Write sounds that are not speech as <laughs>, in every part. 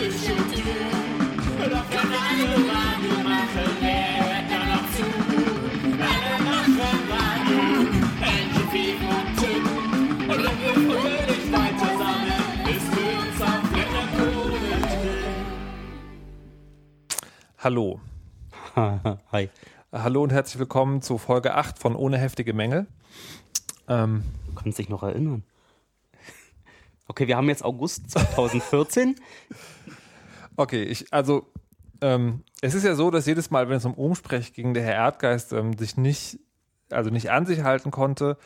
diskutieren. Doch wenn alle Radio machen, wer hört da noch zu? Alle machen Radio, Angie, Piep und Tim. Und wenn wir fröhlich weiter sammeln, ist für uns auch wieder Kohle drin. Hallo. <laughs> Hi. Hallo und herzlich willkommen zu Folge 8 von Ohne heftige Mängel. Ähm, Du kannst dich noch erinnern. Okay, wir haben jetzt August <laughs> 2014. okay, ich, also, ähm, es ist ja so, dass jedes Mal, wenn es um Umsprech ging, der Herr Erdgeist ähm, sich nicht, also nicht an sich halten konnte,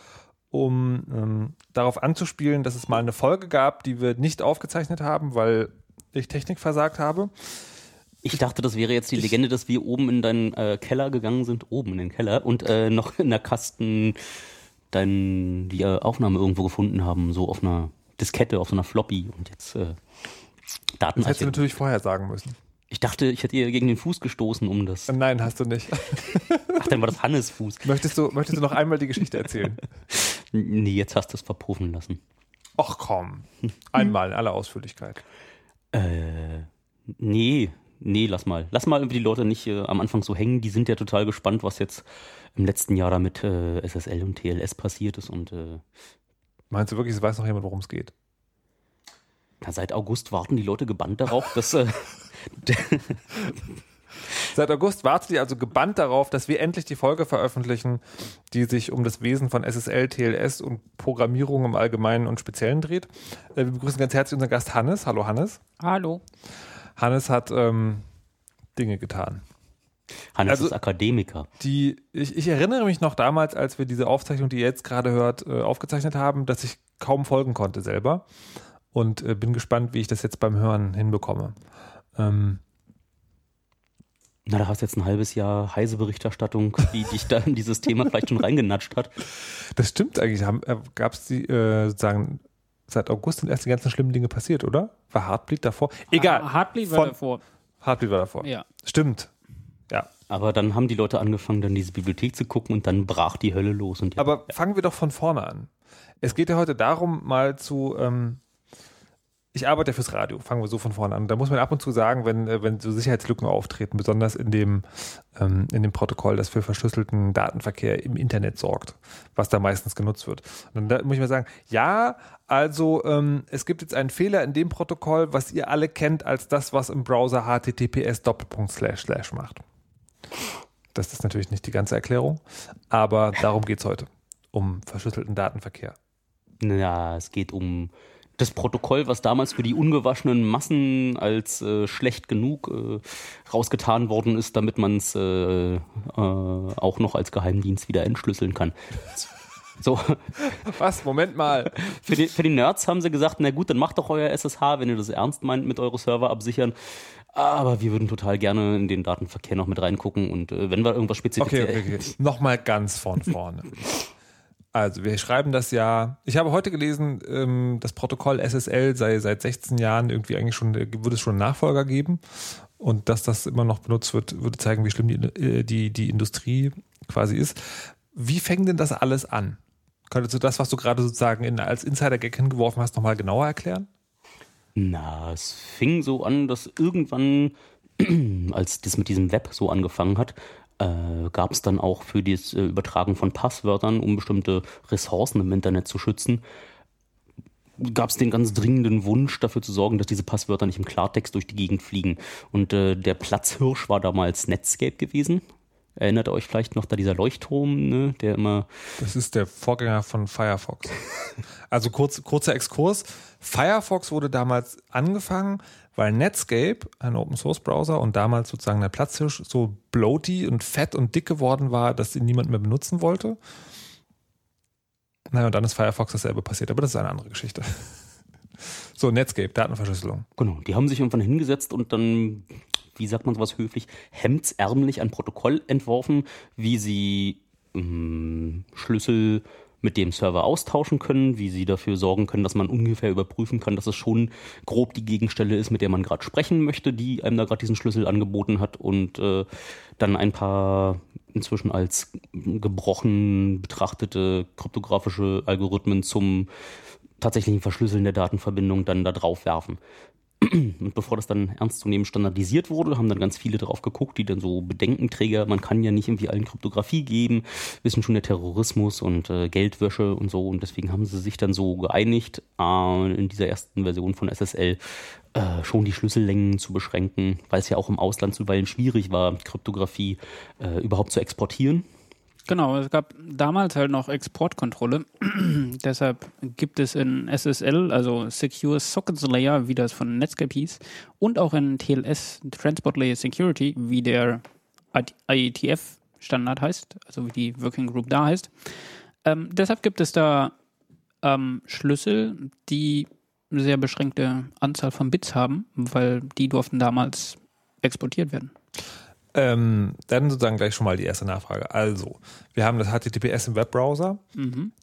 um ähm, darauf anzuspielen, dass es mal eine Folge gab, die wir nicht aufgezeichnet haben, weil ich Technik versagt habe. Ich dachte, das wäre jetzt die Legende, dass wir oben in deinen äh, Keller gegangen sind, oben in den Keller und äh, noch in der Kasten dein, die äh, Aufnahme irgendwo gefunden haben, so auf einer Diskette, auf so einer Floppy und jetzt äh, Das hättest du natürlich vorher sagen müssen. Ich dachte, ich hätte ihr gegen den Fuß gestoßen, um das. Nein, hast du nicht. <laughs> Ach, dann war das Hannes Fuß. möchtest, du, möchtest du noch einmal die Geschichte erzählen? <laughs> Nee, jetzt hast du es verpuffen lassen. Ach komm, einmal in aller Ausführlichkeit. Äh, nee, nee, lass mal. Lass mal irgendwie die Leute nicht äh, am Anfang so hängen. Die sind ja total gespannt, was jetzt im letzten Jahr da mit äh, SSL und TLS passiert ist. Und äh, Meinst du wirklich, es weiß noch jemand, worum es geht? Na, seit August warten die Leute gebannt darauf, dass äh, <laughs> Seit August wartet ihr also gebannt darauf, dass wir endlich die Folge veröffentlichen, die sich um das Wesen von SSL, TLS und Programmierung im Allgemeinen und Speziellen dreht. Äh, Wir begrüßen ganz herzlich unseren Gast Hannes. Hallo Hannes. Hallo. Hannes hat ähm, Dinge getan. Hannes Also- ist Akademiker. Die, ich, ich erinnere mich noch damals, als wir diese Aufzeichnung, die ihr jetzt gerade hört, äh, aufgezeichnet haben, dass ich kaum folgen konnte selber. Und äh, bin gespannt, wie ich das jetzt beim Hören hinbekomme. Ähm, Na, da hast du jetzt ein halbes Jahr heise Berichterstattung, die <laughs> dich da in dieses Thema vielleicht schon reingenatscht hat. Das stimmt eigentlich. Gab es die, äh, sozusagen, seit August sind erst die ganzen schlimmen Dinge passiert, oder? War Heartbleed davor? Egal. Ah, Heartbleed war Von- davor. Heartbleed war davor. Ja. Stimmt. Ja. Aber dann haben die Leute angefangen, dann diese Bibliothek zu gucken und dann brach die Hölle los. Und ja, Aber fangen wir doch von vorne an. Es geht ja heute darum, mal zu. Ähm, ich arbeite ja fürs Radio, fangen wir so von vorne an. Da muss man ab und zu sagen, wenn, äh, wenn so Sicherheitslücken auftreten, besonders in dem, ähm, in dem Protokoll, das für verschlüsselten Datenverkehr im Internet sorgt, was da meistens genutzt wird. Und da muss ich mal sagen, ja, also ähm, es gibt jetzt einen Fehler in dem Protokoll, was ihr alle kennt als das, was im Browser https Doppelpunkt slash slash macht. Das ist natürlich nicht die ganze Erklärung, aber darum geht es heute, um verschlüsselten Datenverkehr. Na, es geht um das Protokoll, was damals für die ungewaschenen Massen als äh, schlecht genug äh, rausgetan worden ist, damit man es äh, äh, auch noch als Geheimdienst wieder entschlüsseln kann. So, <laughs> Was? Moment mal. für die, für die Nerds haben sie gesagt, na gut, dann macht doch euer SSH, wenn ihr das ernst meint mit eure Server absichern. Aber wir würden total gerne in den Datenverkehr noch mit reingucken und äh, wenn wir irgendwas Okay, spezifizieren. okay, okay. Nochmal ganz von vorne. <laughs> Also, wir schreiben das ja. Ich habe heute gelesen, ähm, das Protokoll SSL sei seit 16 Jahren irgendwie eigentlich schon, äh, würde es schon einen Nachfolger geben. Und dass das immer noch benutzt wird, würde zeigen, wie schlimm die, äh, die, die Industrie quasi ist. Wie fängt denn das alles an? Könntest du das, was du gerade sozusagen in, als Insider-Gag hingeworfen hast, nochmal genauer erklären? Na, es fing so an, dass irgendwann, <clears throat> als das mit diesem Web so angefangen hat, äh, gab es dann auch für das äh, Übertragen von Passwörtern, um bestimmte Ressourcen im Internet zu schützen, gab es den ganz dringenden Wunsch, dafür zu sorgen, dass diese Passwörter nicht im Klartext durch die Gegend fliegen. Und äh, der Platzhirsch war damals Netscape gewesen. Erinnert ihr euch vielleicht noch da dieser Leuchtturm, ne, der immer Das ist der Vorgänger von Firefox. Also kurz, kurzer Exkurs. Firefox wurde damals angefangen, weil Netscape, ein Open Source Browser und damals sozusagen der Platzhirsch, so bloaty und fett und dick geworden war, dass ihn niemand mehr benutzen wollte. Naja, und dann ist Firefox dasselbe passiert, aber das ist eine andere Geschichte. <laughs> So, Netscape, Datenverschlüsselung. Genau, die haben sich irgendwann hingesetzt und dann, wie sagt man sowas höflich, hemdsärmlich ein Protokoll entworfen, wie sie ähm, Schlüssel mit dem Server austauschen können, wie sie dafür sorgen können, dass man ungefähr überprüfen kann, dass es schon grob die Gegenstelle ist, mit der man gerade sprechen möchte, die einem da gerade diesen Schlüssel angeboten hat und äh, dann ein paar inzwischen als gebrochen betrachtete kryptografische Algorithmen zum tatsächlichen Verschlüsseln der Datenverbindung dann da drauf werfen. <clears throat> Und bevor das dann ernstzunehmend standardisiert wurde, haben dann ganz viele drauf geguckt, die dann so Bedenkenträger, man kann ja nicht irgendwie allen Kryptographie geben, wissen schon der Terrorismus und äh, Geldwäsche und so. Und deswegen haben sie sich dann so geeinigt, äh, in dieser ersten Version von SSL äh, schon die Schlüssellängen zu beschränken, weil es ja auch im Ausland zuweilen schwierig war, Kryptographie äh, überhaupt zu exportieren. Genau, es gab damals halt noch Exportkontrolle. <clears throat> Deshalb gibt es in SSL, also Secure Sockets Layer, wie das von Netscape hieß, und auch in TLS, Transport Layer Security, wie der IETF-Standard heißt, also wie die Working Group da heißt. Ähm, deshalb gibt es da ähm, Schlüssel, die sehr beschränkte Anzahl von Bits haben, weil die durften damals exportiert werden. Ähm, dann sozusagen gleich schon mal die erste Nachfrage. Also, wir haben das HTTPS im Webbrowser.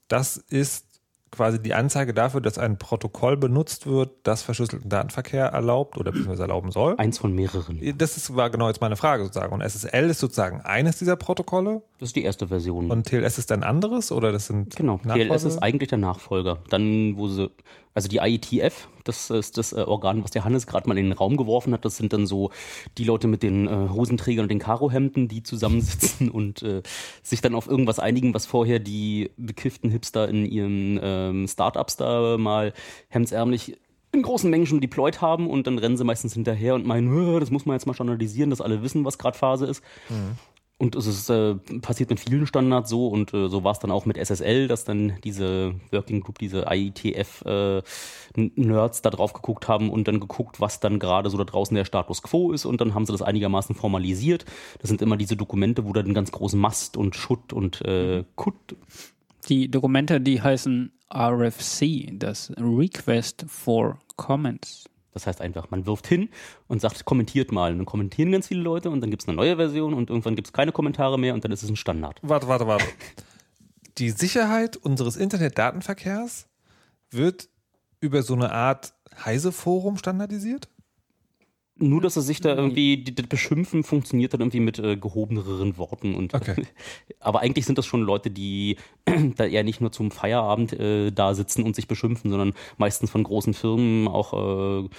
Das ist quasi die Anzeige dafür, dass ein Protokoll benutzt wird, das verschlüsselten Datenverkehr erlaubt oder beziehungsweise erlauben soll. Eins von mehreren. Das ist, war genau jetzt meine Frage sozusagen. Und SSL ist sozusagen eines dieser Protokolle Das ist die erste Version. und TLS ist ein anderes oder das sind Genau, Nachfolge? TLS ist eigentlich der Nachfolger. Dann, wo sie, also die IETF, das ist das äh, Organ, was der Hannes gerade mal in den Raum geworfen hat. Das sind dann so die Leute mit den äh, Hosenträgern und den Karohemden, die zusammensitzen <laughs> und äh, sich dann auf irgendwas einigen, was vorher die bekifften Hipster in ihren ähm, Startups da mal hemdsärmlich in großen Mengen schon deployed haben und dann rennen sie meistens hinterher und meinen, "Hö, das muss man jetzt mal standardisieren, dass alle wissen, was gerade Phase ist. Und es ist, äh, passiert mit vielen Standards so und äh, so war es dann auch mit SSL, dass dann diese Working Group, diese IETF-Nerds äh, da drauf geguckt haben und dann geguckt, was dann gerade so da draußen der Status quo ist und dann haben sie das einigermaßen formalisiert. Das sind immer diese Dokumente, wo da einen ganz großen Mast und Schutt und äh, Kut Die Dokumente, die heißen RFC, das Request for Comments. Das heißt einfach, man wirft hin und sagt, kommentiert mal. Und dann kommentieren ganz viele Leute und dann gibt es eine neue Version und irgendwann gibt es keine Kommentare mehr und dann ist es ein Standard. Warte, warte, warte. <laughs> Die Sicherheit unseres Internetdatenverkehrs wird über so eine Art Heise-Forum standardisiert? Nur, dass es sich da irgendwie, die, das Beschimpfen funktioniert dann irgendwie mit äh, gehobeneren Worten. Und, Okay. <laughs> aber eigentlich sind das schon Leute, die <clears throat> da eher nicht nur zum Feierabend äh, da sitzen und sich beschimpfen, sondern meistens von großen Firmen auch äh,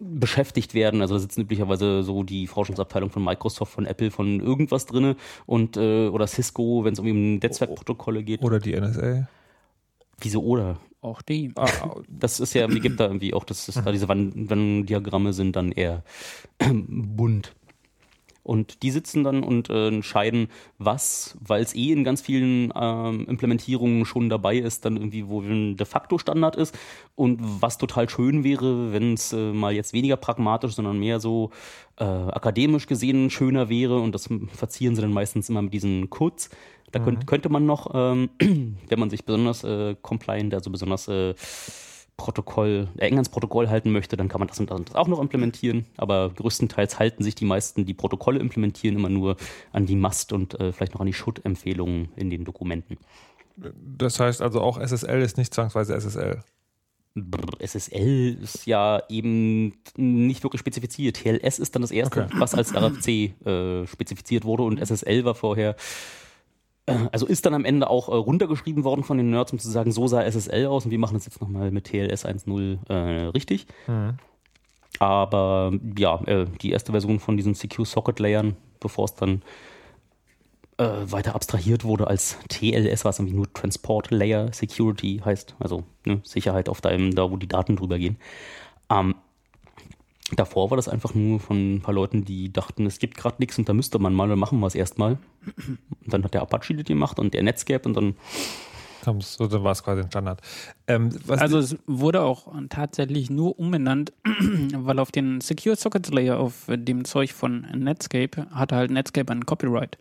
beschäftigt werden. Also da sitzen üblicherweise so die Forschungsabteilung von Microsoft, von Apple, von irgendwas drinne und äh, oder Cisco, wenn es um eben Netzwerkprotokolle geht. Oder die NSA? Wieso oder? Auch die. Ah, Das ist ja, wie gibt da irgendwie auch, dass, da diese Wann-Diagramme sind dann eher <clears throat> bunt. Und die sitzen dann und äh, entscheiden, was, weil es eh in ganz vielen ähm, Implementierungen schon dabei ist, dann irgendwie wohl ein de facto Standard ist. Und was total schön wäre, wenn es äh, mal jetzt weniger pragmatisch, sondern mehr so äh, akademisch gesehen schöner wäre. Und das verzieren sie dann meistens immer mit diesen Codes. Da könnt, könnte man noch, ähm, <clears throat> wenn man sich besonders äh, compliant, also besonders äh, Protokoll, äh, eng ans Protokoll halten möchte, dann kann man das und das auch noch implementieren. Aber größtenteils halten sich die meisten, die Protokolle implementieren, immer nur an die Mast und äh, vielleicht noch an die Schuttempfehlungen in den Dokumenten. das heißt also auch SSL ist nicht zwangsweise SSL. SSL ist ja eben nicht wirklich spezifiziert. TLS ist dann das erste, Okay. was als RFC äh, spezifiziert wurde und SSL war vorher, also ist dann am Ende auch äh, runtergeschrieben worden von den Nerds, um zu sagen, so sah SSL aus und wir machen das jetzt nochmal mit TLS 1.0 äh, richtig. Aber ja, äh, die erste Version von diesen Secure Socket Layern, bevor es dann äh, weiter abstrahiert wurde als TLS, was irgendwie nur Transport Layer Security heißt, also ne, Sicherheit auf deinem, da wo die Daten drüber gehen. Ähm, davor war das einfach nur von ein paar Leuten, die dachten, es gibt gerade nichts und da müsste man mal, dann machen wir es erstmal. Und dann hat der Apache das gemacht und der Netscape und dann so, dann war es quasi ein Standard. Ähm, was Also es wurde auch tatsächlich nur umbenannt, <clears throat> weil auf den Secure Sockets Layer auf dem Zeug von Netscape hatte halt Netscape ein Copyright.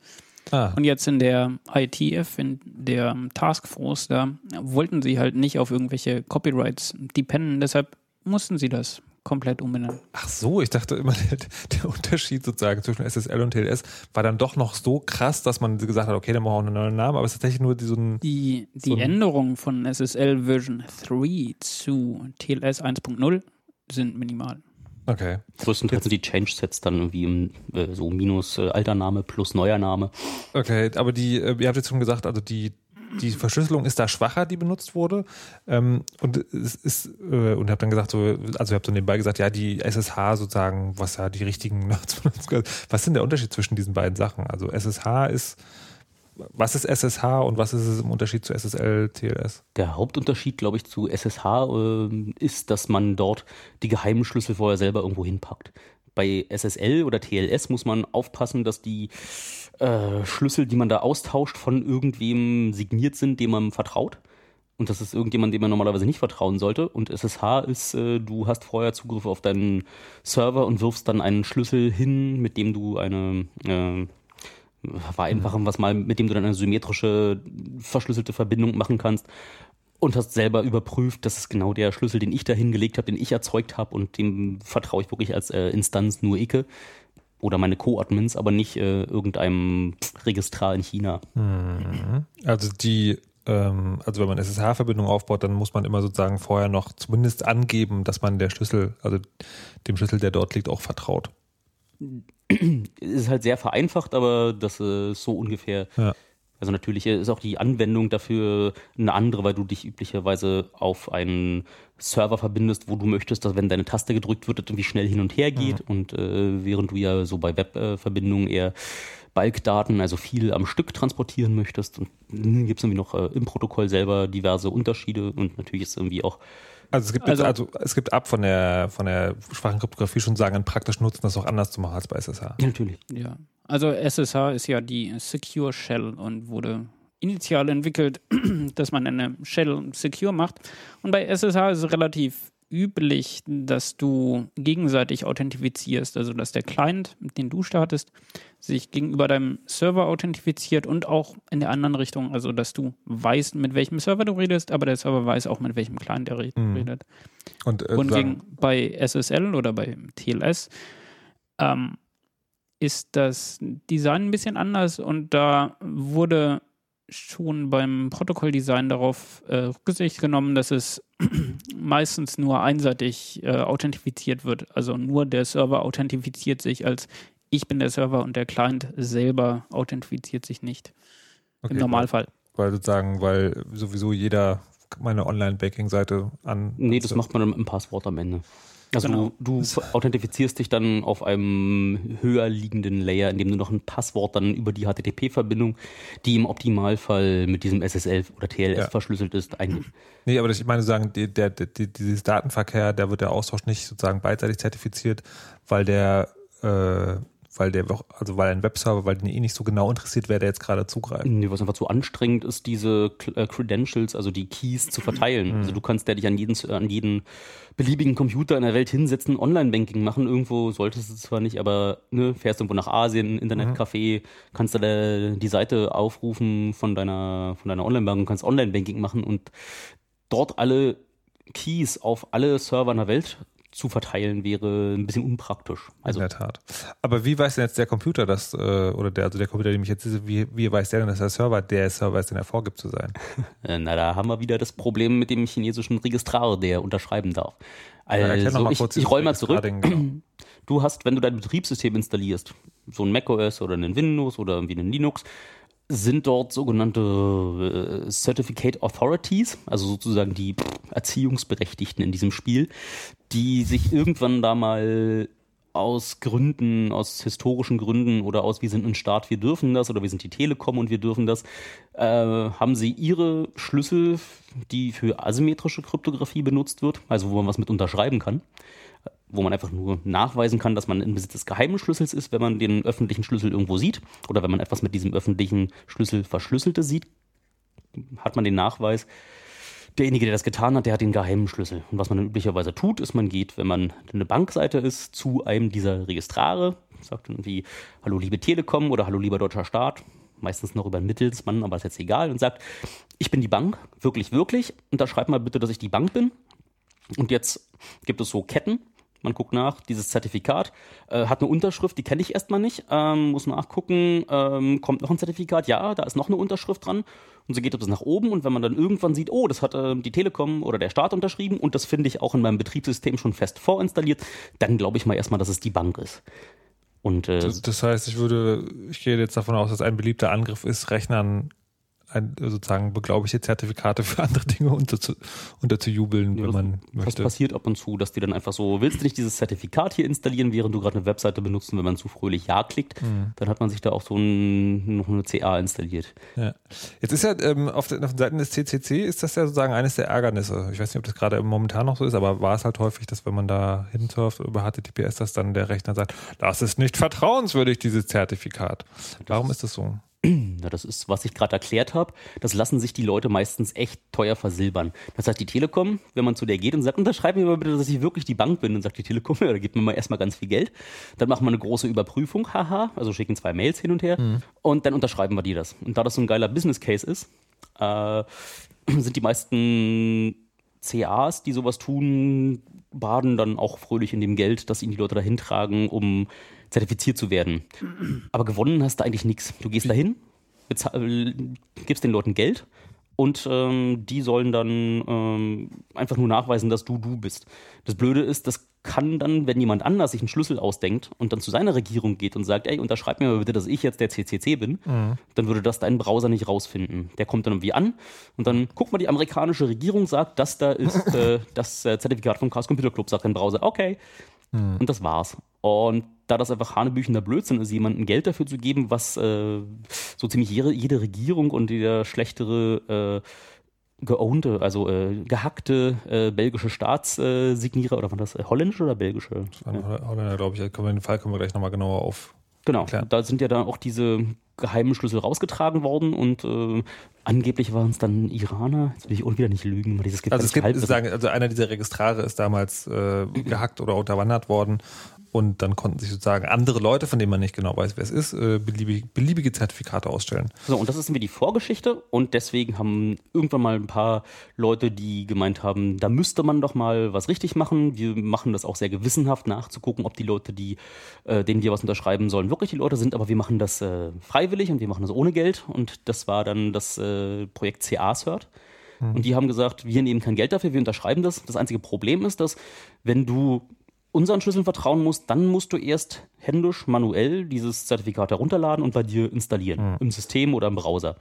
ah, Und jetzt in der ITF, in der Taskforce, da wollten sie halt nicht auf irgendwelche Copyrights dependen, deshalb mussten sie das komplett umbenennen. ach so, ich dachte immer, <laughs> der, der Unterschied sozusagen zwischen SSL und TLS war dann doch noch so krass, dass man gesagt hat, okay, dann brauchen wir einen neuen Namen, aber es ist tatsächlich nur die, so ein. Die, die So ein- Änderungen von SSL Version 3 zu TLS 1.0 sind minimal. Okay. größtenteils sind die Change-Sets dann irgendwie im, äh, so minus äh, alter Name plus neuer Name. Okay, aber die, äh, ihr habt jetzt schon gesagt, also die die Verschlüsselung ist da schwacher, die benutzt wurde. Ähm, und es ist, äh, und habe dann gesagt, so, also ich habe so nebenbei gesagt, ja, die SSH sozusagen, was ja die richtigen. <laughs> Was ist denn der Unterschied zwischen diesen beiden Sachen? Also SSH ist, was ist SSH und was ist es im Unterschied zu SSL, TLS? Der Hauptunterschied, glaube ich, zu SSH äh, ist, dass man dort die geheimen Schlüssel vorher selber irgendwo hinpackt. Bei SSL oder TLS muss man aufpassen, dass die äh, Schlüssel, die man da austauscht, von irgendwem signiert sind, dem man vertraut. Und das ist irgendjemand, dem man normalerweise nicht vertrauen sollte. Und SSH ist, äh, du hast vorher Zugriff auf deinen Server und wirfst dann einen Schlüssel hin, mit dem du eine äh, vereinfachen, was mal, mit dem du dann eine symmetrische, verschlüsselte Verbindung machen kannst und hast selber überprüft, das ist genau der Schlüssel, den ich da hingelegt habe, den ich erzeugt habe und dem vertraue ich wirklich als äh, Instanz nur Icke oder meine Co-Admins, aber nicht äh, irgendeinem Registrar in China. Also die, ähm, also wenn man SSH-Verbindung aufbaut, dann muss man immer sozusagen vorher noch zumindest angeben, dass man der Schlüssel, also dem Schlüssel, der dort liegt, auch vertraut. ist halt sehr vereinfacht, aber das ist so ungefähr. Ja. Also natürlich ist auch die Anwendung dafür eine andere, weil du dich üblicherweise auf einen Server verbindest, wo du möchtest, dass wenn deine Taste gedrückt wird, das irgendwie schnell hin und her geht. Und äh, während du ja so bei Webverbindungen eher Balkdaten, also viel am Stück transportieren möchtest. Und dann gibt es irgendwie noch äh, im Protokoll selber diverse Unterschiede und natürlich ist irgendwie auch Also es gibt Also- jetzt, also es gibt ab von der von der schwachen Kryptographie schon sagen, einen praktischen Nutzen, das auch anders zu machen als bei SSH. ja, natürlich. Ja. Also SSH ist ja die Secure Shell und wurde initial entwickelt, <clears throat> dass man eine Shell secure macht. Und bei SSH ist es relativ üblich, dass du gegenseitig authentifizierst, also dass der Client, den du startest, sich gegenüber deinem Server authentifiziert und auch in der anderen Richtung, also dass du weißt, mit welchem Server du redest, aber der Server weiß auch, mit welchem Client er Mhm. redet. Und, äh, Und gegen, bei SSL oder bei TLS ähm, ist das Design ein bisschen anders und da wurde schon beim Protokolldesign darauf äh, Rücksicht genommen, dass es <clears throat> meistens nur einseitig äh, authentifiziert wird. Also nur der Server authentifiziert sich als ich bin der Server und der Client selber authentifiziert sich nicht. okay, Im Normalfall. Weil sozusagen, weil sowieso jeder meine Online-Banking-Seite an. Nee, das macht man dann im Passwort am Ende. Also Genau. du, du authentifizierst dich dann auf einem höher liegenden Layer, indem du noch ein Passwort dann über die HTTP-Verbindung, die im Optimalfall mit diesem SSL oder TLS Ja. verschlüsselt ist, eingibst. Nee, aber das, ich meine sagen, der, der, die, dieses Datenverkehr, da wird der Austausch nicht sozusagen beidseitig zertifiziert, weil der, äh, weil der, also weil ein Webserver, weil den eh nicht so genau interessiert, wer da jetzt gerade zugreift. Nee, was einfach zu anstrengend ist, diese äh, Credentials, also die Keys zu verteilen. Also du kannst ja dich an jeden, an jeden beliebigen Computer in der Welt hinsetzen, Online-Banking machen. Irgendwo solltest du es zwar nicht, aber ne, fährst irgendwo nach Asien, Internetcafé, kannst du da die Seite aufrufen von deiner, von deiner Online-Bank, kannst Online-Banking machen und dort alle Keys auf alle Server in der Welt zu verteilen, wäre ein bisschen unpraktisch. Also in der Tat. Aber wie weiß denn jetzt der Computer das, äh, oder der, also der Computer, den ich jetzt sehe, wie, wie weiß der denn, dass der Server der Server ist, den er vorgibt zu sein? <laughs> Äh, Na, da haben wir wieder das Problem mit dem chinesischen Registrar, der unterschreiben darf. Also mal ich, ich roll mal zurück. Genau. <clears throat> Du hast, wenn du dein Betriebssystem installierst, so ein macOS oder ein Windows oder irgendwie ein Linux, sind dort sogenannte äh, Certificate Authorities, also sozusagen die Erziehungsberechtigten in diesem Spiel, die sich irgendwann da mal aus Gründen, aus historischen Gründen oder aus wir sind ein Staat, wir dürfen das oder wir sind die Telekom und wir dürfen das, äh, haben sie ihre Schlüssel, die für asymmetrische Kryptographie benutzt wird, also wo man was mit unterschreiben kann, wo man einfach nur nachweisen kann, dass man im Besitz des geheimen Schlüssels ist, wenn man den öffentlichen Schlüssel irgendwo sieht oder wenn man etwas mit diesem öffentlichen Schlüssel verschlüsselte sieht, hat man den Nachweis, derjenige, der das getan hat, der hat den geheimen Schlüssel. Und was man dann üblicherweise tut, ist, man geht, wenn man eine Bankseite ist, zu einem dieser Registrare, sagt irgendwie, hallo liebe Telekom oder hallo lieber deutscher Staat, meistens noch über einen Mittelsmann, aber ist jetzt egal, und sagt, ich bin die Bank, wirklich, wirklich, unterschreib mal bitte, dass ich die Bank bin. Und jetzt gibt es so Ketten. Man guckt nach, dieses Zertifikat äh, hat eine Unterschrift, die kenne ich erstmal nicht. Ähm, muss nachgucken, ähm, kommt noch ein Zertifikat? Ja, da ist noch eine Unterschrift dran. Und so geht es nach oben. Und wenn man dann irgendwann sieht, oh, das hat äh, die Telekom oder der Staat unterschrieben und das finde ich auch in meinem Betriebssystem schon fest vorinstalliert, dann glaube ich mal erstmal, dass es die Bank ist. Und äh, Das, das heißt, ich würde, ich gehe jetzt davon aus, dass ein beliebter Angriff ist, Rechnern ein, sozusagen beglaubigte Zertifikate für andere Dinge unterzu, unterzujubeln, Ja, wenn das- man Das möchte. passiert ab und zu, dass die dann einfach so, willst du nicht dieses Zertifikat hier installieren, während du gerade eine Webseite benutzt und wenn man zu fröhlich Ja klickt, Hm. dann hat man sich da auch so ein, noch eine CA installiert. Ja. Jetzt ist ja ähm, auf, den, auf den Seiten des CCC ist das ja sozusagen eines der Ärgernisse. Ich weiß nicht, ob das gerade momentan noch so ist, aber war es halt häufig, dass wenn man da hinsurft über HTTPS, dass dann der Rechner sagt, das ist nicht vertrauenswürdig, dieses Zertifikat. Warum ist das so? Ja, das ist, was ich gerade erklärt habe. Das lassen sich die Leute meistens echt teuer versilbern. Das heißt, die Telekom, wenn man zu der geht und sagt, unterschreib mir mal bitte, dass ich wirklich die Bank bin, dann sagt die Telekom, <laughs> ja, da gibt mir mal erstmal ganz viel Geld. Dann machen wir eine große Überprüfung, haha, also schicken zwei Mails hin und her und dann unterschreiben wir dir das. Und da das so ein geiler Business Case ist, äh, <clears throat> sind die meisten CAs, die sowas tun, baden dann auch fröhlich in dem Geld, das ihnen die Leute dahin tragen, um zertifiziert zu werden. Aber gewonnen hast du eigentlich nichts. Du gehst dahin, gibst den Leuten Geld und ähm, die sollen dann ähm, einfach nur nachweisen, dass du du bist. Das Blöde ist, das kann dann, wenn jemand anders sich einen Schlüssel ausdenkt und dann zu seiner Regierung geht und sagt, ey, unterschreib mir mal bitte, dass ich jetzt der CCC bin, dann würde das dein Browser nicht rausfinden. Der kommt dann irgendwie an und dann, guck mal, die amerikanische Regierung sagt, das da ist <laughs> äh, das äh, Zertifikat vom Chaos Computer Club, sagt dein Browser, okay. Und das war's. Und da das einfach hanebüchender Blödsinn ist, jemandem Geld dafür zu geben, was äh, so ziemlich jede, jede Regierung und jeder schlechtere äh, geownte, also äh, gehackte äh, belgische Staatssignierer, oder war das äh, holländische oder belgische? Ja. Holländer, glaube ich, den Fall können wir gleich nochmal genauer auf. Genau, Klar. da sind ja dann auch diese geheimen Schlüssel rausgetragen worden und äh, angeblich waren es dann Iraner. Jetzt will ich auch wieder nicht lügen, weil dieses Also es gibt, sagen, also einer dieser Registrare ist damals äh, <clears throat> gehackt oder unterwandert worden und dann konnten sich sozusagen andere Leute, von denen man nicht genau weiß, wer es ist, äh, beliebig, beliebige Zertifikate ausstellen. So, und das ist mir die Vorgeschichte und deswegen haben irgendwann mal ein paar Leute, die gemeint haben, da müsste man doch mal was richtig machen. Wir machen das auch sehr gewissenhaft nachzugucken, ob die Leute, die, äh, denen wir was unterschreiben sollen, wirklich die Leute sind, aber wir machen das äh, freiwillig und wir machen das ohne Geld und das war dann das äh, Projekt CA-Cert. Und die haben gesagt, wir nehmen kein Geld dafür, wir unterschreiben das. Das einzige Problem ist, dass wenn du unseren Schlüsseln vertrauen musst, dann musst du erst händisch, manuell dieses Zertifikat herunterladen und bei dir installieren. Im System oder im Browser.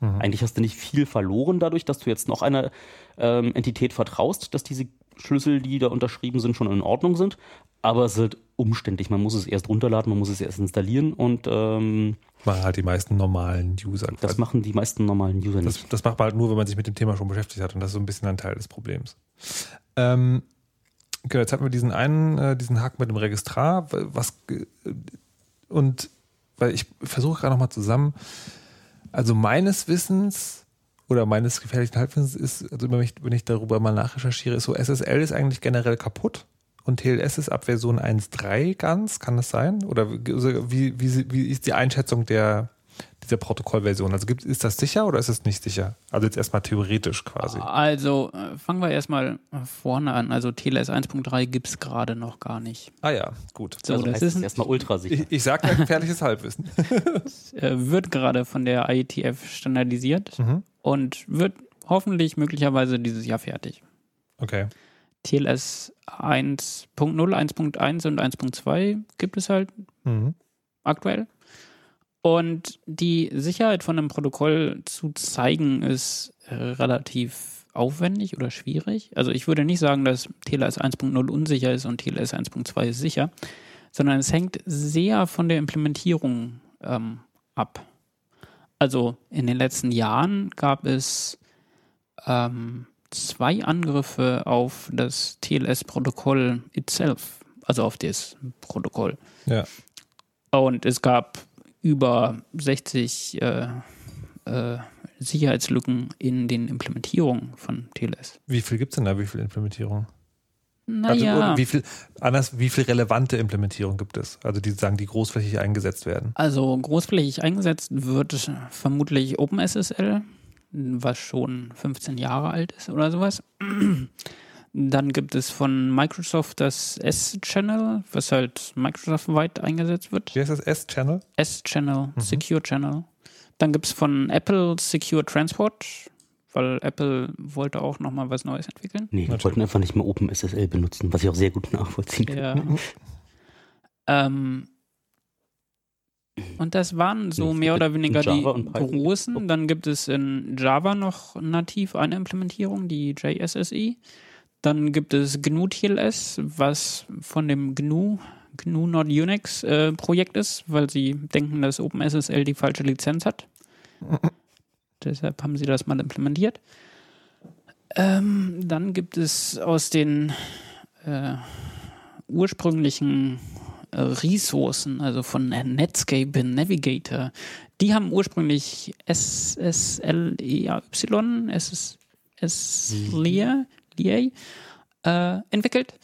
Eigentlich hast du nicht viel verloren dadurch, dass du jetzt noch einer ähm, Entität vertraust, dass diese Schlüssel, die da unterschrieben sind, schon in Ordnung sind. Aber es ist halt umständlich. Man muss es erst runterladen, man muss es erst installieren und ähm, Machen halt die meisten normalen User. das machen die meisten normalen User nicht. Das, das macht man halt nur, wenn man sich mit dem Thema schon beschäftigt hat und das ist so ein bisschen ein Teil des Problems. Ähm, genau, jetzt hatten wir diesen einen, äh, diesen Haken mit dem Registrar, was äh, und weil ich versuche gerade nochmal zusammen, also meines Wissens oder meines gefährlichen Halbwissens ist, also wenn ich, darüber mal nachrecherchiere, ist so, SSL ist eigentlich generell kaputt und TLS ist ab Version 1.3 ganz, kann das sein? Oder wie, wie, wie ist die Einschätzung der, dieser Protokollversion? Also gibt, ist das sicher oder ist es nicht sicher? Also jetzt erstmal theoretisch quasi. Also äh, fangen wir erstmal vorne an. Also TLS 1.3 gibt es gerade noch gar nicht. Ah ja, gut. So, also das heißt ist es erstmal ultra sicher. Ich, ich sage ja gefährliches <laughs> Halbwissen. äh, wird gerade von der IETF standardisiert Mhm. und wird hoffentlich möglicherweise dieses Jahr fertig. Okay. TLS 1.0, 1.1 und 1.2 gibt es halt Mhm. aktuell. Und die Sicherheit von einem Protokoll zu zeigen, ist äh, relativ aufwendig oder schwierig. Also ich würde nicht sagen, dass TLS 1.0 unsicher ist und TLS 1.2 ist sicher, sondern es hängt sehr von der Implementierung ähm, ab. Also in den letzten Jahren gab es ähm, zwei Angriffe auf das TLS-Protokoll itself, also auf das Protokoll. Ja. Und es gab über 60 äh, äh, Sicherheitslücken in den Implementierungen von TLS. Wie viel gibt es denn da? Wie viel Implementierung? Also, Naja, oder wie viel, anders, wie viel relevante Implementierung gibt es? Also die sagen, die großflächig eingesetzt werden. also großflächig eingesetzt wird vermutlich OpenSSL, was schon 15 Jahre alt ist oder sowas. Dann gibt es von Microsoft das S-Channel, was halt Microsoft-weit eingesetzt wird. Wie heißt das? S-Channel? S-Channel, Secure Channel. Dann gibt es von Apple Secure Transport, weil Apple wollte auch nochmal was Neues entwickeln. Nee, wir wollten einfach nicht mehr OpenSSL benutzen, was ich auch sehr gut nachvollziehen kann. Ja. ähm, Und das waren so Ja, mehr oder weniger die großen. Dann gibt es in Java noch nativ eine Implementierung, die JSSE. Dann gibt es GNU TLS, was von dem GNU, GNU Not Unix äh, Projekt ist, weil sie denken, dass OpenSSL die falsche Lizenz hat. <laughs> Deshalb haben sie das mal implementiert. Ähm, dann gibt es aus den äh, ursprünglichen äh, Ressourcen, also von Netscape Navigator, die haben ursprünglich SSLEY, SS, LEA, äh, entwickelt.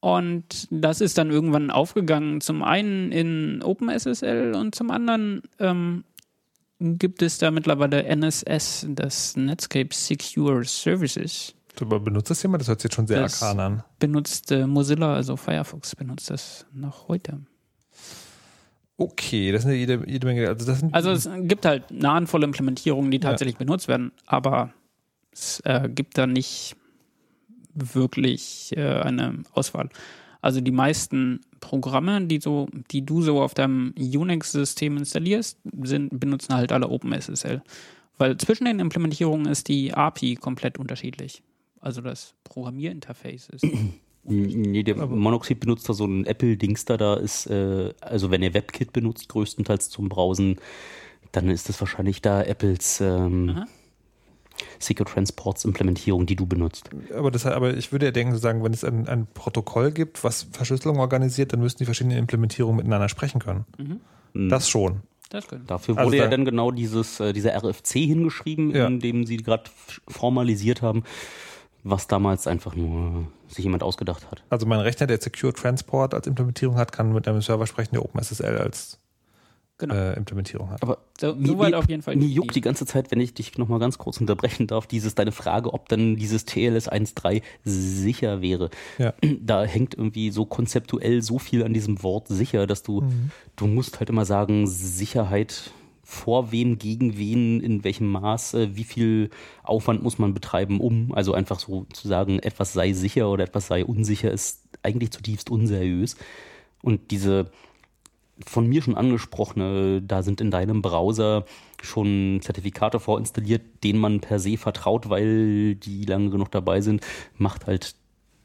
Und das ist dann irgendwann aufgegangen, zum einen in OpenSSL und zum anderen ähm, gibt es da mittlerweile NSS, das Netscape Secure Services. Aber benutzt das jemand? Das hört sich jetzt schon sehr Das- arkan an. Benutzt äh, Mozilla, also Firefox benutzt das noch heute. Okay, das sind ja jede, jede Menge. Also, das sind, Also es gibt halt eine Handvoll Implementierungen, die Ja. tatsächlich benutzt werden, aber es äh, gibt da nicht wirklich äh, eine Auswahl. Also die meisten Programme, die so, die du so auf deinem Unix-System installierst, sind, benutzen halt alle OpenSSL. Weil zwischen den Implementierungen ist die API komplett unterschiedlich. Also das Programmierinterface ist. <clears throat> Nee, der Monoxid benutzt da so ein Apple-Dings da, da ist, äh, also wenn ihr WebKit benutzt, größtenteils zum Browsen, dann ist das wahrscheinlich da Apples ähm. Secret Transports Implementierung, die du benutzt. aber, das, aber ich würde ja denken, sagen, wenn es ein, ein Protokoll gibt, was Verschlüsselung organisiert, dann müssten die verschiedenen Implementierungen miteinander sprechen können. Das schon. Das. Dafür Also wurde ja da- dann genau dieses, äh, dieser RFC hingeschrieben, Ja. in dem sie gerade formalisiert haben, was damals einfach nur sich jemand ausgedacht hat. Also mein Rechner, der Secure Transport als Implementierung hat, kann mit einem Server sprechen, der OpenSSL als Genau. äh, Implementierung hat. Aber So, mir, soweit mir, auf jeden Fall. mir juckt die ganze Zeit, wenn ich dich nochmal ganz kurz unterbrechen darf, dieses deine Frage, ob dann dieses TLS 1.3 sicher wäre. Ja. <clears throat> Da hängt irgendwie so konzeptuell so viel an diesem Wort sicher, dass du, Mhm. du musst halt immer sagen, Sicherheit vor wem, gegen wen, in welchem Maß, äh, wie viel Aufwand muss man betreiben, um, also einfach so zu sagen, etwas sei sicher oder etwas sei unsicher, ist eigentlich zutiefst unseriös. Und diese von mir schon angesprochene, da sind in deinem Browser schon Zertifikate vorinstalliert, denen man per se vertraut, weil die lange genug dabei sind, macht halt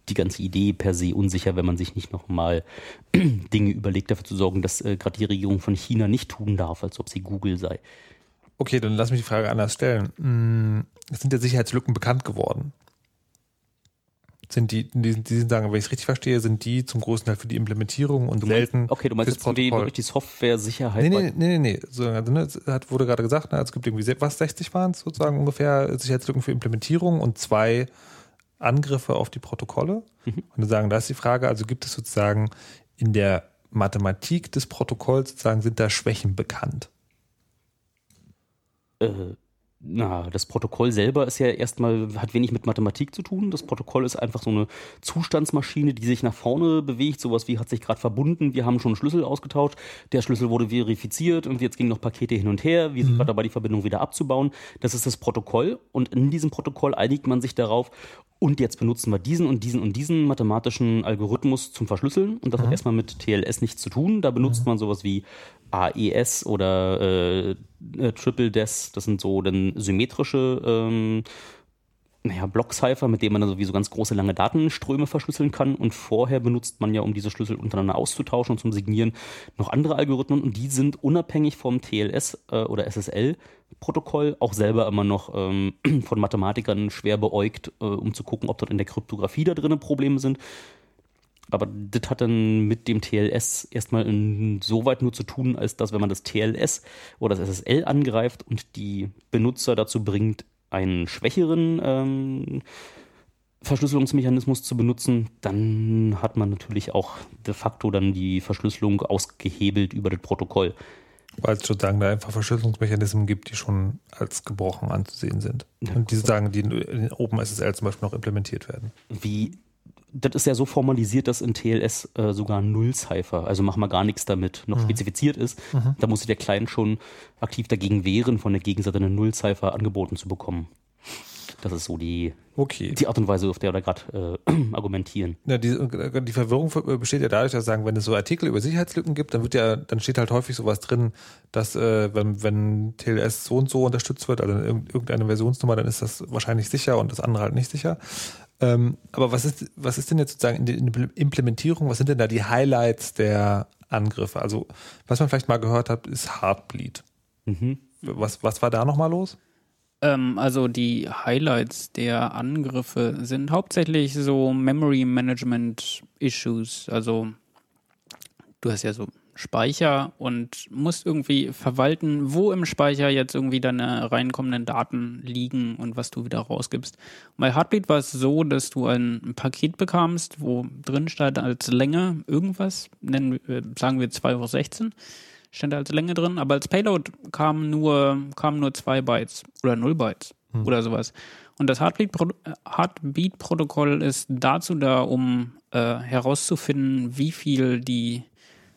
die ganze Idee per se unsicher, wenn man sich nicht nochmal <clears throat> Dinge überlegt, dafür zu sorgen, dass äh, gerade die Regierung von China nicht tun darf, als ob sie Google sei. Okay, dann lass mich die Frage anders stellen. Hm, Es sind ja Sicherheitslücken bekannt geworden. Sind die, die, die sind sagen, wenn ich es richtig verstehe, sind die zum großen Teil für die Implementierung und Du meinst, selten okay, du meinst jetzt die, Protokoll. wirklich die Software-Sicherheit. Nee, nee, nee, nee, nee. So, also, ne, es hat, wurde gerade gesagt, ne, es gibt irgendwie, was, 60 waren es sozusagen ungefähr Sicherheitslücken für Implementierung und zwei Angriffe auf die Protokolle. Mhm. Und dann sagen, da ist die Frage, also gibt es sozusagen in der Mathematik des Protokolls sozusagen, sind da Schwächen bekannt? äh, na, das Protokoll selber ist ja erstmal, hat wenig mit Mathematik zu tun. Das Protokoll ist einfach so eine Zustandsmaschine, die sich nach vorne bewegt. Sowas wie hat sich gerade verbunden, wir haben schon einen Schlüssel ausgetauscht, der Schlüssel wurde verifiziert und jetzt gingen noch Pakete hin und her. Wir sind gerade dabei, die Verbindung wieder abzubauen. Das ist das Protokoll und in diesem Protokoll einigt man sich darauf, und jetzt benutzen wir diesen und diesen und diesen mathematischen Algorithmus zum Verschlüsseln. Und das hat erstmal mit TLS nichts zu tun. Da benutzt man sowas wie AES oder äh, äh, Triple Des. Das sind so dann symmetrische ähm, naja, Blockcipher, mit denen man dann sowieso ganz große lange Datenströme verschlüsseln kann. Und vorher benutzt man ja, um diese Schlüssel untereinander auszutauschen und zum Signieren, noch andere Algorithmen. Und die sind unabhängig vom TLS äh, oder SSL-Protokoll auch selber immer noch ähm, <clears throat> von Mathematikern schwer beäugt, äh, um zu gucken, ob dort in der Kryptographie da drinnen Probleme sind. Aber das hat dann mit dem TLS erstmal insoweit nur zu tun, als dass, wenn man das TLS oder das SSL angreift und die Benutzer dazu bringt, einen schwächeren ähm, Verschlüsselungsmechanismus zu benutzen, dann hat man natürlich auch de facto dann die Verschlüsselung ausgehebelt über das Protokoll. Weil es sozusagen da einfach Verschlüsselungsmechanismen gibt, die schon als gebrochen anzusehen sind. Und die sozusagen, die in OpenSSL zum Beispiel noch implementiert werden. Wie, das ist ja so formalisiert, dass in TLS äh, sogar Null-Cipher, also mach mal gar nichts damit, noch spezifiziert ist. Da muss sich der Client schon aktiv dagegen wehren, von der Gegenseite eine Null-Cipher angeboten zu bekommen. Das ist so die, Okay. die Art und Weise, auf der wir da gerade äh, <clears throat> argumentieren. Ja, die, die Verwirrung besteht ja dadurch, dass sagen, wenn es so Artikel über Sicherheitslücken gibt, dann wird ja, dann steht halt häufig sowas drin, dass äh, wenn, wenn TLS so und so unterstützt wird, also in irgendeine Versionsnummer, dann ist das wahrscheinlich sicher und das andere halt nicht sicher. Ähm, aber was ist, was ist denn jetzt sozusagen in der Implementierung, was sind denn da die Highlights der Angriffe? Also, was man vielleicht mal gehört hat, ist Heartbleed. Mhm. Was, was war da nochmal los? Ähm, also die Highlights der Angriffe sind hauptsächlich so Memory Management Issues. Also du hast ja so Speicher und musst irgendwie verwalten, wo im Speicher jetzt irgendwie deine reinkommenden Daten liegen und was du wieder rausgibst. Und bei Heartbeat war es so, dass du ein Paket bekamst, wo drin stand als Länge irgendwas, nennen, wir- sagen wir 2,16 Euro, stand da als Länge drin, aber als Payload kamen nur, kamen nur 2 Bytes oder 0 Bytes oder sowas. Und das Heartbeat-Pro- Heartbeat-Protokoll ist dazu da, um äh, herauszufinden, wie viel die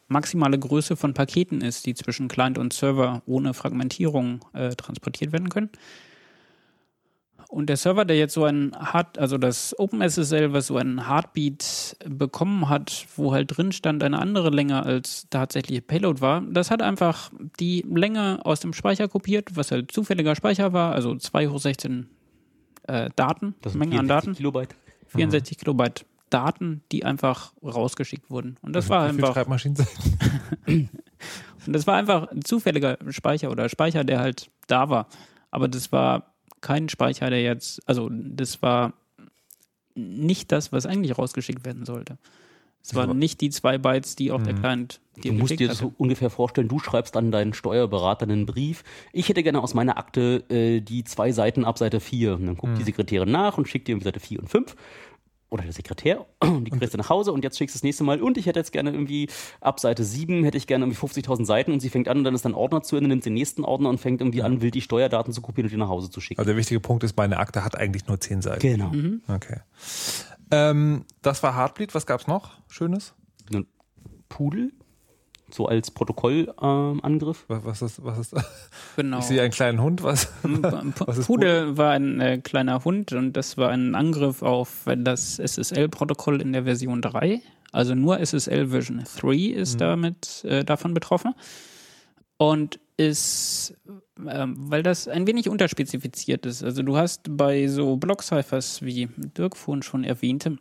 maximale Größe von Paketen ist, die zwischen Client und Server ohne Fragmentierung äh, transportiert werden können. Und der Server, der jetzt so ein Hard, also das OpenSSL, was so einen Heartbeat bekommen hat, wo halt drin stand eine andere Länge als tatsächliche Payload war, das hat einfach die Länge aus dem Speicher kopiert, was halt zufälliger Speicher war, also 2 hoch 16 äh, Daten, Menge an 64 Daten, Kilobyte. 64 Kilobyte Daten, die einfach rausgeschickt wurden. Und das war Wie viel einfach Schreibmaschinen sind? <laughs> und das war einfach ein zufälliger Speicher oder Speicher, der halt da war. Aber das war kein Speicher, der jetzt, also das war nicht das, was eigentlich rausgeschickt werden sollte. Es waren nicht die zwei Bytes, die auch der Client dir Du musst dir das hatte. so ungefähr vorstellen, du schreibst an deinen Steuerberater einen Brief. Ich hätte gerne aus meiner Akte äh, die zwei Seiten ab Seite 4. Und dann guckt die Sekretärin nach und schickt dir irgendwie Seite 4 und 5. Oder der Sekretär. Und <clears throat> die kriegst du nach Hause und jetzt schickst du das nächste Mal. Und ich hätte jetzt gerne irgendwie ab Seite 7 hätte ich gerne irgendwie 50.000 Seiten und sie fängt an und dann ist dann Ordner zu Ende, nimmt den nächsten Ordner und fängt irgendwie an, will die Steuerdaten zu kopieren und die nach Hause zu schicken. Also der wichtige Punkt ist, meine Akte hat eigentlich nur zehn Seiten. genau. Okay. Ähm, das war Heartbleed. Was gab's noch? Schönes? Ein Pudel, so als Protokollangriff. Was, was ist, was ist, Genau. <laughs> ich sehe einen kleinen Hund, was? <laughs> Was ist Pudel war ein äh, kleiner Hund und das war ein Angriff auf das SSL-Protokoll in der Version 3. Also nur SSL Version 3 ist damit äh, davon betroffen. Und ist, ähm, weil das ein wenig unterspezifiziert ist. Also du hast bei so Block-Ciphers, wie Dirk vorhin schon erwähnte,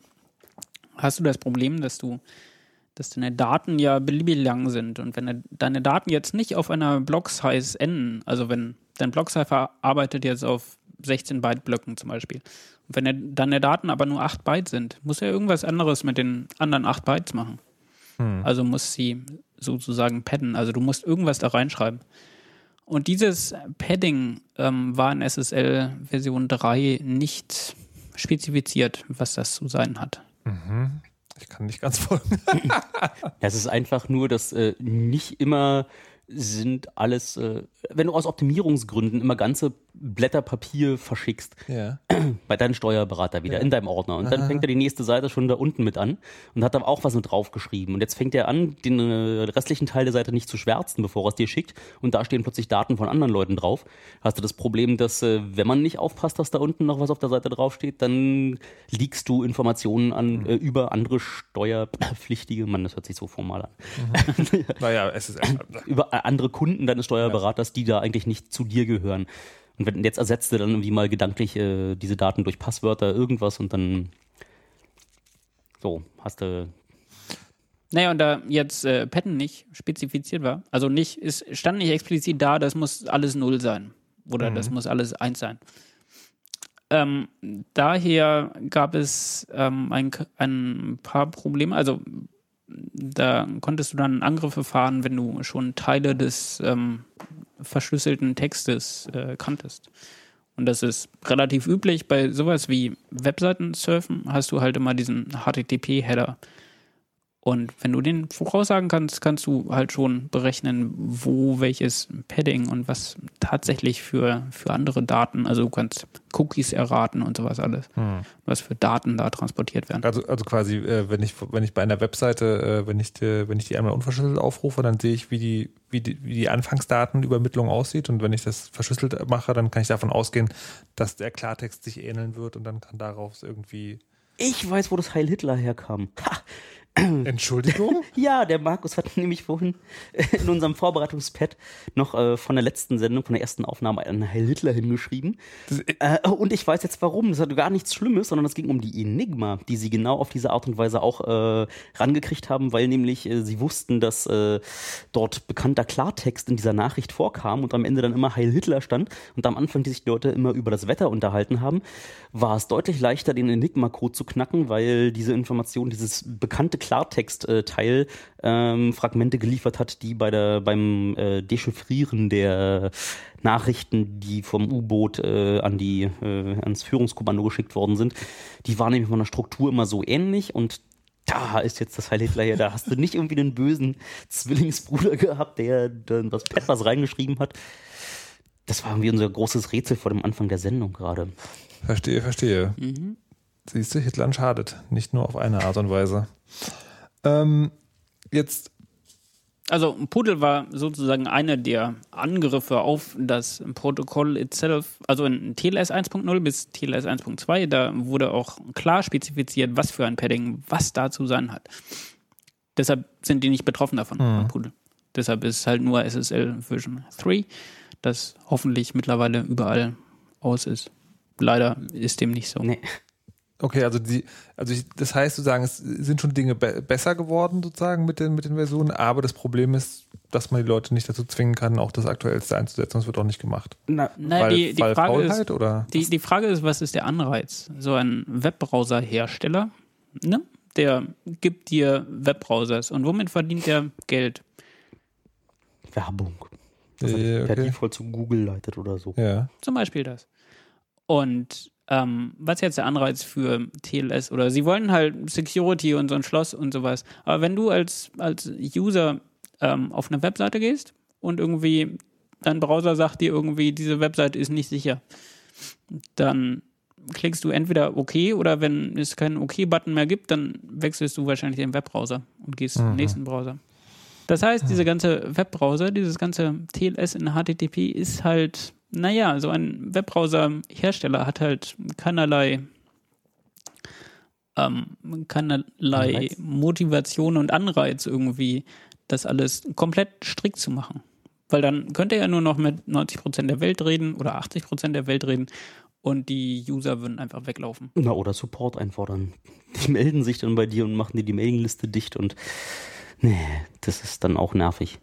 hast du das Problem, dass du dass deine Daten ja beliebig lang sind. Und wenn de- deine Daten jetzt nicht auf einer Block-Size enden, also wenn dein Block-Cipher arbeitet jetzt auf 16 Byte-Blöcken zum Beispiel, und wenn de- deine Daten aber nur 8 Byte sind, muss er irgendwas anderes mit den anderen 8 Bytes machen. Also muss sie sozusagen padden. Also du musst irgendwas da reinschreiben. Und dieses Padding ähm, war in SSL Version 3 nicht spezifiziert, was das zu sein hat. Ich kann nicht ganz folgen. <laughs> Ja, es ist einfach nur, dass äh, nicht immer sind alles, äh, wenn du aus Optimierungsgründen immer ganze Blätter Papier verschickst, Ja. <clears throat> bei deinem Steuerberater wieder in deinem Ordner. Und dann fängt er die nächste Seite schon da unten mit an und hat da auch was mit draufgeschrieben. Und jetzt fängt er an, den äh, restlichen Teil der Seite nicht zu schwärzen, bevor er es dir schickt. Und da stehen plötzlich Daten von anderen Leuten drauf. Hast du das Problem, dass äh, wenn man nicht aufpasst, dass da unten noch was auf der Seite draufsteht, dann liegst du Informationen an äh, über andere Steuerpflichtige. Mann, das hört sich so formal an. <laughs> Naja, es ist <clears throat> Über andere Kunden deines Steuerberaters, die da eigentlich nicht zu dir gehören. Und wenn, jetzt ersetzt du dann irgendwie mal gedanklich äh, diese Daten durch Passwörter, irgendwas und dann so, hast du. Naja, und da jetzt äh, Pattern nicht spezifiziert war, also nicht, es stand nicht explizit da, das muss alles null sein. Oder das muss alles eins sein. Ähm, daher gab es ähm, ein, ein paar Probleme. Also da konntest du dann Angriffe fahren, wenn du schon Teile des ähm, verschlüsselten Textes äh, kanntest. Und das ist relativ üblich. Bei sowas wie Webseiten surfen hast du halt immer diesen HTTP-Header. Und wenn du den voraussagen kannst, kannst du halt schon berechnen, wo welches Padding und was tatsächlich für, für andere Daten, also du kannst Cookies erraten und sowas alles, was für Daten da transportiert werden. Also, also quasi, äh, wenn ich wenn ich bei einer Webseite, äh, wenn ich die, wenn ich die einmal unverschlüsselt aufrufe, dann sehe ich, wie die wie die, wie die Anfangsdatenübermittlung aussieht und wenn ich das verschlüsselt mache, dann kann ich davon ausgehen, dass der Klartext sich ähneln wird und dann kann daraus irgendwie Ich weiß, wo das Heil Hitler herkam. Ha! Entschuldigung. <laughs> Ja, der Markus hat nämlich vorhin in unserem Vorbereitungspad noch äh, von der letzten Sendung, von der ersten Aufnahme einen Heil Hitler hingeschrieben. Äh, und ich weiß jetzt warum. Das hat gar nichts Schlimmes, sondern es ging um die Enigma, die sie genau auf diese Art und Weise auch äh, rangekriegt haben, weil nämlich äh, sie wussten, dass äh, dort bekannter Klartext in dieser Nachricht vorkam und am Ende dann immer Heil Hitler stand und am Anfang, die sich die Leute immer über das Wetter unterhalten haben, war es deutlich leichter, den Enigma-Code zu knacken, weil diese Information, dieses bekannte Klartext-Teil ähm, Fragmente geliefert hat, die bei der, beim äh, Dechiffrieren der Nachrichten, die vom U-Boot äh, an die, äh, ans Führungskommando geschickt worden sind, die waren nämlich von der Struktur immer so ähnlich und da ist jetzt das Heil Hitler da hast du nicht irgendwie einen bösen Zwillingsbruder gehabt, der dann was reingeschrieben hat. Das war irgendwie unser großes Rätsel vor dem Anfang der Sendung gerade. Verstehe, verstehe. Siehst du, Hitler schadet. Nicht nur auf eine Art und Weise. Ähm, jetzt, Also Pudel war sozusagen einer der Angriffe auf das Protokoll itself, also in TLS 1.0 bis TLS 1.2, da wurde auch klar spezifiziert, was für ein Padding was da zu sein hat. Deshalb sind die nicht betroffen davon, von Pudel. Deshalb ist halt nur SSL Version 3, das hoffentlich mittlerweile überall aus ist. Leider ist dem nicht so. Nee. okay, also die, also ich, das heißt sozusagen, es sind schon Dinge be besser geworden sozusagen mit den, mit den Versionen, aber das Problem ist, dass man die Leute nicht dazu zwingen kann, auch das Aktuellste einzusetzen. Das wird auch nicht gemacht. Na, Naja, weil, die, die weil Frage ist, oder? Die, die Frage ist, was ist der Anreiz? So ein Webbrowser-Hersteller, ne? der gibt dir Webbrowsers und womit verdient der Geld? Werbung. Das Ja, er per okay. Default zu Google leitet oder so. Ja. Zum Beispiel das. Und ähm, was ist jetzt der Anreiz für TLS? Oder sie wollen halt Security und so ein Schloss und sowas. Aber wenn du als, als User ähm, auf eine Webseite gehst und irgendwie dein Browser sagt dir irgendwie, diese Webseite ist nicht sicher, dann klickst du entweder OK oder wenn es keinen OK-Button mehr gibt, dann wechselst du wahrscheinlich den Webbrowser und gehst zum nächsten Browser. Das heißt, diese ganze Webbrowser, dieses ganze TLS in HTTP ist halt, naja, so ein Webbrowser-Hersteller hat halt keinerlei, ähm, keinerlei Anreiz. Motivation und Anreiz irgendwie, das alles komplett strikt zu machen. Weil dann könnte er ja nur noch mit 90% der Welt reden oder 80% der Welt reden und die User würden einfach weglaufen. Na, oder Support einfordern. Die melden sich dann bei dir und machen dir die Mailingliste dicht und nee, das ist dann auch nervig.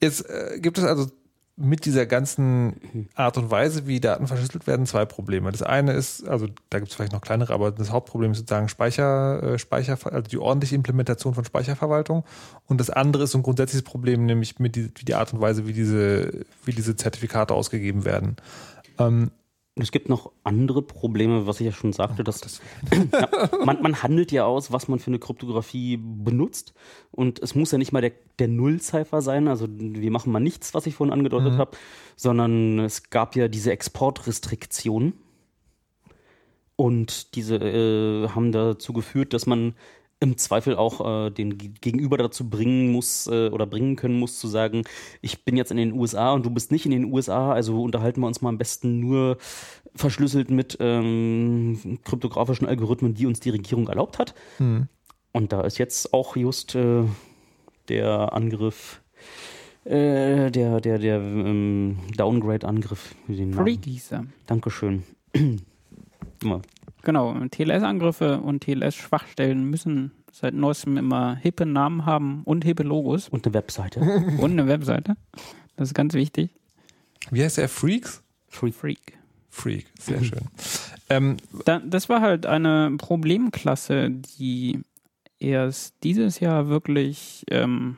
Jetzt äh, gibt es also mit dieser ganzen Art und Weise, wie Daten verschlüsselt werden, zwei Probleme. Das eine ist, also da gibt es vielleicht noch kleinere, aber das Hauptproblem ist sozusagen Speicher, äh, Speicher, also die ordentliche Implementation von Speicherverwaltung. Und das andere ist so ein grundsätzliches Problem, nämlich mit die, die Art und Weise, wie diese, wie diese Zertifikate ausgegeben werden. Ähm, Und es gibt noch andere Probleme, was ich ja schon sagte, dass <clears throat> ja, man, man <laughs> handelt ja aus, was man für eine Kryptographie benutzt. Und es muss ja nicht mal der, der Null-Cipher sein. Also wir machen mal nichts, was ich vorhin angedeutet habe, sondern es gab ja diese Exportrestriktionen. Und diese äh, haben dazu geführt, dass man im Zweifel auch äh, den Ge- Gegenüber dazu bringen muss äh, oder bringen können muss, zu sagen, ich bin jetzt in den USA und du bist nicht in den USA, also unterhalten wir uns mal am besten nur verschlüsselt mit ähm, kryptografischen Algorithmen, die uns die Regierung erlaubt hat. Und da ist jetzt auch just äh, der Angriff, äh, der, der, der ähm, Downgrade-Angriff. den Namen- Freak hieß er. Dankeschön. <clears throat> Immer. Genau, TLS-Angriffe und TLS-Schwachstellen müssen seit neuestem immer hippe Namen haben und hippe Logos Und eine Webseite. <laughs> und eine Webseite. Das ist ganz wichtig. wie heißt der? Freaks? Freak. Freak, sehr schön. <laughs> Ähm, Da, das war halt eine Problemklasse, die erst dieses Jahr wirklich ähm,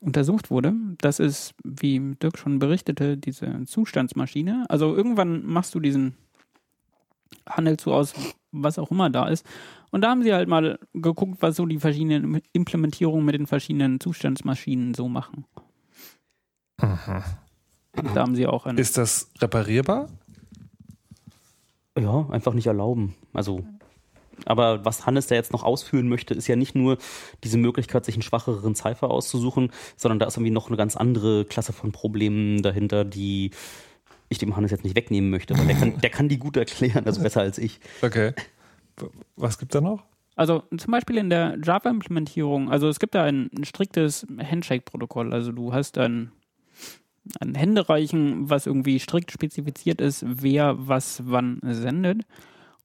untersucht wurde. Das ist, wie Dirk schon berichtete, diese Zustandsmaschine. Also irgendwann machst du diesen, handelst du aus, was auch immer da ist. Und da haben sie halt mal geguckt, was so die verschiedenen Implementierungen mit den verschiedenen Zustandsmaschinen so machen. Da haben sie auch ein. Ist das reparierbar? Ja, einfach nicht erlauben. Also, aber was Hannes da jetzt noch ausführen möchte, ist ja nicht nur diese Möglichkeit, sich einen schwacheren Cypher auszusuchen, sondern da ist irgendwie noch eine ganz andere Klasse von Problemen dahinter, die ich dem Hannes jetzt nicht wegnehmen möchte. Weil der kann, der kann die gut erklären, also besser als ich. Okay. Was gibt's da noch? Also zum Beispiel in der Java-Implementierung, also es gibt da ein, ein striktes Handshake-Protokoll. Also du hast ein, ein Händereichen, was irgendwie strikt spezifiziert ist, wer was wann sendet.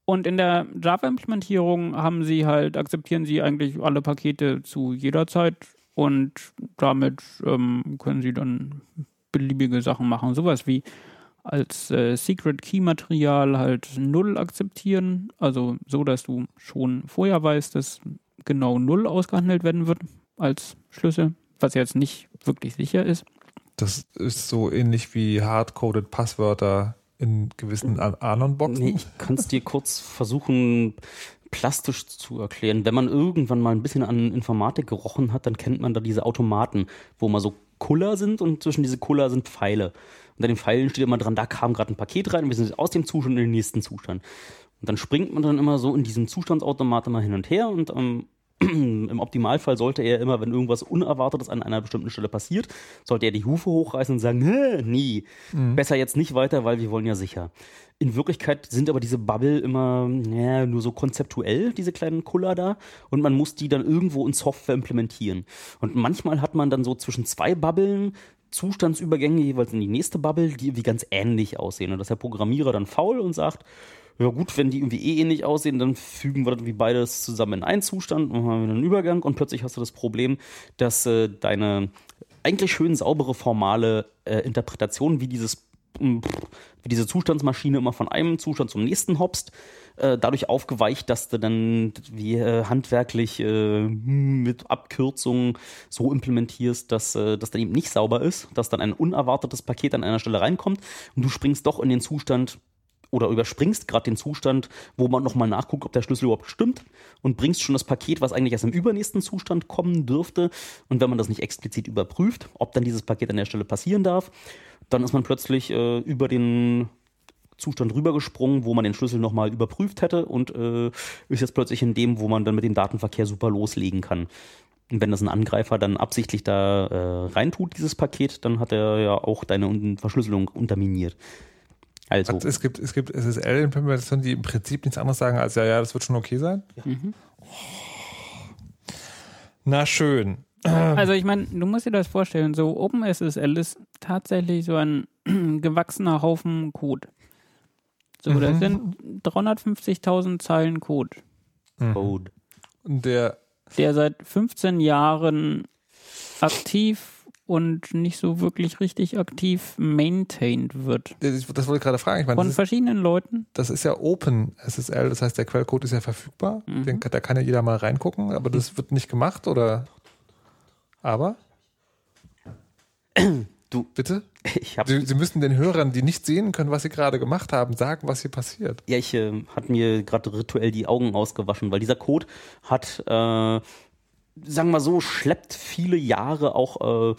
Und in der Java-Implementierung haben sie halt, akzeptieren sie eigentlich alle Pakete zu jeder Zeit und damit ähm, können sie dann beliebige Sachen machen. Sowas wie als äh, Secret Key Material halt null akzeptieren, also so, dass du schon vorher weißt, dass genau null ausgehandelt werden wird als Schlüssel, was jetzt nicht wirklich sicher ist. Das ist so ähnlich wie hardcoded Passwörter in gewissen An- Anon-Boxen. Nee, ich kann es dir kurz versuchen, plastisch zu erklären. Wenn man irgendwann mal ein bisschen an Informatik gerochen hat, dann kennt man da diese Automaten, wo mal so Kuller sind und zwischen diese Kuller sind Pfeile. Und an den Pfeilen steht immer dran, da kam gerade ein Paket rein und wir sind jetzt aus dem Zustand in den nächsten Zustand. Und dann springt man dann immer so in diesem Zustandsautomat immer hin und her und ähm, <clears throat> im Optimalfall sollte er immer, wenn irgendwas Unerwartetes an einer bestimmten Stelle passiert, sollte er die Hufe hochreißen und sagen, "Hä, nie, besser jetzt nicht weiter, weil wir wollen ja sicher. In Wirklichkeit sind aber diese Bubble immer ja, nur so konzeptuell, diese kleinen Kuller da, und man muss die dann irgendwo in Software implementieren. Und manchmal hat man dann so zwischen zwei Bubblen Zustandsübergänge jeweils in die nächste Bubble, die irgendwie ganz ähnlich aussehen. Und das ist der Programmierer dann faul und sagt, ja gut, wenn die irgendwie eh ähnlich aussehen, dann fügen wir wie beides zusammen in einen Zustand und haben einen Übergang und plötzlich hast du das Problem, dass äh, deine eigentlich schön saubere formale äh, Interpretation, wie dieses mh, wie diese Zustandsmaschine immer von einem Zustand zum nächsten hopst, äh, dadurch aufgeweicht, dass du dann wie äh, handwerklich äh, mit Abkürzungen so implementierst, dass äh, das dann eben nicht sauber ist, dass dann ein unerwartetes Paket an einer Stelle reinkommt und du springst doch in den Zustand oder überspringst gerade den Zustand, wo man nochmal nachguckt, ob der Schlüssel überhaupt stimmt und bringst schon das Paket, was eigentlich erst im übernächsten Zustand kommen dürfte. Und wenn man das nicht explizit überprüft, ob dann dieses Paket an der Stelle passieren darf, dann ist man plötzlich äh, über den Zustand rübergesprungen, wo man den Schlüssel nochmal überprüft hätte und äh, ist jetzt plötzlich in dem, wo man dann mit dem Datenverkehr super loslegen kann. Und wenn das ein Angreifer dann absichtlich da äh, reintut, dieses Paket, dann hat er ja auch deine Un Verschlüsselung unterminiert. Also, Also es gibt, es gibt SSL-Implementationen, die im Prinzip nichts anderes sagen als, ja, ja, das wird schon okay sein. Na schön. Also ich meine, du musst dir das vorstellen, so OpenSSL ist tatsächlich so ein <clears throat> gewachsener Haufen Code. So, das sind 350.000 Zeilen Code, Code. Und Der, der seit 15 Jahren aktiv und nicht so wirklich richtig aktiv maintained wird. das das wollte ich gerade fragen. Ich meine, Von das ist, verschiedenen Leuten. das ist ja Open SSL, das heißt, der Quellcode ist ja verfügbar. Den, da kann ja jeder mal reingucken, aber das wird nicht gemacht, oder? Aber? <clears throat> <clears throat> Du, Bitte? <laughs> ich habe Sie, Sie müssen den Hörern, die nicht sehen können, was Sie gerade gemacht haben, sagen, was hier passiert. Ja, ich äh, hat mir gerade rituell die Augen ausgewaschen, weil dieser Code hat, äh, sagen wir so, schleppt viele Jahre auch äh,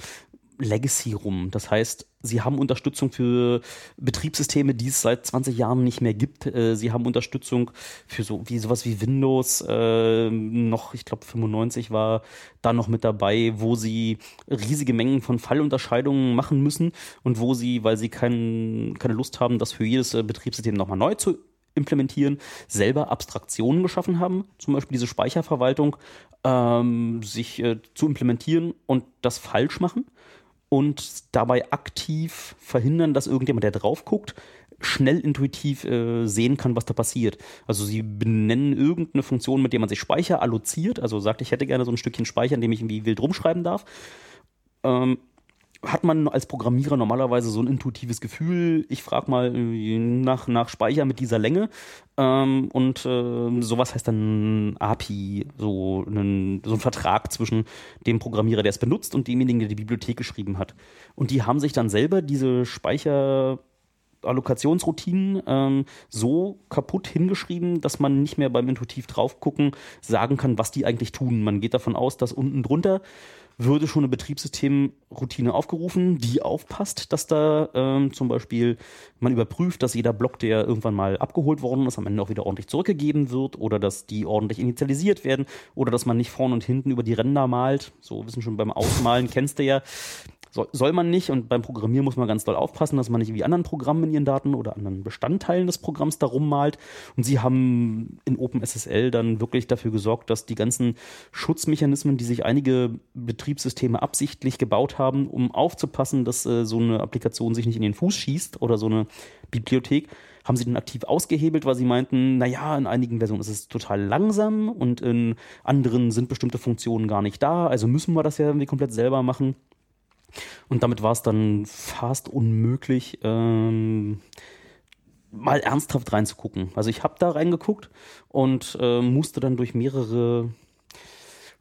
Legacy rum. Das heißt, sie haben Unterstützung für Betriebssysteme, die es seit 20 Jahren nicht mehr gibt. Äh, sie haben Unterstützung für so wie sowas wie Windows. Äh, noch, ich glaube, 95 war da noch mit dabei, wo sie riesige Mengen von Fallunterscheidungen machen müssen und wo sie, weil sie kein, keine Lust haben, das für jedes äh, Betriebssystem nochmal neu zu implementieren, selber Abstraktionen geschaffen haben, zum Beispiel diese Speicherverwaltung, ähm, sich äh, zu implementieren und das falsch machen und dabei aktiv verhindern, dass irgendjemand, der drauf guckt, schnell intuitiv äh, sehen kann, was da passiert. Also sie benennen irgendeine Funktion, mit der man sich Speicher alloziert, also sagt, ich hätte gerne so ein Stückchen Speicher, in dem ich irgendwie wild rumschreiben darf. Ähm, hat man als Programmierer normalerweise so ein intuitives Gefühl, ich frage mal äh, nach, nach Speicher mit dieser Länge ähm, und äh, sowas heißt dann API, so, einen, so ein Vertrag zwischen dem Programmierer, der es benutzt und demjenigen, der die Bibliothek geschrieben hat. Und die haben sich dann selber diese Speicher Allokationsroutinen ähm, so kaputt hingeschrieben, dass man nicht mehr beim intuitiv draufgucken sagen kann, was die eigentlich tun. Man geht davon aus, dass unten drunter würde schon eine Betriebssystemroutine aufgerufen, die aufpasst, dass da ähm, zum Beispiel man überprüft, dass jeder Block, der irgendwann mal abgeholt worden ist, am Ende auch wieder ordentlich zurückgegeben wird oder dass die ordentlich initialisiert werden oder dass man nicht vorne und hinten über die Ränder malt. So wissen schon beim Ausmalen kennst du ja, soll, soll man nicht und beim Programmieren muss man ganz doll aufpassen, dass man nicht wie anderen Programmen in ihren Daten oder anderen Bestandteilen des Programms da rummalt. Und sie haben in OpenSSL dann wirklich dafür gesorgt, dass die ganzen Schutzmechanismen, die sich einige Betriebssysteme absichtlich gebaut haben, um aufzupassen, dass äh, so eine Applikation sich nicht in den Fuß schießt oder so eine Bibliothek, haben sie dann aktiv ausgehebelt, weil sie meinten, naja, in einigen Versionen ist es total langsam und in anderen sind bestimmte Funktionen gar nicht da, also müssen wir das ja irgendwie komplett selber machen. Und damit war es dann fast unmöglich, ähm, mal ernsthaft reinzugucken. Also ich habe da reingeguckt und äh, musste dann durch mehrere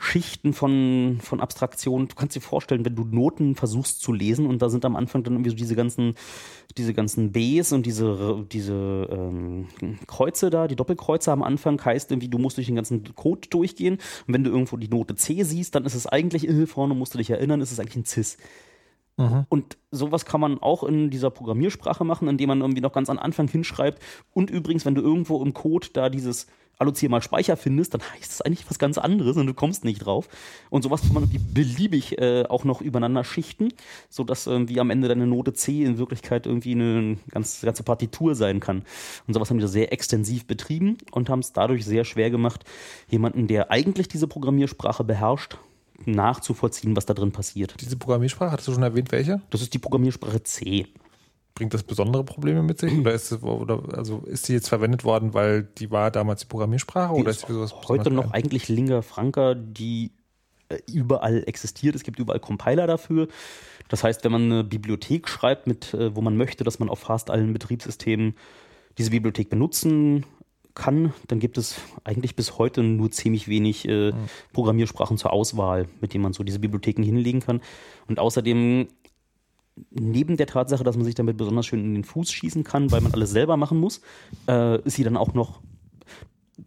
Schichten von, von Abstraktion. Du kannst dir vorstellen, wenn du Noten versuchst zu lesen und da sind am Anfang dann irgendwie so diese ganzen, diese ganzen Bs und diese, diese ähm, Kreuze da, die Doppelkreuze am Anfang heißt irgendwie, du musst durch den ganzen Code durchgehen und wenn du irgendwo die Note C siehst, dann ist es eigentlich, äh, vorne musst du dich erinnern, ist es eigentlich ein Cis. Und sowas kann man auch in dieser Programmiersprache machen, indem man irgendwie noch ganz am Anfang hinschreibt. Und übrigens, wenn du irgendwo im Code da dieses allozier mal Speicher findest, dann heißt es eigentlich was ganz anderes und du kommst nicht drauf. Und sowas kann man irgendwie beliebig äh, auch noch übereinander schichten, sodass irgendwie am Ende deine Note C in Wirklichkeit irgendwie eine ganz, ganze Partitur sein kann. Und sowas haben da sehr extensiv betrieben und haben es dadurch sehr schwer gemacht, jemanden, der eigentlich diese Programmiersprache beherrscht, nachzuvollziehen, was da drin passiert. Diese Programmiersprache, hattest du schon erwähnt, welche? Das ist die Programmiersprache C. Bringt das besondere Probleme mit sich? Oder ist, es, oder, also ist die jetzt verwendet worden, weil die war damals die Programmiersprache? Die oder ist ist sowas heute noch geeignet? eigentlich Lingua Franca, die äh, überall existiert. Es gibt überall Compiler dafür. Das heißt, wenn man eine Bibliothek schreibt, mit, äh, wo man möchte, dass man auf fast allen Betriebssystemen diese Bibliothek benutzen kann, dann gibt es eigentlich bis heute nur ziemlich wenig äh, Programmiersprachen zur Auswahl, mit denen man so diese Bibliotheken hinlegen kann. Und außerdem neben der Tatsache, dass man sich damit besonders schön in den Fuß schießen kann, weil man alles selber machen muss, äh, ist sie dann auch noch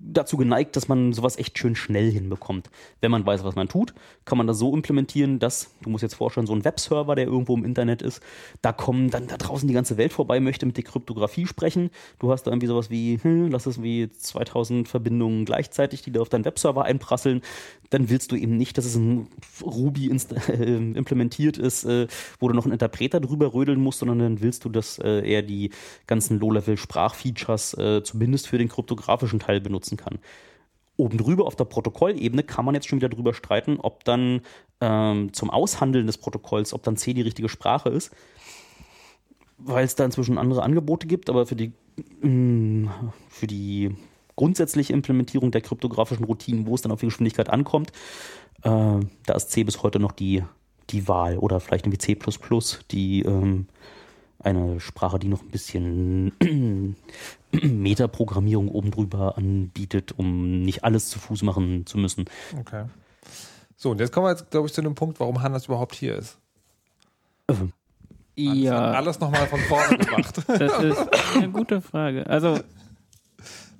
dazu geneigt, dass man sowas echt schön schnell hinbekommt. Wenn man weiß, was man tut, kann man das so implementieren, dass, du musst jetzt vorstellen, so ein Webserver, der irgendwo im Internet ist, da kommen dann da draußen die ganze Welt vorbei, möchte mit der Kryptographie sprechen. Du hast da irgendwie sowas wie, hm, lass es wie 2000 Verbindungen gleichzeitig, die da auf deinen Webserver einprasseln. Dann willst du eben nicht, dass es in Ruby <laughs> äh, implementiert ist, äh, wo du noch einen Interpreter drüber rödeln musst, sondern dann willst du, dass äh, er die ganzen Low-Level-Sprachfeatures äh, zumindest für den kryptografischen Teil benutzen kann. Oben drüber auf der Protokollebene kann man jetzt schon wieder drüber streiten, ob dann ähm, zum Aushandeln des Protokolls, ob dann C die richtige Sprache ist, weil es da inzwischen andere Angebote gibt, aber für die, mh, für die grundsätzliche Implementierung der kryptografischen Routinen, wo es dann auf die Geschwindigkeit ankommt, äh, da ist C bis heute noch die, die Wahl oder vielleicht irgendwie C++, die ähm, eine Sprache, die noch ein bisschen <clears throat> Metaprogrammierung oben drüber anbietet, um nicht alles zu Fuß machen zu müssen. Okay. So, und jetzt kommen wir jetzt, glaube ich, zu dem Punkt, warum Hannes überhaupt hier ist. Hat Ja, alles nochmal von vorne <laughs> gemacht. das ist eine gute Frage. Also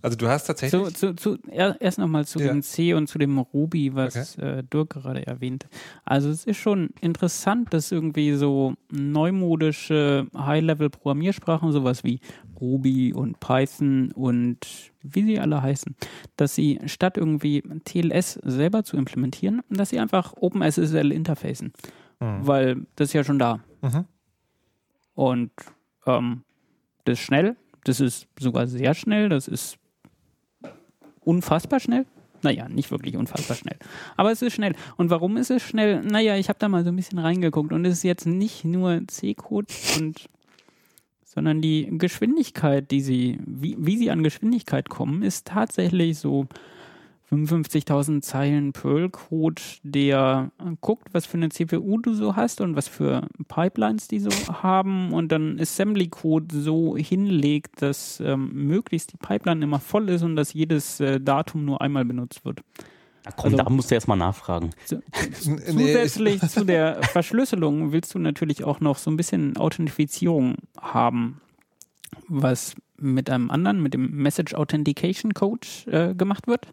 Also du hast tatsächlich. zu, zu, zu, er- erst nochmal zu Ja. dem C und zu dem Ruby, was äh, Dirk gerade erwähnte. Also es ist schon interessant, dass irgendwie so neumodische High-Level-Programmiersprachen, sowas wie Ruby und Python und wie sie alle heißen, dass sie statt irgendwie TLS selber zu implementieren, dass sie einfach OpenSSL interfacen. Weil das ist ja schon da. Mhm. Und ähm, das ist schnell, das ist sogar sehr schnell, das ist unfassbar schnell. Naja, nicht wirklich unfassbar schnell. Aber es ist schnell. Und warum ist es schnell? Naja, ich habe da mal so ein bisschen reingeguckt und es ist jetzt nicht nur C-Code und sondern die Geschwindigkeit, die sie, wie, wie sie an Geschwindigkeit kommen, ist tatsächlich so 55.000 Zeilen Perl-Code, der äh, guckt, was für eine CPU du so hast und was für Pipelines die so haben und dann Assembly-Code so hinlegt, dass ähm, möglichst die Pipeline immer voll ist und dass jedes äh, Datum nur einmal benutzt wird. Na komm, Also- da musst du erst mal nachfragen. Zu, <laughs> Nee, zusätzlich zu der Verschlüsselung willst du natürlich auch noch so ein bisschen Authentifizierung haben. was mit einem anderen, mit dem Message Authentication Code äh, gemacht wird.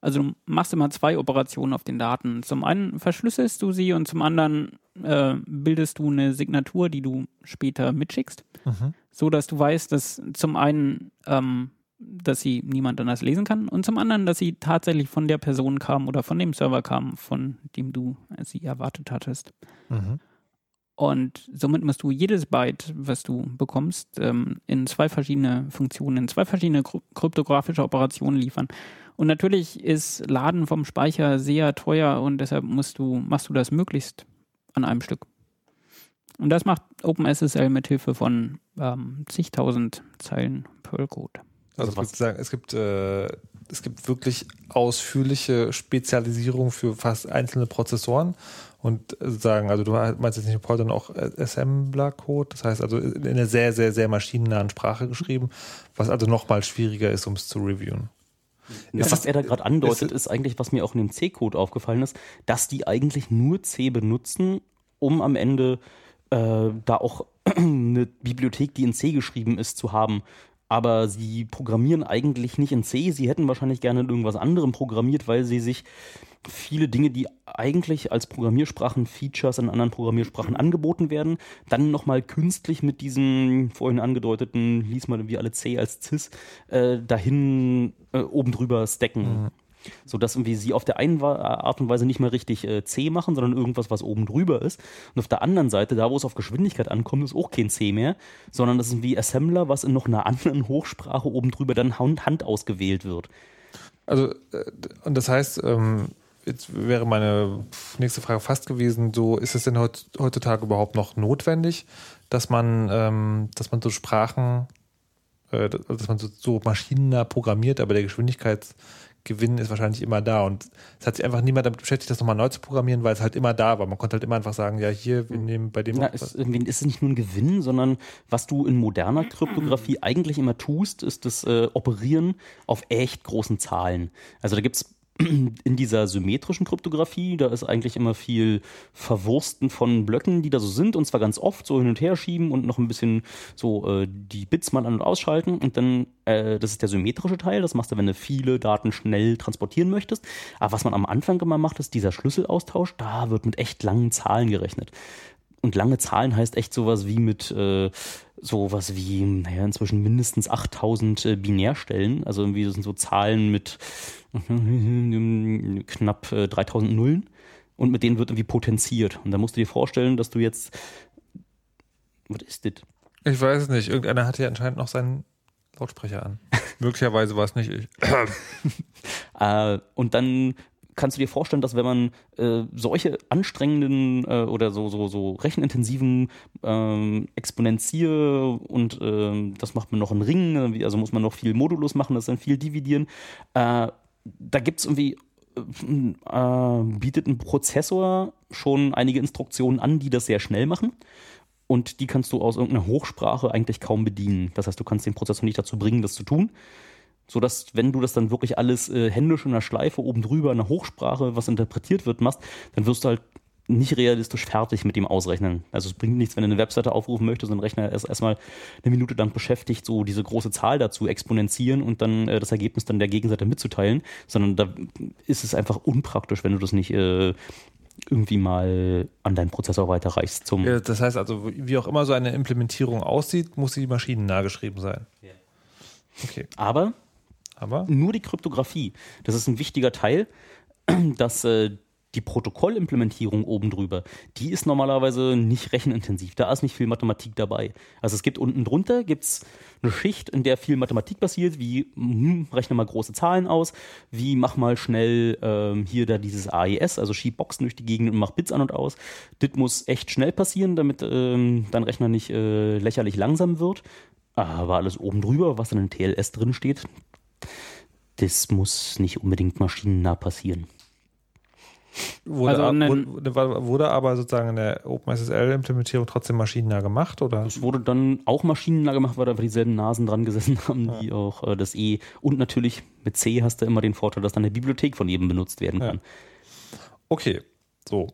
Also du machst immer zwei Operationen auf den Daten. Zum einen verschlüsselst du sie und zum anderen äh, bildest du eine Signatur, die du später mitschickst, Mhm. so dass du weißt, dass zum einen, ähm, dass sie niemand anders lesen kann und zum anderen, dass sie tatsächlich von der Person kam oder von dem Server kam, von dem du sie erwartet hattest. Mhm. Und somit musst du jedes Byte, was du bekommst, ähm, in zwei verschiedene Funktionen, in zwei verschiedene kry- kryptografische Operationen liefern. Und natürlich ist Laden vom Speicher sehr teuer und deshalb musst du, machst du das möglichst an einem Stück. Und das macht OpenSSL mit Hilfe von ähm, zigtausend Zeilen Perl-Code. Also, Also ich was- würde sagen, es gibt, äh, es gibt wirklich ausführliche Spezialisierung für fast einzelne Prozessoren und sagen, also du meinst jetzt nicht nur Perl, sondern auch Assembler-Code, das heißt also in einer sehr, sehr, sehr maschinennahen Sprache geschrieben, was also nochmal schwieriger ist, um es zu reviewen. Ja, Ist was er da gerade andeutet, ist ist eigentlich, was mir auch in dem C-Code aufgefallen ist, dass die eigentlich nur C benutzen, um am Ende äh, da auch <clears throat> eine Bibliothek, die in C geschrieben ist, zu haben. Aber sie programmieren eigentlich nicht in C. Sie hätten wahrscheinlich gerne in irgendwas anderem programmiert, weil sie sich viele Dinge, die eigentlich als Programmiersprachen Features in anderen Programmiersprachen angeboten werden, dann nochmal künstlich mit diesem vorhin angedeuteten, lies mal wie alle C als Cis, äh, dahin äh, oben drüber stacken. So dass irgendwie sie auf der einen Wa- Art und Weise nicht mehr richtig äh, C machen, sondern irgendwas, was oben drüber ist. Und auf der anderen Seite, da wo es auf Geschwindigkeit ankommt, ist auch kein C mehr, sondern das ist wie Assembler, was in noch einer anderen Hochsprache oben drüber dann Hand, Hand ausgewählt wird. Also, äh, und das heißt, ähm, jetzt wäre meine nächste Frage fast gewesen, so ist es denn heut, heutzutage überhaupt noch notwendig, dass man, ähm, dass man so Sprachen, äh, dass man so, so maschinennah programmiert, aber der Geschwindigkeitsgewinn ist wahrscheinlich immer da und es hat sich einfach niemand damit beschäftigt, das nochmal neu zu programmieren, weil es halt immer da war. Man konnte halt immer einfach sagen, ja hier, wir nehmen bei dem Na, es, ist es nicht nur ein Gewinn, sondern was du in moderner Kryptographie eigentlich immer tust, ist das äh, Operieren auf echt großen Zahlen. Also da gibt's in dieser symmetrischen Kryptographie, da ist eigentlich immer viel Verwursten von Blöcken, die da so sind, und zwar ganz oft so hin und her schieben und noch ein bisschen so äh, die Bits mal an- und ausschalten. Und dann, äh, das ist der symmetrische Teil, das machst du, wenn du viele Daten schnell transportieren möchtest. Aber was man am Anfang immer macht, ist dieser Schlüsselaustausch, da wird mit echt langen Zahlen gerechnet. Und lange Zahlen heißt echt sowas wie mit äh, sowas wie, naja, inzwischen mindestens 8000 äh, Binärstellen. Also irgendwie das sind so Zahlen mit <laughs> knapp äh, 3000 Nullen. Und mit denen wird irgendwie potenziert. Und da musst du dir vorstellen, dass du jetzt. Was ist das? Ich weiß es nicht, irgendeiner hat ja anscheinend noch seinen Lautsprecher an. <laughs> Möglicherweise war es nicht ich. Äh, und dann kannst du dir vorstellen, dass wenn man äh, solche anstrengenden äh, oder so, so, so rechenintensiven ähm, Exponentier und ähm, das macht man noch in Ringen, irgendwie, also muss man noch viel Modulus machen, das dann viel dividieren. Äh, da gibt es irgendwie, äh, bietet ein Prozessor schon einige Instruktionen an, die das sehr schnell machen. Und die kannst du aus irgendeiner Hochsprache eigentlich kaum bedienen. Das heißt, du kannst den Prozessor nicht dazu bringen, das zu tun so dass wenn du das dann wirklich alles äh, händisch in einer Schleife oben drüber in einer Hochsprache, was interpretiert wird, machst, dann wirst du halt nicht realistisch fertig mit dem Ausrechnen. Also es bringt nichts, wenn du eine Webseite aufrufen möchtest und ein Rechner ist erstmal eine Minute lang beschäftigt, so diese große Zahl dazu exponentieren und dann äh, das Ergebnis dann der Gegenseite mitzuteilen, sondern da ist es einfach unpraktisch, wenn du das nicht äh, irgendwie mal an deinen Prozessor weiterreichst zum Ja, Das heißt also, wie auch immer so eine Implementierung aussieht, muss sie maschinennah geschrieben sein. Okay, aber aber nur die Kryptographie. Das ist ein wichtiger Teil, <clears throat> dass äh, die Protokollimplementierung oben drüber, die ist normalerweise nicht rechenintensiv. Da ist nicht viel Mathematik dabei. Also es gibt unten drunter gibt's eine Schicht, in der viel Mathematik passiert, wie hm, rechne mal große Zahlen aus, wie mach mal schnell ähm, hier da dieses AES, also schieb Boxen durch die Gegend und mach Bits an und aus. Das muss echt schnell passieren, damit ähm, dein Rechner nicht äh, lächerlich langsam wird. Aber alles oben drüber, was in den TLS drin steht, das muss nicht unbedingt maschinennah passieren. wurde, Also wurde, wurde aber sozusagen in der OpenSSL-Implementierung trotzdem maschinennah gemacht, oder? Das wurde dann auch maschinennah gemacht, weil da einfach dieselben Nasen dran gesessen <laughs> haben, wie auch äh, das E. Und natürlich mit C hast du immer den Vorteil, dass dann eine Bibliothek von jedem benutzt werden kann. Okay, so.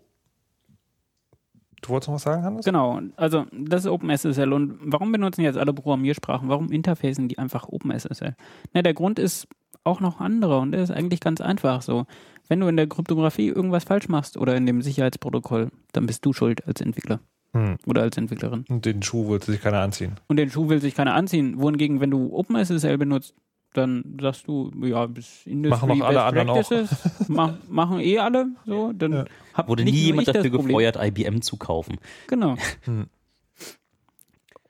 Du wolltest noch was sagen, Hannes? Genau, also das ist OpenSSL. Und warum benutzen jetzt alle Programmiersprachen? Warum interfacen die einfach OpenSSL? Na, der Grund ist auch noch anderer und der ist eigentlich ganz einfach so. Wenn du in der Kryptographie irgendwas falsch machst oder in dem Sicherheitsprotokoll, dann bist du schuld als Entwickler Hm. oder als Entwicklerin. Und den Schuh wollte sich keiner anziehen. Und den Schuh will sich keiner anziehen. Wohingegen, wenn du OpenSSL benutzt, dann sagst du, ja, bis Industry Machen doch alle Best anderen auch. Practices, mach, machen eh alle, so, dann Ja. hab Wurde nie jemand dafür gefeuert, IBM zu kaufen. Genau. Hm.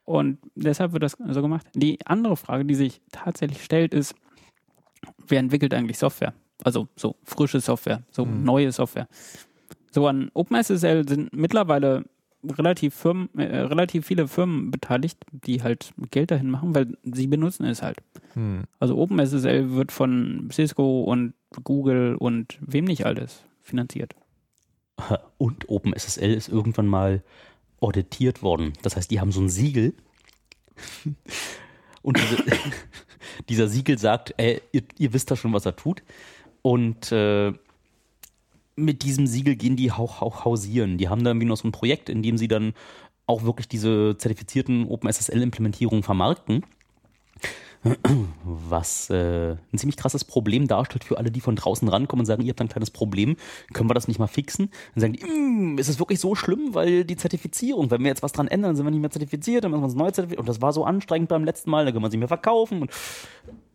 Und deshalb wird das so gemacht. Die andere Frage, die sich tatsächlich stellt, ist, wer entwickelt eigentlich Software? Also so frische Software, so Hm. neue Software. So an OpenSSL sind mittlerweile relativ Firmen, äh, relativ viele Firmen beteiligt, die halt Geld dahin machen, weil sie benutzen es halt. Hm. Also OpenSSL wird von Cisco und Google und wem nicht alles finanziert. <laughs> Und OpenSSL ist irgendwann mal auditiert worden. Das heißt, die haben so ein Siegel. <laughs> Und diese, <laughs> dieser Siegel sagt, ey, ihr, ihr wisst da schon, was er tut. Und äh, mit diesem Siegel gehen die hau, hau, hausieren. Die haben da irgendwie noch so ein Projekt, in dem sie dann auch wirklich diese zertifizierten OpenSSL-Implementierungen vermarkten. Was äh, ein ziemlich krasses Problem darstellt für alle, die von draußen rankommen und sagen, ihr habt ein kleines Problem, können wir das nicht mal fixen? Dann sagen die, "Mm, ist es wirklich so schlimm, weil die Zertifizierung, wenn wir jetzt was dran ändern, sind wir nicht mehr zertifiziert, dann müssen wir uns neu zertifizieren. Und das war so anstrengend beim letzten Mal, da kann man sich mehr verkaufen. Und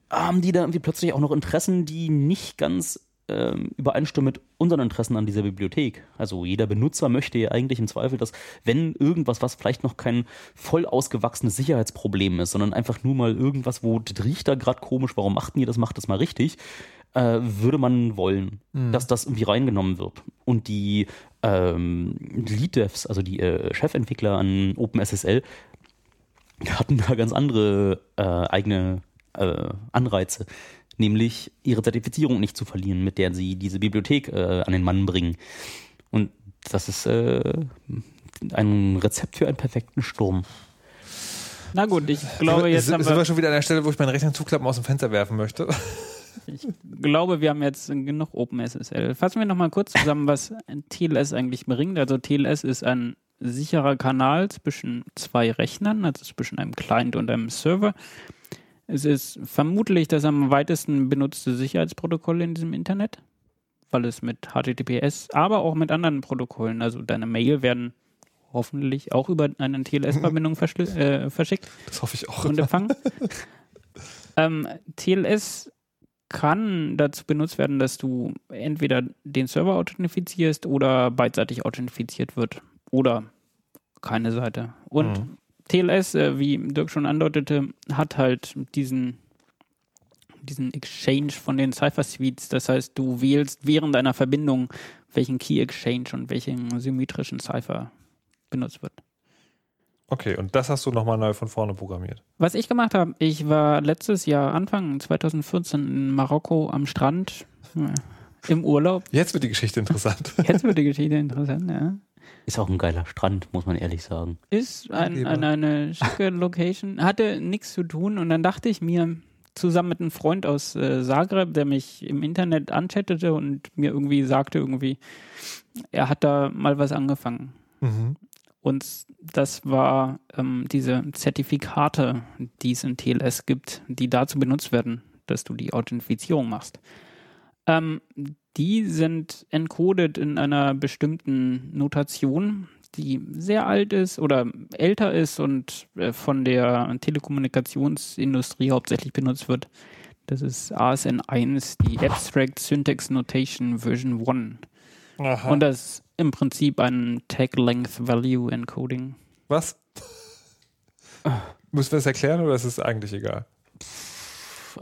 haben die da irgendwie plötzlich auch noch Interessen, die nicht ganz ähm, übereinstimmen mit unseren Interessen an dieser Bibliothek. Also jeder Benutzer möchte ja eigentlich im Zweifel, dass wenn irgendwas, was vielleicht noch kein voll ausgewachsenes Sicherheitsproblem ist, sondern einfach nur mal irgendwas, wo das riecht da gerade komisch, warum macht ihr das, macht das mal richtig, äh, würde man wollen, dass das irgendwie reingenommen wird. Und die ähm, Lead-Devs, also die äh, Chefentwickler an OpenSSL, hatten da ganz andere äh, eigene äh, Anreize, nämlich ihre Zertifizierung nicht zu verlieren, mit der sie diese Bibliothek äh, an den Mann bringen. Und das ist äh, ein Rezept für einen perfekten Sturm. Na gut, ich glaube, jetzt sind, haben sind wir wir schon wieder an der Stelle, wo ich meinen Rechner zuklappen aus dem Fenster werfen möchte. <laughs> Ich glaube, wir haben jetzt genug OpenSSL. Fassen wir nochmal kurz zusammen, was TLS eigentlich bringt. Also TLS ist ein sicherer Kanal zwischen zwei Rechnern, also zwischen einem Client und einem Server. Es ist vermutlich das am weitesten benutzte Sicherheitsprotokoll in diesem Internet, weil es mit HTTPS, aber auch mit anderen Protokollen, also deine Mail werden hoffentlich auch über eine TLS-Verbindung <laughs> äh, verschickt Das hoffe ich auch. und empfangen. <laughs> ähm, TLS kann dazu benutzt werden, dass du entweder den Server authentifizierst oder beidseitig authentifiziert wird oder keine Seite. Und Mhm. TLS, äh, wie Dirk schon andeutete, hat halt diesen diesen Exchange von den Cypher Suites. Das heißt, du wählst während deiner Verbindung, welchen Key Exchange und welchen symmetrischen Cypher benutzt wird. Okay, und das hast du nochmal neu von vorne programmiert. Was ich gemacht habe, ich war letztes Jahr, Anfang 2014 in Marokko am Strand äh, im Urlaub. Jetzt wird die Geschichte interessant. Jetzt wird die Geschichte interessant, ja. Ist auch ein geiler Strand, muss man ehrlich sagen. Ist ein, ein, eine schicke Location, hatte nichts zu tun und dann dachte ich mir, zusammen mit einem Freund aus äh, Zagreb, der mich im Internet anchattete und mir irgendwie sagte, irgendwie, er hat da mal was angefangen. Mhm. Und das war ähm, diese Zertifikate, die es in TLS gibt, die dazu benutzt werden, dass du die Authentifizierung machst. Ähm, die sind encoded in einer bestimmten Notation, die sehr alt ist oder älter ist und äh, von der Telekommunikationsindustrie hauptsächlich benutzt wird. Das ist ASN1, die Abstract Syntax Notation Version 1. Aha. Und das ist im Prinzip ein Tag Length Value Encoding. Was? <laughs> Müssen wir das erklären oder ist es eigentlich egal?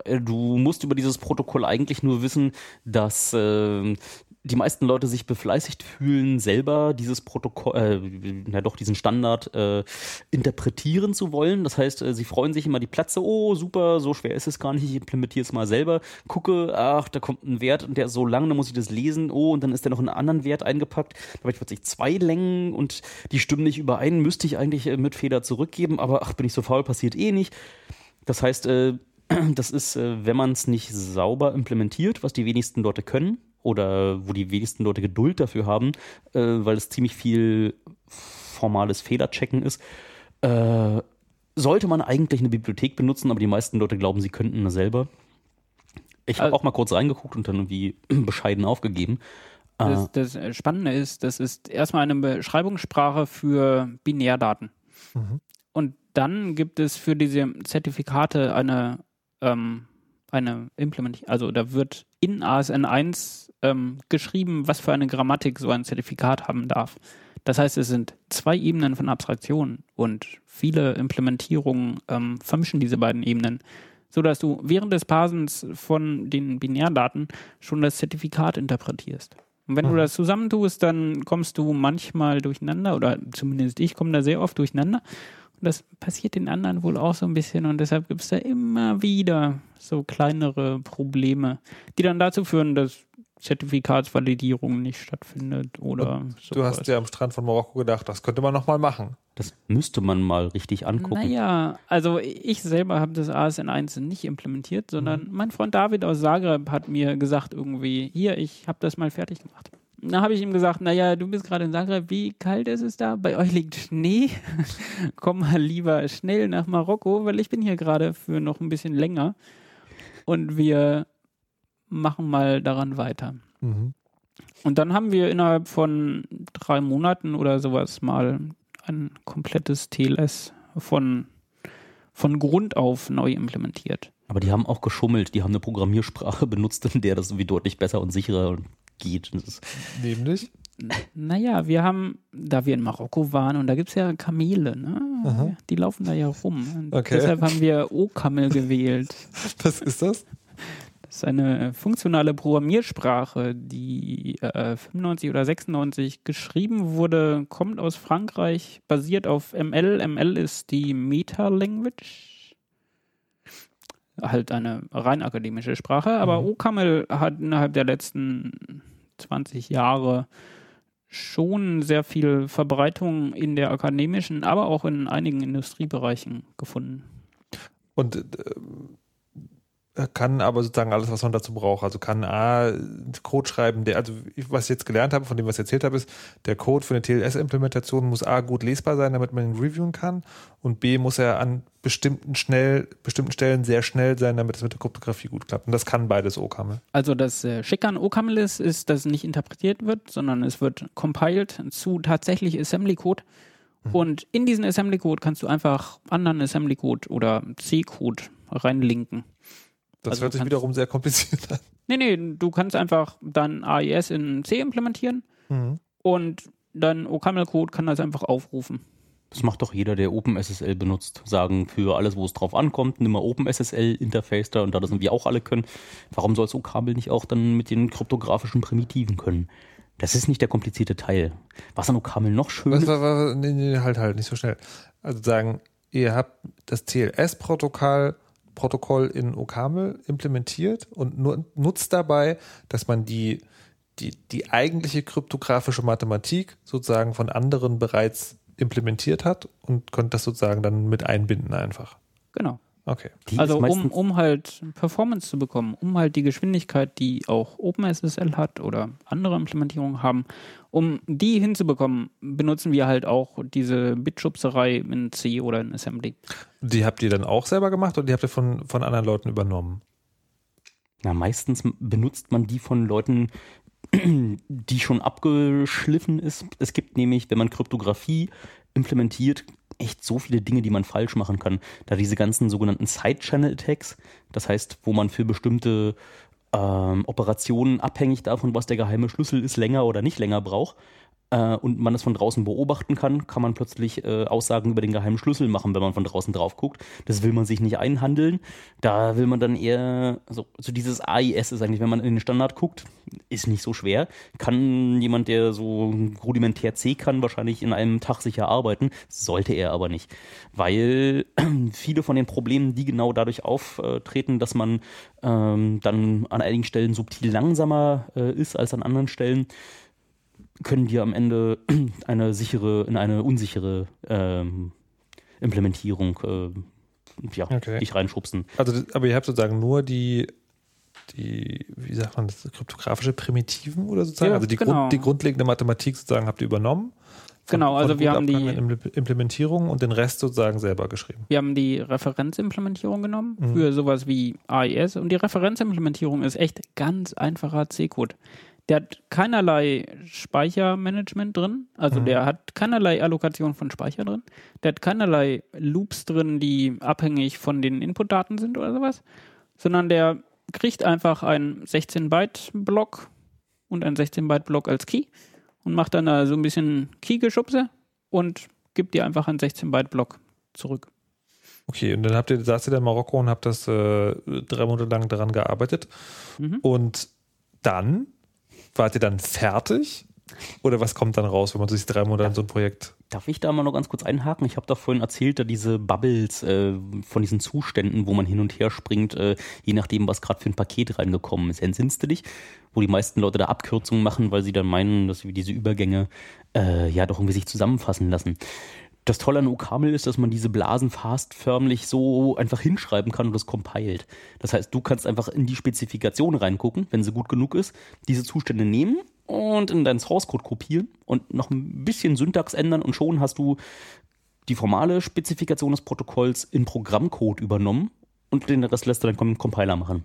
Äh, Du musst über dieses Protokoll eigentlich nur wissen, dass äh, die meisten Leute sich befleißigt fühlen, selber dieses Protokoll, äh, na doch, diesen Standard äh, interpretieren zu wollen. Das heißt, äh, sie freuen sich immer die Plätze, oh super, so schwer ist es gar nicht, ich implementiere es mal selber, gucke, ach, da kommt ein Wert und der ist so lang, dann muss ich das lesen, oh, und dann ist da noch ein anderen Wert eingepackt, da habe ich plötzlich zwei Längen und die stimmen nicht überein, müsste ich eigentlich äh, mit Feder zurückgeben, aber ach, bin ich so faul, passiert eh nicht. Das heißt, äh, das ist, äh, wenn man es nicht sauber implementiert, was die wenigsten Leute können, oder wo die wenigsten Leute Geduld dafür haben, äh, weil es ziemlich viel formales Fehlerchecken ist, äh, sollte man eigentlich eine Bibliothek benutzen, aber die meisten Leute glauben, sie könnten eine selber. Ich habe Also- auch mal kurz reingeguckt und dann irgendwie <clears throat> bescheiden aufgegeben. Das, das Spannende ist, das ist erstmal eine Beschreibungssprache für Binärdaten. Mhm. Und dann gibt es für diese Zertifikate eine, ähm, eine Implementierung. Also da wird in ASN 1 ähm, geschrieben, was für eine Grammatik so ein Zertifikat haben darf. Das heißt, es sind zwei Ebenen von Abstraktion und viele Implementierungen ähm, vermischen diese beiden Ebenen, sodass du während des Parsens von den Binärdaten schon das Zertifikat interpretierst. Und wenn du Mhm. das zusammentust, dann kommst du manchmal durcheinander, oder zumindest ich komme da sehr oft durcheinander. Und das passiert den anderen wohl auch so ein bisschen und deshalb gibt es da immer wieder so kleinere Probleme, die dann dazu führen, dass Zertifikatsvalidierung nicht stattfindet oder so. Du hast ja am Strand von Marokko gedacht, das könnte man nochmal machen. das müsste man mal richtig angucken. Naja, also ich selber habe das ASN 1 nicht implementiert, sondern mein Freund David aus Zagreb hat mir gesagt irgendwie, hier, ich habe das mal fertig gemacht. Da habe ich ihm gesagt, naja, du bist gerade in Zagreb, wie kalt ist es da? Bei euch liegt Schnee. <laughs> Komm mal lieber schnell nach Marokko, weil ich bin hier gerade für noch ein bisschen länger. Und wir machen mal daran weiter. Mhm. Und dann haben wir innerhalb von drei Monaten oder sowas mal ein komplettes TLS von, von Grund auf neu implementiert. Aber die haben auch geschummelt. Die haben eine Programmiersprache <laughs> benutzt, in der das irgendwie deutlich besser und sicherer geht. Nämlich? Naja, wir haben, da wir in Marokko waren, und da gibt es ja Kamele, ne? Aha. Die laufen da ja rum. Okay. Deshalb haben wir O-Kamel gewählt. <laughs> Was ist das? Das ist eine funktionale Programmiersprache, die äh, 95 oder 96 geschrieben wurde, kommt aus Frankreich, basiert auf ML. ML ist die Meta-Language. Halt eine rein akademische Sprache, aber Mhm. OCaml hat innerhalb der letzten 20 Jahre schon sehr viel Verbreitung in der akademischen, aber auch in einigen Industriebereichen gefunden. Und äh, kann aber sozusagen alles, was man dazu braucht. Also kann A, Code schreiben, der, also was ich jetzt gelernt habe, von dem, was ich erzählt habe, ist, der Code für eine TLS-Implementation muss A, gut lesbar sein, damit man ihn reviewen kann. Und B, muss er an bestimmten schnell, bestimmten Stellen sehr schnell sein, damit es mit der Kryptographie gut klappt. Und das kann beides OCaml. Also das äh, Schicke an OCaml ist, ist, dass nicht interpretiert wird, sondern es wird compiled zu tatsächlich Assembly-Code. Und in diesen Assembly-Code kannst du einfach anderen Assembly-Code oder C-Code reinlinken. Das Also hört sich kannst- wiederum sehr kompliziert an. Nee, nee, du kannst einfach dann AES in C implementieren Mhm. und dein OCaml-Code kann das einfach aufrufen. das macht doch jeder, der OpenSSL benutzt. Sagen, für alles, wo es drauf ankommt, nimm mal OpenSSL-Interface da und da das irgendwie auch alle können. Warum soll so Kabel nicht auch dann mit den kryptografischen Primitiven können? Das ist nicht der komplizierte Teil. Was an OCaml noch schön Was, ist, was, was, nee, nee, halt, halt, nicht so schnell. Also sagen, ihr habt das TLS-Protokoll Protokoll in OCaml implementiert und nur, nutzt dabei, dass man die, die, die eigentliche kryptografische Mathematik sozusagen von anderen bereits implementiert hat und könnt das sozusagen dann mit einbinden einfach. Genau. Okay. die also um, um halt Performance zu bekommen, um halt die Geschwindigkeit, die auch OpenSSL hat oder andere Implementierungen haben, um die hinzubekommen, benutzen wir halt auch diese Bitschubserei in C oder in Assembly. Die habt ihr dann auch selber gemacht oder die habt ihr von, von anderen Leuten übernommen? na, meistens benutzt man die von Leuten, <clears throat> die schon abgeschliffen ist. Es gibt nämlich, wenn man Kryptographie implementiert, echt so viele Dinge, die man falsch machen kann. Da diese ganzen sogenannten Side-Channel-Attacks, das heißt, wo man für bestimmte ähm, Operationen abhängig davon, was der geheime Schlüssel ist, länger oder nicht länger braucht äh, und man es von draußen beobachten kann, kann man plötzlich äh, Aussagen über den geheimen Schlüssel machen, wenn man von draußen drauf guckt. Das will man sich nicht einhandeln. Da will man dann eher, so, so dieses AIS ist eigentlich, wenn man in den Standard guckt, ist nicht so schwer. Kann jemand, der so rudimentär C kann, wahrscheinlich in einem Tag sicher arbeiten. Sollte er aber nicht. Weil <clears throat> viele von den Problemen, die genau dadurch auftreten, dass man ähm, dann an einigen Stellen subtil langsamer äh, ist als an anderen Stellen, können dir am Ende <clears throat> eine sichere, in eine unsichere ähm, Implementierung äh, ja, Okay. dich reinschubsen. Also, aber ihr habt sozusagen nur die, die, wie sagt man das, kryptografische Primitiven oder sozusagen? Ja, also die, genau. Grund, die grundlegende Mathematik sozusagen habt ihr übernommen. Von- Genau, also wir haben die- abgehangenen Impl- Implementierungen und den Rest sozusagen selber geschrieben. Wir haben die Referenzimplementierung genommen Mhm. für sowas wie AES und die Referenzimplementierung ist echt ganz einfacher C-Code. Der hat keinerlei Speichermanagement drin, also Mhm. der hat keinerlei Allokation von Speicher drin, der hat keinerlei Loops drin, die abhängig von den Inputdaten sind oder sowas, sondern der kriegt einfach einen 16-Byte-Block und einen 16-Byte-Block als Key und macht dann da so ein bisschen Key-Geschubse und gibt dir einfach einen 16-Byte-Block zurück. Okay, und dann habt ihr, saßt ihr da in Marokko und habt das äh, drei Monate lang daran gearbeitet. Mhm. Und dann wart ihr dann fertig? Oder was kommt dann raus, wenn man sich drei Monate an so ein Projekt. Darf ich da mal noch ganz kurz einhaken? Ich habe doch vorhin erzählt, da diese Bubbles äh, von diesen Zuständen, wo man hin und her springt, äh, je nachdem, was gerade für ein Paket reingekommen ist. Entsinnst du dich? Wo die meisten Leute da Abkürzungen machen, weil sie dann meinen, dass sie diese Übergänge äh, ja doch irgendwie sich zusammenfassen lassen. Das Tolle an OCaml ist, dass man diese Blasen fast förmlich so einfach hinschreiben kann und das compiled. Das heißt, du kannst einfach in die Spezifikation reingucken, wenn sie gut genug ist, diese Zustände nehmen und in deinen Source Code kopieren und noch ein bisschen Syntax ändern und schon hast du die formale Spezifikation des Protokolls in Programmcode übernommen und den Rest lässt du dann vom Compiler machen.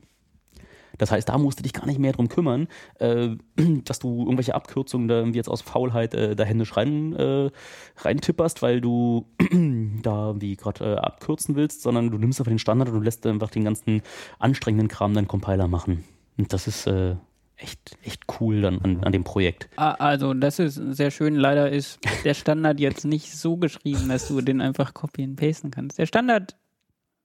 Das heißt, da musst du dich gar nicht mehr drum kümmern, äh, <clears throat> dass du irgendwelche Abkürzungen da jetzt aus Faulheit äh, da händisch rein, äh, reintipperst, weil du <clears throat> da wie gerade äh, abkürzen willst, sondern du nimmst einfach den Standard und du lässt einfach den ganzen anstrengenden Kram deinen Compiler machen. Und das ist äh, echt, echt cool dann an, an dem Projekt. Ah, Also, das ist sehr schön. Leider ist der Standard jetzt nicht so geschrieben, dass du den einfach copy and pasten kannst. Der Standard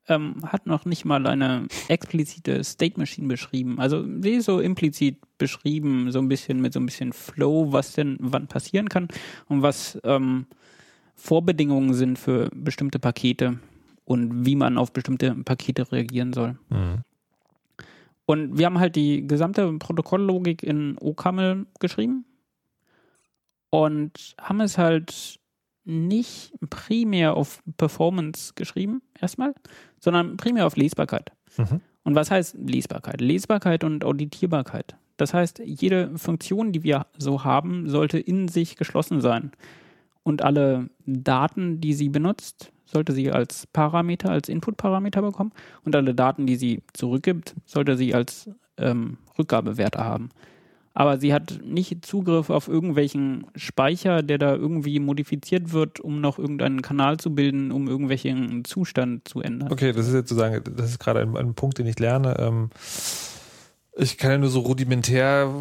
ähm, hat noch nicht mal eine explizite State Machine beschrieben. Also, ist so implizit beschrieben, so ein bisschen mit so ein bisschen Flow, was denn wann passieren kann und was ähm, Vorbedingungen sind für bestimmte Pakete und wie man auf bestimmte Pakete reagieren soll. Mhm. Und wir haben halt die gesamte Protokolllogik in OCaml geschrieben und haben es halt nicht primär auf Performance geschrieben, erstmal, sondern primär auf Lesbarkeit. Mhm. Und was heißt Lesbarkeit? Lesbarkeit und Auditierbarkeit. Das heißt, jede Funktion, die wir so haben, sollte in sich geschlossen sein. Und alle Daten, die sie benutzt, sollte sie als Parameter, als Input-Parameter bekommen. Und alle Daten, die sie zurückgibt, sollte sie als ähm, Rückgabewerte haben. Aber sie hat nicht Zugriff auf irgendwelchen Speicher, der da irgendwie modifiziert wird, um noch irgendeinen Kanal zu bilden, um irgendwelchen Zustand zu ändern. Okay, das ist jetzt sozusagen, das ist gerade ein, ein Punkt, den ich lerne. Ähm, ich kann ja nur so rudimentär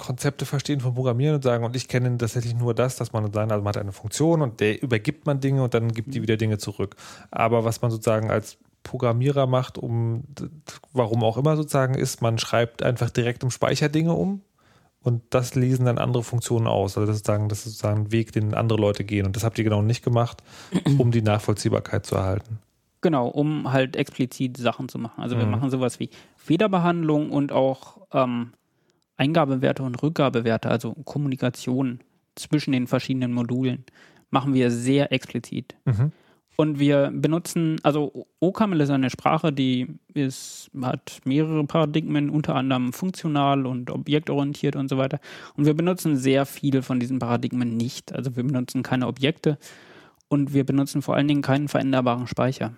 Konzepte verstehen vom Programmieren und sagen, und ich kenne tatsächlich nur das, dass man sagen, also man hat eine Funktion und der übergibt man Dinge und dann gibt die wieder Dinge zurück. Aber was man sozusagen als Programmierer macht, um warum auch immer sozusagen ist, man schreibt einfach direkt im Speicher Dinge um und das lesen dann andere Funktionen aus. Also das ist sozusagen, das ist sozusagen ein Weg, den andere Leute gehen. Und das habt ihr genau nicht gemacht, um die Nachvollziehbarkeit zu erhalten. Genau, um halt explizit Sachen zu machen. Also wir Mhm. machen sowas wie Federbehandlung und auch ähm, Eingabewerte und Rückgabewerte, also Kommunikation zwischen den verschiedenen Modulen, machen wir sehr explizit. Mhm. Und wir benutzen, also OCaml ist eine Sprache, die ist, hat mehrere Paradigmen, unter anderem funktional und objektorientiert und so weiter. Und wir benutzen sehr viele von diesen Paradigmen nicht. Also wir benutzen keine Objekte und wir benutzen vor allen Dingen keinen veränderbaren Speicher.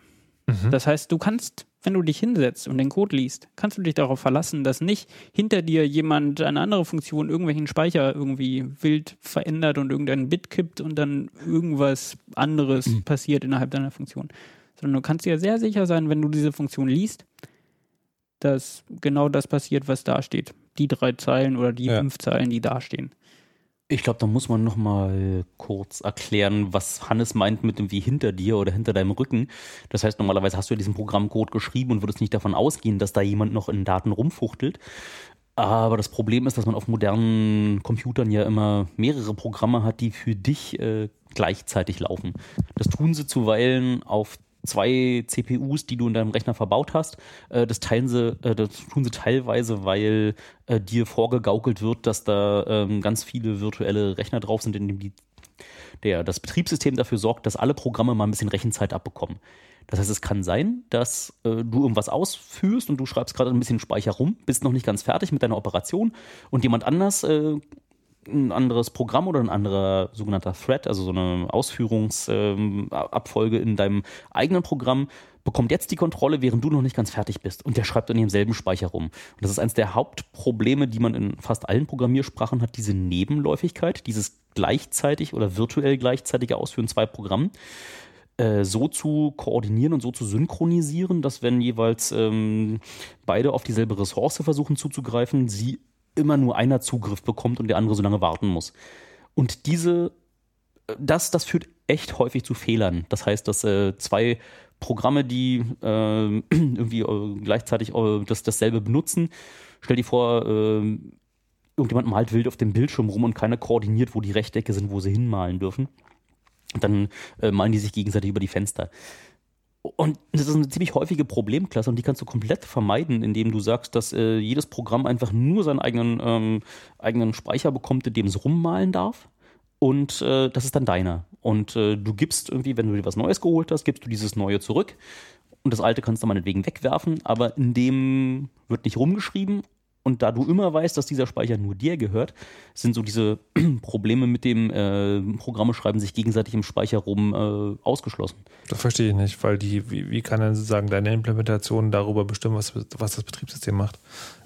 Das heißt, du kannst, wenn du dich hinsetzt und den Code liest, kannst du dich darauf verlassen, dass nicht hinter dir jemand eine andere Funktion irgendwelchen Speicher irgendwie wild verändert und irgendein Bit kippt und dann irgendwas anderes passiert innerhalb deiner Funktion. Sondern du kannst dir sehr sicher sein, wenn du diese Funktion liest, dass genau das passiert, was da steht. Die drei Zeilen oder die Ja. fünf Zeilen, die da stehen. Ich glaube, da muss man noch mal kurz erklären, was Hannes meint mit dem wie hinter dir oder hinter deinem Rücken. Das heißt, normalerweise hast du ja diesen Programmcode geschrieben und würdest nicht davon ausgehen, dass da jemand noch in Daten rumfuchtelt. Aber das Problem ist, dass man auf modernen Computern ja immer mehrere Programme hat, die für dich äh, gleichzeitig laufen. Das tun sie zuweilen auf zwei CPUs, die du in deinem Rechner verbaut hast. Äh, das, teilen sie, äh, das tun sie teilweise, weil äh, dir vorgegaukelt wird, dass da ähm, ganz viele virtuelle Rechner drauf sind, in denen die Der, das Betriebssystem dafür sorgt, dass alle Programme mal ein bisschen Rechenzeit abbekommen. Das heißt, es kann sein, dass äh, du irgendwas ausführst und du schreibst gerade ein bisschen Speicher rum, bist noch nicht ganz fertig mit deiner Operation und jemand anders äh, ein anderes Programm oder ein anderer sogenannter Thread, also so eine Ausführungsabfolge ähm, in deinem eigenen Programm, bekommt jetzt die Kontrolle, während du noch nicht ganz fertig bist. Und der schreibt in demselben Speicher rum. Und das ist eines der Hauptprobleme, die man in fast allen Programmiersprachen hat, diese Nebenläufigkeit, dieses gleichzeitig oder virtuell gleichzeitige Ausführen zwei Programmen äh, so zu koordinieren und so zu synchronisieren, dass wenn jeweils ähm, beide auf dieselbe Ressource versuchen zuzugreifen, sie immer nur einer Zugriff bekommt und der andere so lange warten muss. Und diese, äh, das, das führt echt häufig zu Fehlern. Das heißt, dass äh, zwei Programme, die äh, <clears throat> irgendwie äh, gleichzeitig äh, das, dasselbe benutzen, stell dir vor, äh, irgendjemand malt wild auf dem Bildschirm rum und keiner koordiniert, wo die Rechtecke sind, wo sie hinmalen dürfen. Dann malen die sich gegenseitig über die Fenster. Und das ist eine ziemlich häufige Problemklasse und die kannst du komplett vermeiden, indem du sagst, dass äh, jedes Programm einfach nur seinen eigenen, ähm, eigenen Speicher bekommt, in dem es rummalen darf. Und äh, das ist dann deiner. Und äh, du gibst irgendwie, wenn du dir was Neues geholt hast, gibst du dieses Neue zurück. Und das alte kannst du meinetwegen wegwerfen, aber in dem wird nicht rumgeschrieben und da du immer weißt, dass dieser Speicher nur dir gehört, sind so diese <clears throat> Probleme mit dem äh, Programme schreiben sich gegenseitig im Speicher rum äh, ausgeschlossen. Das verstehe ich nicht, weil die, wie, wie kann dann sozusagen deine Implementation darüber bestimmen, was, was das Betriebssystem macht?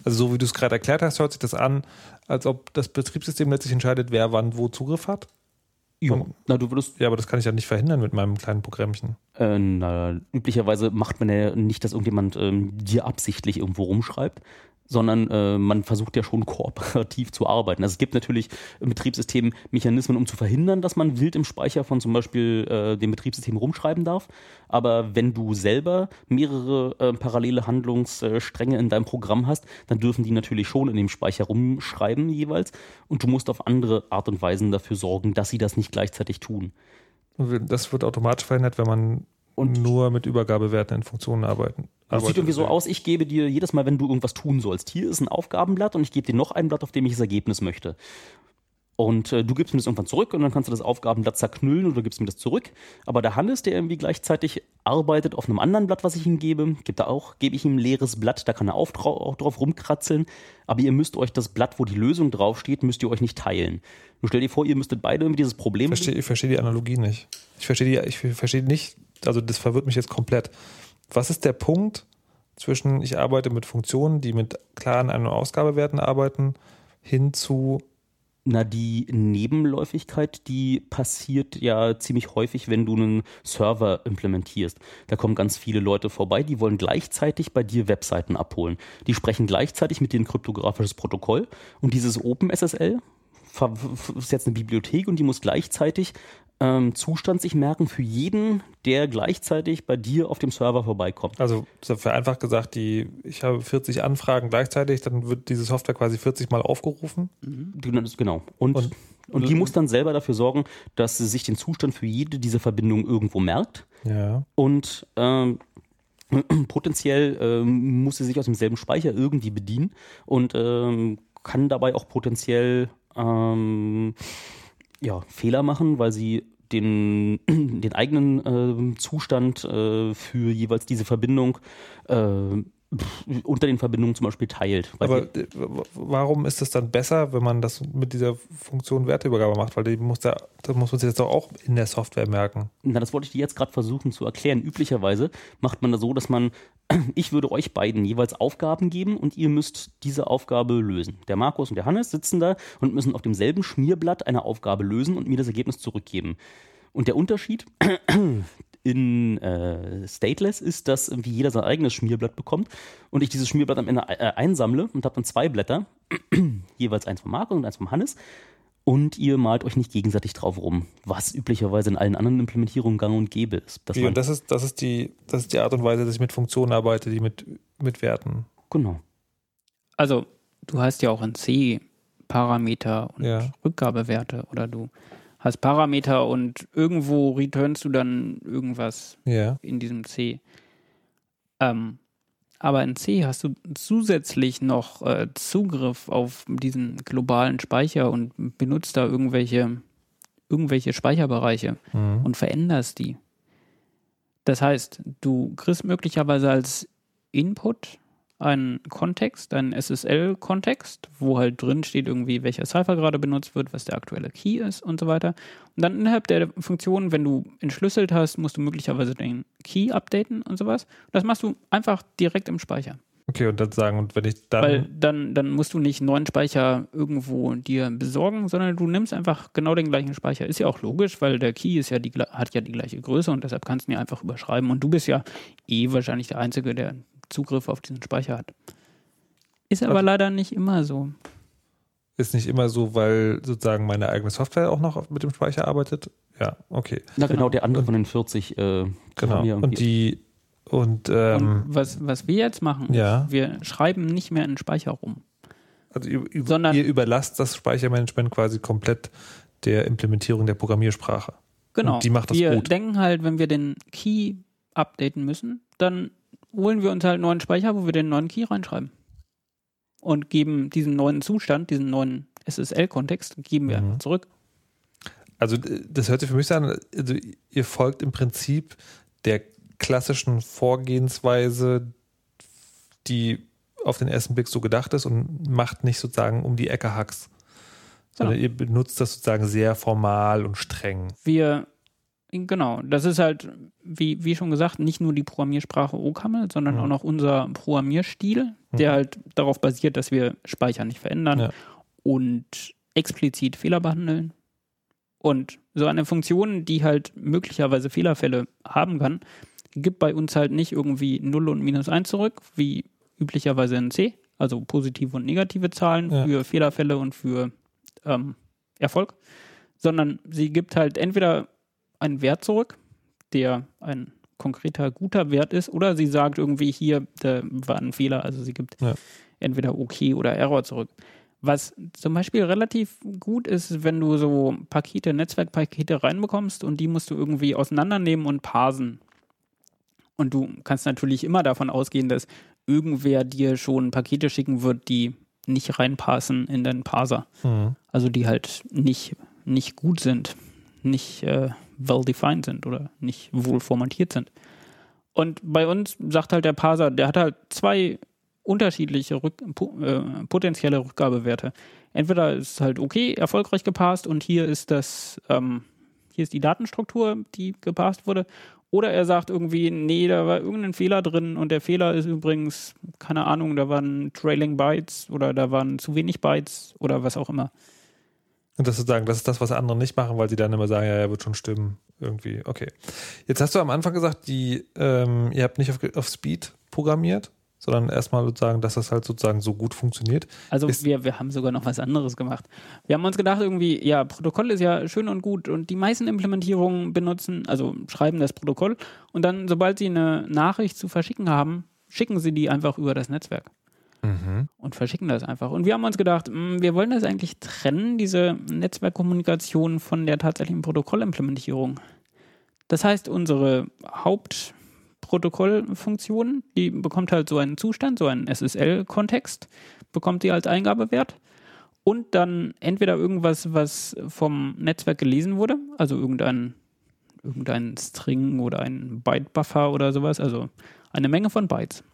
Also so wie du es gerade erklärt hast, hört sich das an, als ob das Betriebssystem letztlich entscheidet, wer wann wo Zugriff hat. Ja, na, du würdest. Ja, aber das kann ich ja nicht verhindern mit meinem kleinen Programmchen. Äh, na, üblicherweise macht man ja nicht, dass irgendjemand ähm, dir absichtlich irgendwo rumschreibt, sondern äh, man versucht ja schon kooperativ zu arbeiten. Also es gibt natürlich im Betriebssystem Mechanismen, um zu verhindern, dass man wild im Speicher von zum Beispiel äh, dem Betriebssystem rumschreiben darf. Aber wenn du selber mehrere äh, parallele Handlungsstränge in deinem Programm hast, dann dürfen die natürlich schon in dem Speicher rumschreiben jeweils. Und du musst auf andere Art und Weisen dafür sorgen, dass sie das nicht gleichzeitig tun. Das wird automatisch verhindert, wenn man und nur mit Übergabewerten in Funktionen arbeiten. Das sieht irgendwie so aus, ich gebe dir jedes Mal, wenn du irgendwas tun sollst, hier ist ein Aufgabenblatt und ich gebe dir noch ein Blatt, auf dem ich das Ergebnis möchte. Und äh, du gibst mir das irgendwann zurück und dann kannst du das Aufgabenblatt zerknüllen oder gibst mir das zurück. Aber der Hannes, der irgendwie gleichzeitig arbeitet auf einem anderen Blatt, was ich ihm gebe, gibt da auch, gebe ich ihm ein leeres Blatt, da kann er auch, auch drauf rumkratzeln. Aber ihr müsst euch das Blatt, wo die Lösung draufsteht, müsst ihr euch nicht teilen. Nur stell dir vor, ihr müsstet beide irgendwie dieses Problem. Ich verstehe, ich die Analogie nicht. Ich verstehe ich verstehe nicht, also das verwirrt mich jetzt komplett. Was ist der Punkt zwischen, ich arbeite mit Funktionen, die mit klaren Ein- und Ausgabewerten arbeiten, hin zu na, die Nebenläufigkeit, die passiert ja ziemlich häufig, wenn du einen Server implementierst. Da kommen ganz viele Leute vorbei, die wollen gleichzeitig bei dir Webseiten abholen. Die sprechen gleichzeitig mit dir ein kryptografisches Protokoll und dieses OpenSSL ist jetzt eine Bibliothek und die muss gleichzeitig ähm, Zustand sich merken für jeden, der gleichzeitig bei dir auf dem Server vorbeikommt. Also vereinfacht gesagt, die, ich habe 40 Anfragen gleichzeitig, dann wird diese Software quasi 40 Mal aufgerufen. Mhm. Genau. Und, und, und die muss dann selber dafür sorgen, dass sie sich den Zustand für jede dieser Verbindungen irgendwo merkt. Ja. Und ähm, <clears throat> potenziell ähm, muss sie sich aus demselben Speicher irgendwie bedienen und ähm, kann dabei auch potenziell ähm, ja, Fehler machen, weil sie den, <clears throat> den eigenen äh, Zustand äh, für jeweils diese Verbindung äh, unter den Verbindungen zum Beispiel teilt. Aber warum ist es dann besser, wenn man das mit dieser Funktion Werteübergabe macht? Weil die muss da, das muss man sich jetzt doch auch in der Software merken. Na, das wollte ich dir jetzt gerade versuchen zu erklären. Üblicherweise macht man das so, dass man, <clears throat> ich würde euch beiden jeweils Aufgaben geben und ihr müsst diese Aufgabe lösen. Der Markus und der Hannes sitzen da und müssen auf demselben Schmierblatt eine Aufgabe lösen und mir das Ergebnis zurückgeben. Und der Unterschied, <clears throat> in äh, Stateless ist, dass irgendwie jeder sein eigenes Schmierblatt bekommt und ich dieses Schmierblatt am Ende äh, einsammle und habe dann zwei Blätter, <clears throat> jeweils eins vom Marco und eins vom Hannes. Und ihr malt euch nicht gegenseitig drauf rum, was üblicherweise in allen anderen Implementierungen gang und gäbe ist. Ja, das ist, das, ist die, das ist die Art und Weise, dass ich mit Funktionen arbeite, die mit, mit Werten. Genau. Also, du hast ja auch in C Parameter und ja. Rückgabewerte oder du hast Parameter und irgendwo returnst du dann irgendwas ja. in diesem C. Ähm, aber in C hast du zusätzlich noch äh, Zugriff auf diesen globalen Speicher und benutzt da irgendwelche irgendwelche Speicherbereiche Mhm. und veränderst die. Das heißt, du kriegst möglicherweise als Input einen Kontext, einen SSL-Kontext, wo halt drin steht irgendwie, welcher Cipher gerade benutzt wird, was der aktuelle Key ist und so weiter. Und dann innerhalb der Funktion, wenn du entschlüsselt hast, musst du möglicherweise den Key updaten und sowas. Das machst du einfach direkt im Speicher. Okay, und dann sagen, und wenn ich dann. Weil dann, dann musst du nicht einen neuen Speicher irgendwo dir besorgen, sondern du nimmst einfach genau den gleichen Speicher. Ist ja auch logisch, weil der Key ist ja die, hat ja die gleiche Größe und deshalb kannst du ihn ja einfach überschreiben. Und du bist ja eh wahrscheinlich der Einzige, der Zugriff auf diesen Speicher hat. Ist aber Okay. leider nicht immer so. ist nicht immer so, weil sozusagen meine eigene Software auch noch mit dem Speicher arbeitet. Ja, okay. Na genau, Genau. der andere von den 40 äh, Genau. Und die und, ähm, und was, was wir jetzt machen, ja. ist, wir schreiben nicht mehr in den Speicher rum. Also ihr, ihr, Sondern- ihr überlasst das Speichermanagement quasi komplett der Implementierung der Programmiersprache. Genau. Und die macht das wir gut. denken halt, wenn wir den Key updaten müssen, dann holen wir uns halt einen neuen Speicher, wo wir den neuen Key reinschreiben. Und geben diesen neuen Zustand, diesen neuen SSL-Kontext, geben wir Mhm. zurück. Also äh, das hört sich für mich so an, also ihr folgt im Prinzip der klassischen Vorgehensweise, die auf den ersten Blick so gedacht ist und macht nicht sozusagen um die Ecke Hacks, sondern ihr benutzt das sozusagen sehr formal und streng. Wir, genau, das ist halt, wie, wie schon gesagt, nicht nur die Programmiersprache OCaml, sondern Mhm. auch noch unser Programmierstil, der Mhm. halt darauf basiert, dass wir Speicher nicht verändern Ja. und explizit Fehler behandeln. Und so eine Funktion, die halt möglicherweise Fehlerfälle haben kann, gibt bei uns halt nicht irgendwie 0 und minus 1 zurück, wie üblicherweise in C, also positive und negative Zahlen Ja. für Fehlerfälle und für ähm, Erfolg, sondern sie gibt halt entweder einen Wert zurück, der ein konkreter guter Wert ist, oder sie sagt irgendwie hier, da war ein Fehler, also sie gibt Ja. entweder OK oder Error zurück. Was zum Beispiel relativ gut ist, wenn du so Pakete, Netzwerkpakete reinbekommst und die musst du irgendwie auseinandernehmen und parsen. Und du kannst natürlich immer davon ausgehen, dass irgendwer dir schon Pakete schicken wird, die nicht reinpassen in deinen Parser. Mhm. Also die halt nicht, nicht gut sind, nicht äh, well-defined sind oder nicht wohl formatiert sind. Und bei uns sagt halt der Parser, der hat halt zwei unterschiedliche Rück äh, potenzielle Rückgabewerte. Entweder ist halt okay, erfolgreich gepasst und hier ist das, ähm, hier ist die Datenstruktur, die gepasst wurde. Oder er sagt irgendwie, nee, da war irgendein Fehler drin und der Fehler ist übrigens, keine Ahnung, da waren Trailing Bytes oder da waren zu wenig Bytes oder was auch immer. Und das sozusagen, das ist das, was andere nicht machen, weil sie dann immer sagen, ja, ja, wird schon stimmen. Irgendwie, okay. Jetzt hast du am Anfang gesagt, die, ähm, ihr habt nicht auf, auf Speed programmiert, sondern erstmal sozusagen, dass das halt sozusagen so gut funktioniert. Also Ist- wir, wir haben sogar noch was anderes gemacht. Wir haben uns gedacht, irgendwie, ja, Protokoll ist ja schön und gut und die meisten Implementierungen benutzen, also schreiben das Protokoll und dann, sobald sie eine Nachricht zu verschicken haben, schicken sie die einfach über das Netzwerk und verschicken das einfach. Und wir haben uns gedacht, mh, wir wollen das eigentlich trennen, diese Netzwerkkommunikation von der tatsächlichen Protokollimplementierung. Das heißt, unsere Hauptprotokollfunktion, die bekommt halt so einen Zustand, so einen SSL-Kontext, bekommt sie als Eingabewert. Und dann entweder irgendwas, was vom Netzwerk gelesen wurde, also irgendein, irgendein String oder ein Byte-Buffer oder sowas, also eine Menge von Bytes.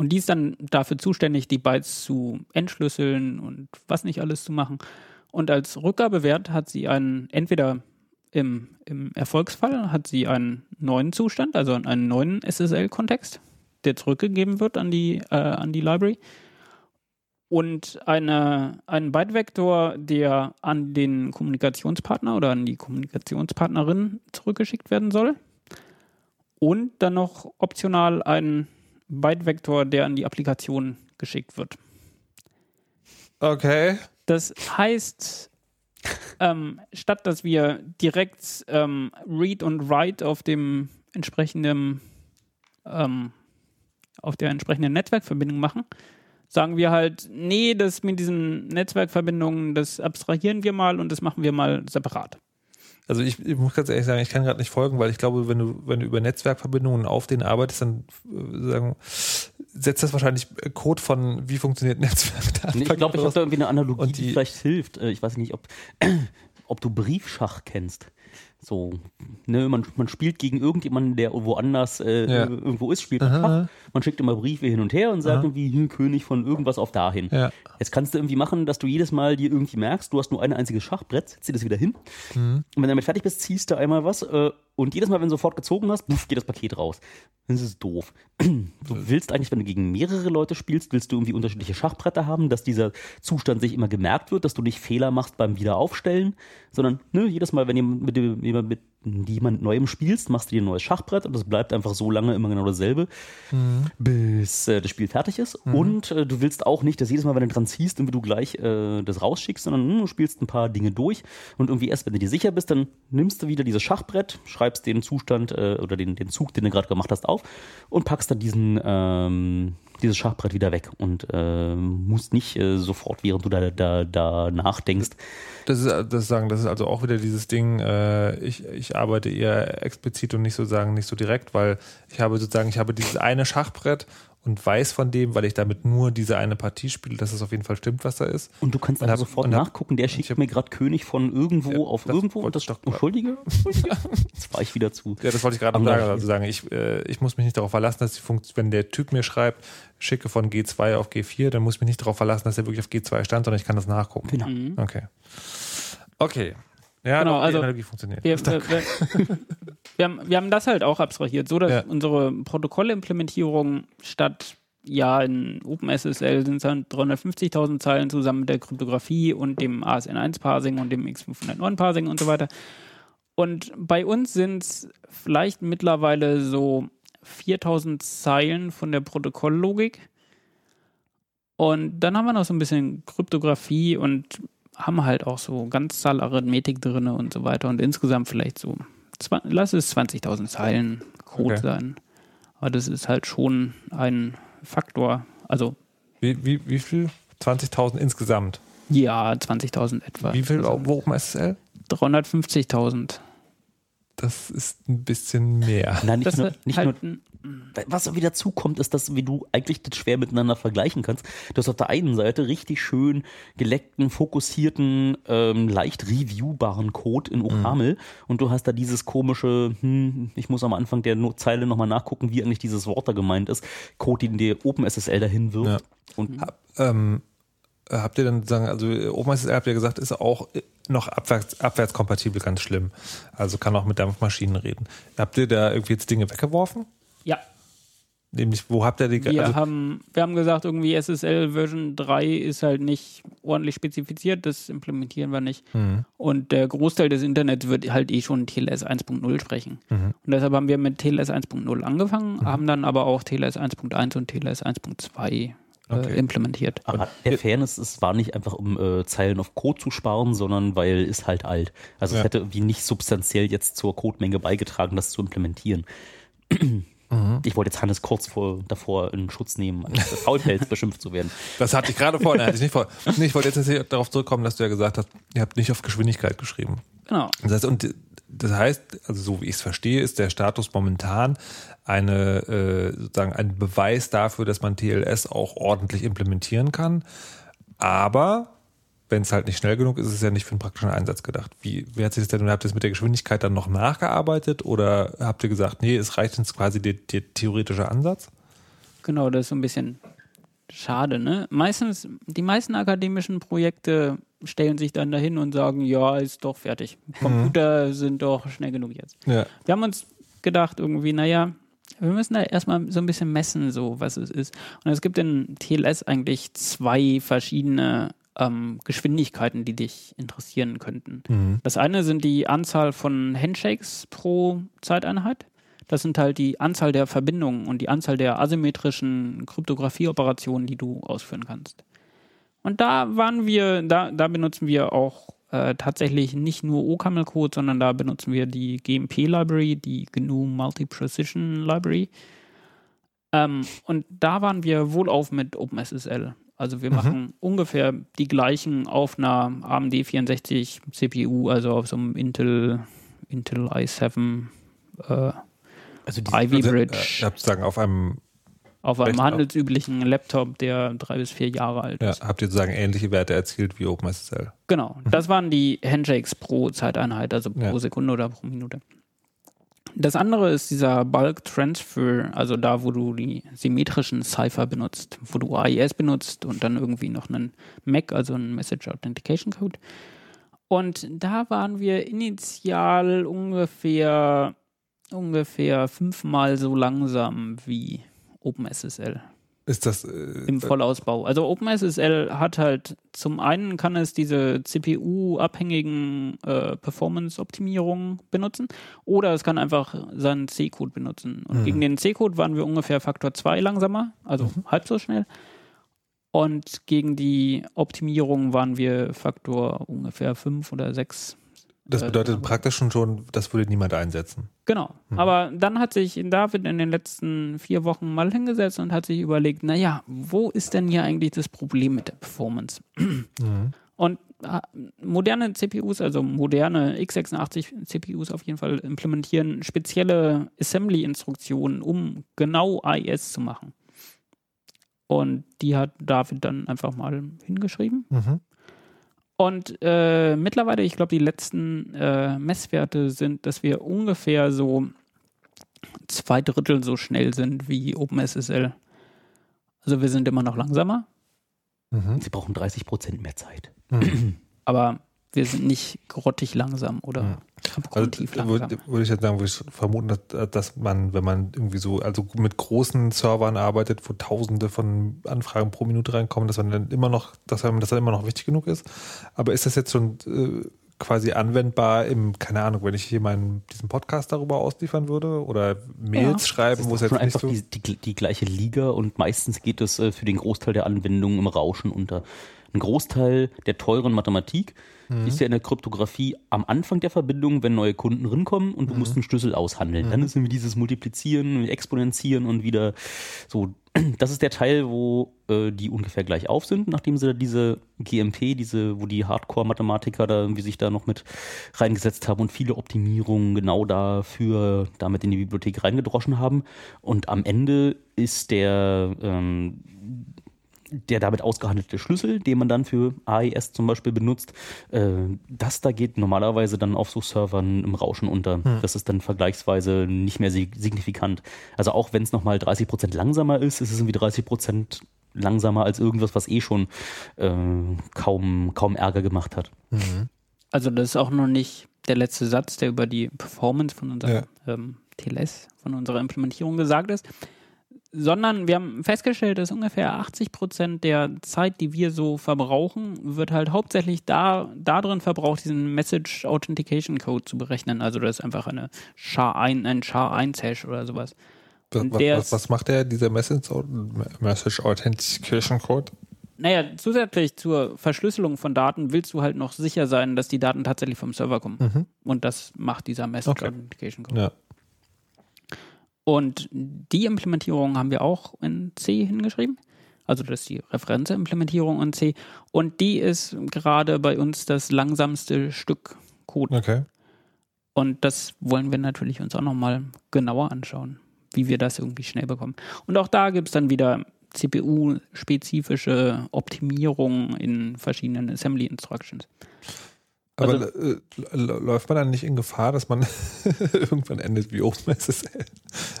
Und die ist dann dafür zuständig, die Bytes zu entschlüsseln und was nicht alles zu machen. Und als Rückgabewert hat sie einen, entweder im, im Erfolgsfall hat sie einen neuen Zustand, also einen neuen SSL-Kontext, der zurückgegeben wird an die, äh, an die Library. Und eine, einen Byte-Vektor, der an den Kommunikationspartner oder an die Kommunikationspartnerin zurückgeschickt werden soll. Und dann noch optional einen Byte-Vektor, der an die Applikation geschickt wird. Okay. Das heißt, ähm, statt dass wir direkt ähm, Read und Write auf dem entsprechenden ähm, auf der entsprechenden Netzwerkverbindung machen, sagen wir halt, nee, das mit diesen Netzwerkverbindungen, das abstrahieren wir mal und das machen wir mal separat. Also ich, ich muss ganz ehrlich sagen, ich kann gerade nicht folgen, weil ich glaube, wenn du, wenn du über Netzwerkverbindungen auf denen arbeitest, dann äh, sagen, setzt das wahrscheinlich Code von, wie funktioniert Netzwerk. Nee, ich glaube, ich habe da irgendwie eine Analogie, die, die- vielleicht hilft. Äh, Ich weiß nicht, ob, <clears throat> ob du Briefschach kennst. So, ne, man, man spielt gegen irgendjemanden, der woanders äh, Ja. irgendwo ist, spielt man Schach. Man schickt immer Briefe hin und her und sagt irgendwie, hier, König von irgendwas auf dahin. Ja. Jetzt kannst du irgendwie machen, dass du jedes Mal dir irgendwie merkst, du hast nur ein einziges Schachbrett, dir das wieder hin. Und wenn du damit fertig bist, ziehst du einmal was äh, und jedes Mal, wenn du sofort gezogen hast, geht das Paket raus. Das ist doof. <clears throat> Du willst eigentlich, wenn du gegen mehrere Leute spielst, willst du irgendwie unterschiedliche Schachbretter haben, dass dieser Zustand sich immer gemerkt wird, dass du nicht Fehler machst beim Wiederaufstellen, sondern ne, jedes Mal, wenn du mit, jemand mit jemand Neuem spielst, machst du dir ein neues Schachbrett und das bleibt einfach so lange immer genau dasselbe, bis äh, das Spiel fertig ist. Und äh, du willst auch nicht, dass jedes Mal, wenn du dran ziehst, irgendwie du gleich äh, das rausschickst, sondern hm, du spielst ein paar Dinge durch. Und irgendwie erst, wenn du dir sicher bist, dann nimmst du wieder dieses Schachbrett, schreibst den Zustand äh, oder den, den Zug, den du gerade gemacht hast, auf und packst dann diesen ähm, dieses Schachbrett wieder weg und ähm, musst nicht äh, sofort, während du da, da, da nachdenkst, Das ist, das sagen, das ist also auch wieder dieses Ding, äh, ich, ich arbeite eher explizit und nicht sozusagen nicht so direkt, weil ich habe sozusagen, ich habe dieses eine Schachbrett und weiß von dem, weil ich damit nur diese eine Partie spiele, dass es auf jeden Fall stimmt, was da ist. Und du kannst hab- sofort und hab- nachgucken, der schickt hab- mir gerade König von irgendwo Ja, auf das irgendwo und das ich doch Entschuldige, Entschuldige. <laughs> Jetzt war ich wieder zu. Ja, das wollte ich gerade noch sagen. Also sagen, ich, äh, ich muss mich nicht darauf verlassen, dass die Funktion, wenn der Typ mir schreibt, schicke von G2 auf G4, dann muss ich mich nicht darauf verlassen, dass er wirklich auf G2 stand, sondern ich kann das nachgucken. Genau. Okay. Okay. Ja, Genau, also Analogie funktioniert. Wir, <laughs> wir, wir, wir, haben, wir haben das halt auch abstrahiert, so dass Ja. unsere Protokollimplementierung statt ja in OpenSSL sind es dann 350.000 Zeilen zusammen mit der Kryptographie und dem ASN1-Parsing und dem X509-Parsing und so weiter. Und bei uns sind es vielleicht mittlerweile so 4000 Zeilen von der Protokolllogik. Und dann haben wir noch so ein bisschen Kryptographie und haben halt auch so Ganzzahlarithmetik drin und so weiter. Und insgesamt vielleicht so, lass es 20.000 Zeilen Code Okay. sein. Aber das ist halt schon ein Faktor. Also Wie, wie, wie viel? 20.000 insgesamt. ja, 20.000 etwa. Wie viel auf OpenSSL? 350.000. Das ist ein bisschen mehr. Nein, nicht nur, nicht nur, halt ein, was wieder zukommt, ist, dass wie du eigentlich das schwer miteinander vergleichen kannst. Du hast auf der einen Seite richtig schön geleckten, fokussierten, ähm, leicht reviewbaren Code in OCaml und du hast da dieses komische, hm, ich muss am Anfang der No- Zeile nochmal nachgucken, wie eigentlich dieses Wort da gemeint ist, Code, den dir OpenSSL dahin wirft. Ja. Und Hab, ähm, äh, habt ihr dann sagen, also äh, OpenSSL habt ihr gesagt, ist auch äh, noch abwärts, abwärtskompatibel ganz schlimm. Also kann auch mit Dampfmaschinen reden. Habt ihr da irgendwie jetzt Dinge weggeworfen? ja, Nämlich, wo habt ihr die wir, also, haben, wir haben gesagt, irgendwie SSL Version 3 ist halt nicht ordentlich spezifiziert, das implementieren wir nicht. Mhm. Und der Großteil des Internets wird halt eh schon TLS 1.0 sprechen. Mhm. Und deshalb haben wir mit TLS 1.0 angefangen, haben dann aber auch TLS 1.1 und TLS 1.2 äh, Okay. implementiert. Aber der Fairness, es war nicht einfach, um äh, Zeilen auf Code zu sparen, sondern weil ist halt alt. Also Ja. es hätte irgendwie nicht substanziell jetzt zur Codemenge beigetragen, das zu implementieren. Ich wollte jetzt Hannes kurz vor, davor in Schutz nehmen, als Faulpelz <laughs> beschimpft zu werden. das hatte ich gerade vor, nein, hatte ich nicht vor. Nee, ich wollte jetzt darauf zurückkommen, dass du ja gesagt hast, ihr habt nicht auf Geschwindigkeit geschrieben. Genau. Das heißt, und das heißt, also so wie ich es verstehe, ist der Status momentan eine äh, sozusagen ein Beweis dafür, dass man TLS auch ordentlich implementieren kann. Aber wenn es halt nicht schnell genug ist, ist es ja nicht für einen praktischen Einsatz gedacht. Wie, wie hat sich das denn, habt ihr das mit der Geschwindigkeit dann noch nachgearbeitet oder habt ihr gesagt, nee, es reicht uns quasi der, der theoretische Ansatz? Genau, das ist so ein bisschen schade, ne? Meistens, die meisten akademischen Projekte stellen sich dann dahin und sagen, ja, ist doch fertig. Computer sind doch schnell genug jetzt. Ja. Wir haben uns gedacht, irgendwie, naja, wir müssen da erstmal so ein bisschen messen, so was es ist. Und es gibt in TLS eigentlich zwei verschiedene ähm, Geschwindigkeiten, die dich interessieren könnten. Das eine sind die Anzahl von Handshakes pro Zeiteinheit. Das sind halt die Anzahl der Verbindungen und die Anzahl der asymmetrischen Kryptographieoperationen, die du ausführen kannst. Und da waren wir, da, da benutzen wir auch äh, tatsächlich nicht nur OCaml-Code, sondern da benutzen wir die GMP-Library, die GNU Multi-Precision Library. Ähm, und da waren wir wohlauf mit OpenSSL. Also wir machen ungefähr die gleichen auf einer AMD 64 CPU, also auf so einem Intel, Intel i7 äh, Also die, Ivy Also, Bridge. äh, ihr habt sozusagen auf einem Auf einem Recht- handelsüblichen Laptop, der drei bis vier Jahre alt Ja, ist. habt ihr sozusagen ähnliche Werte erzielt wie OpenSSL? Genau. Das waren die Handshakes pro Zeiteinheit, also pro Ja. Sekunde oder pro Minute. Das andere ist dieser Bulk Transfer, also da, wo du die symmetrischen Cipher benutzt, wo du AES benutzt und dann irgendwie noch einen MAC, also einen Message Authentication Code. Und da waren wir initial ungefähr, ungefähr fünfmal so langsam wie OpenSSL Ist das äh, im Vollausbau. Also OpenSSL hat halt zum einen kann es diese CPU-abhängigen äh, Performance-Optimierungen benutzen oder es kann einfach seinen C-Code benutzen. Und Mhm. gegen den C-Code waren wir ungefähr Faktor 2 langsamer, also Mhm. halb so schnell. Und gegen die Optimierung waren wir Faktor ungefähr 5 oder 6 das äh, bedeutet praktisch schon, schon, das würde niemand einsetzen. Genau. Mhm. Aber dann hat sich David in den letzten vier Wochen mal hingesetzt und hat sich überlegt, naja, wo ist denn hier eigentlich das Problem mit der Performance? Mhm. Und äh, moderne CPUs, also moderne x86 CPUs auf jeden Fall implementieren spezielle Assembly-Instruktionen, um genau AES zu machen. Und die hat David dann einfach mal hingeschrieben. Mhm. Und äh, mittlerweile, ich glaube, die letzten äh, Messwerte sind, dass wir ungefähr so zwei Drittel so schnell sind wie OpenSSL. Also wir sind immer noch langsamer, Mhm. Sie brauchen 30 Prozent mehr Zeit. Mhm. aber wir sind nicht grottig langsam oder Mhm. Also würde würd ich jetzt sagen, würde ich vermuten, dass, dass man, wenn man irgendwie so, also mit großen Servern arbeitet, wo tausende von Anfragen pro Minute reinkommen, dass man dann immer noch, dass einem das dann immer noch wichtig genug ist. Aber ist das jetzt schon äh, quasi anwendbar im, keine Ahnung, wenn ich hier meinen, diesen Podcast darüber ausliefern würde oder Mails Ja. schreiben, wo es jetzt einfach so. die, die, die gleiche Liga und meistens geht es äh, für den Großteil der Anwendungen im Rauschen unter. Ein Großteil der teuren Mathematik Mhm. ist ja in der Kryptographie am Anfang der Verbindung, wenn neue Kunden rinkommen und du musst einen Schlüssel aushandeln. Dann ist irgendwie dieses Multiplizieren, Exponentieren und wieder so. <clears throat> Das ist der Teil, wo äh, die ungefähr gleich auf sind, nachdem sie da diese GMP, diese, wo die Hardcore-Mathematiker da irgendwie sich da noch mit reingesetzt haben und viele Optimierungen genau dafür damit in die Bibliothek reingedroschen haben. Und am Ende ist der ähm, der damit ausgehandelte Schlüssel, den man dann für AES zum Beispiel benutzt, äh, das da geht normalerweise dann auf so Servern im Rauschen unter. Das ist dann vergleichsweise nicht mehr sig- signifikant. Also auch wenn es nochmal 30 Prozent langsamer ist, ist es irgendwie 30 Prozent langsamer als irgendwas, was eh schon äh, kaum, kaum Ärger gemacht hat. Also das ist auch noch nicht der letzte Satz, der über die Performance von unserem ähm, TLS, von unserer Implementierung gesagt ist, sondern wir haben festgestellt, dass ungefähr 80 Prozent der Zeit, die wir so verbrauchen, wird halt hauptsächlich da, da drin verbraucht, diesen Message Authentication Code zu berechnen. Also das ist einfach eine SHA-1, ein SHA-1-Hash oder sowas. Was, was, was macht der, dieser Message, Message Authentication Code? Naja, zusätzlich zur Verschlüsselung von Daten willst du halt noch sicher sein, dass die Daten tatsächlich vom Server kommen. Mhm. Und das macht dieser Message Okay. Authentication Code. Ja. Und die Implementierung haben wir auch in C hingeschrieben. Also das ist die Referenzimplementierung in C. Und die ist gerade bei uns das langsamste Stück Code. Okay. Und das wollen wir natürlich uns auch nochmal genauer anschauen, wie wir das irgendwie schnell bekommen. Und auch da gibt es dann wieder CPU-spezifische Optimierungen in verschiedenen Assembly Instructions. Aber Also- äh, l- läuft man dann nicht in Gefahr, dass man <laughs> irgendwann endet wie OpenSSL?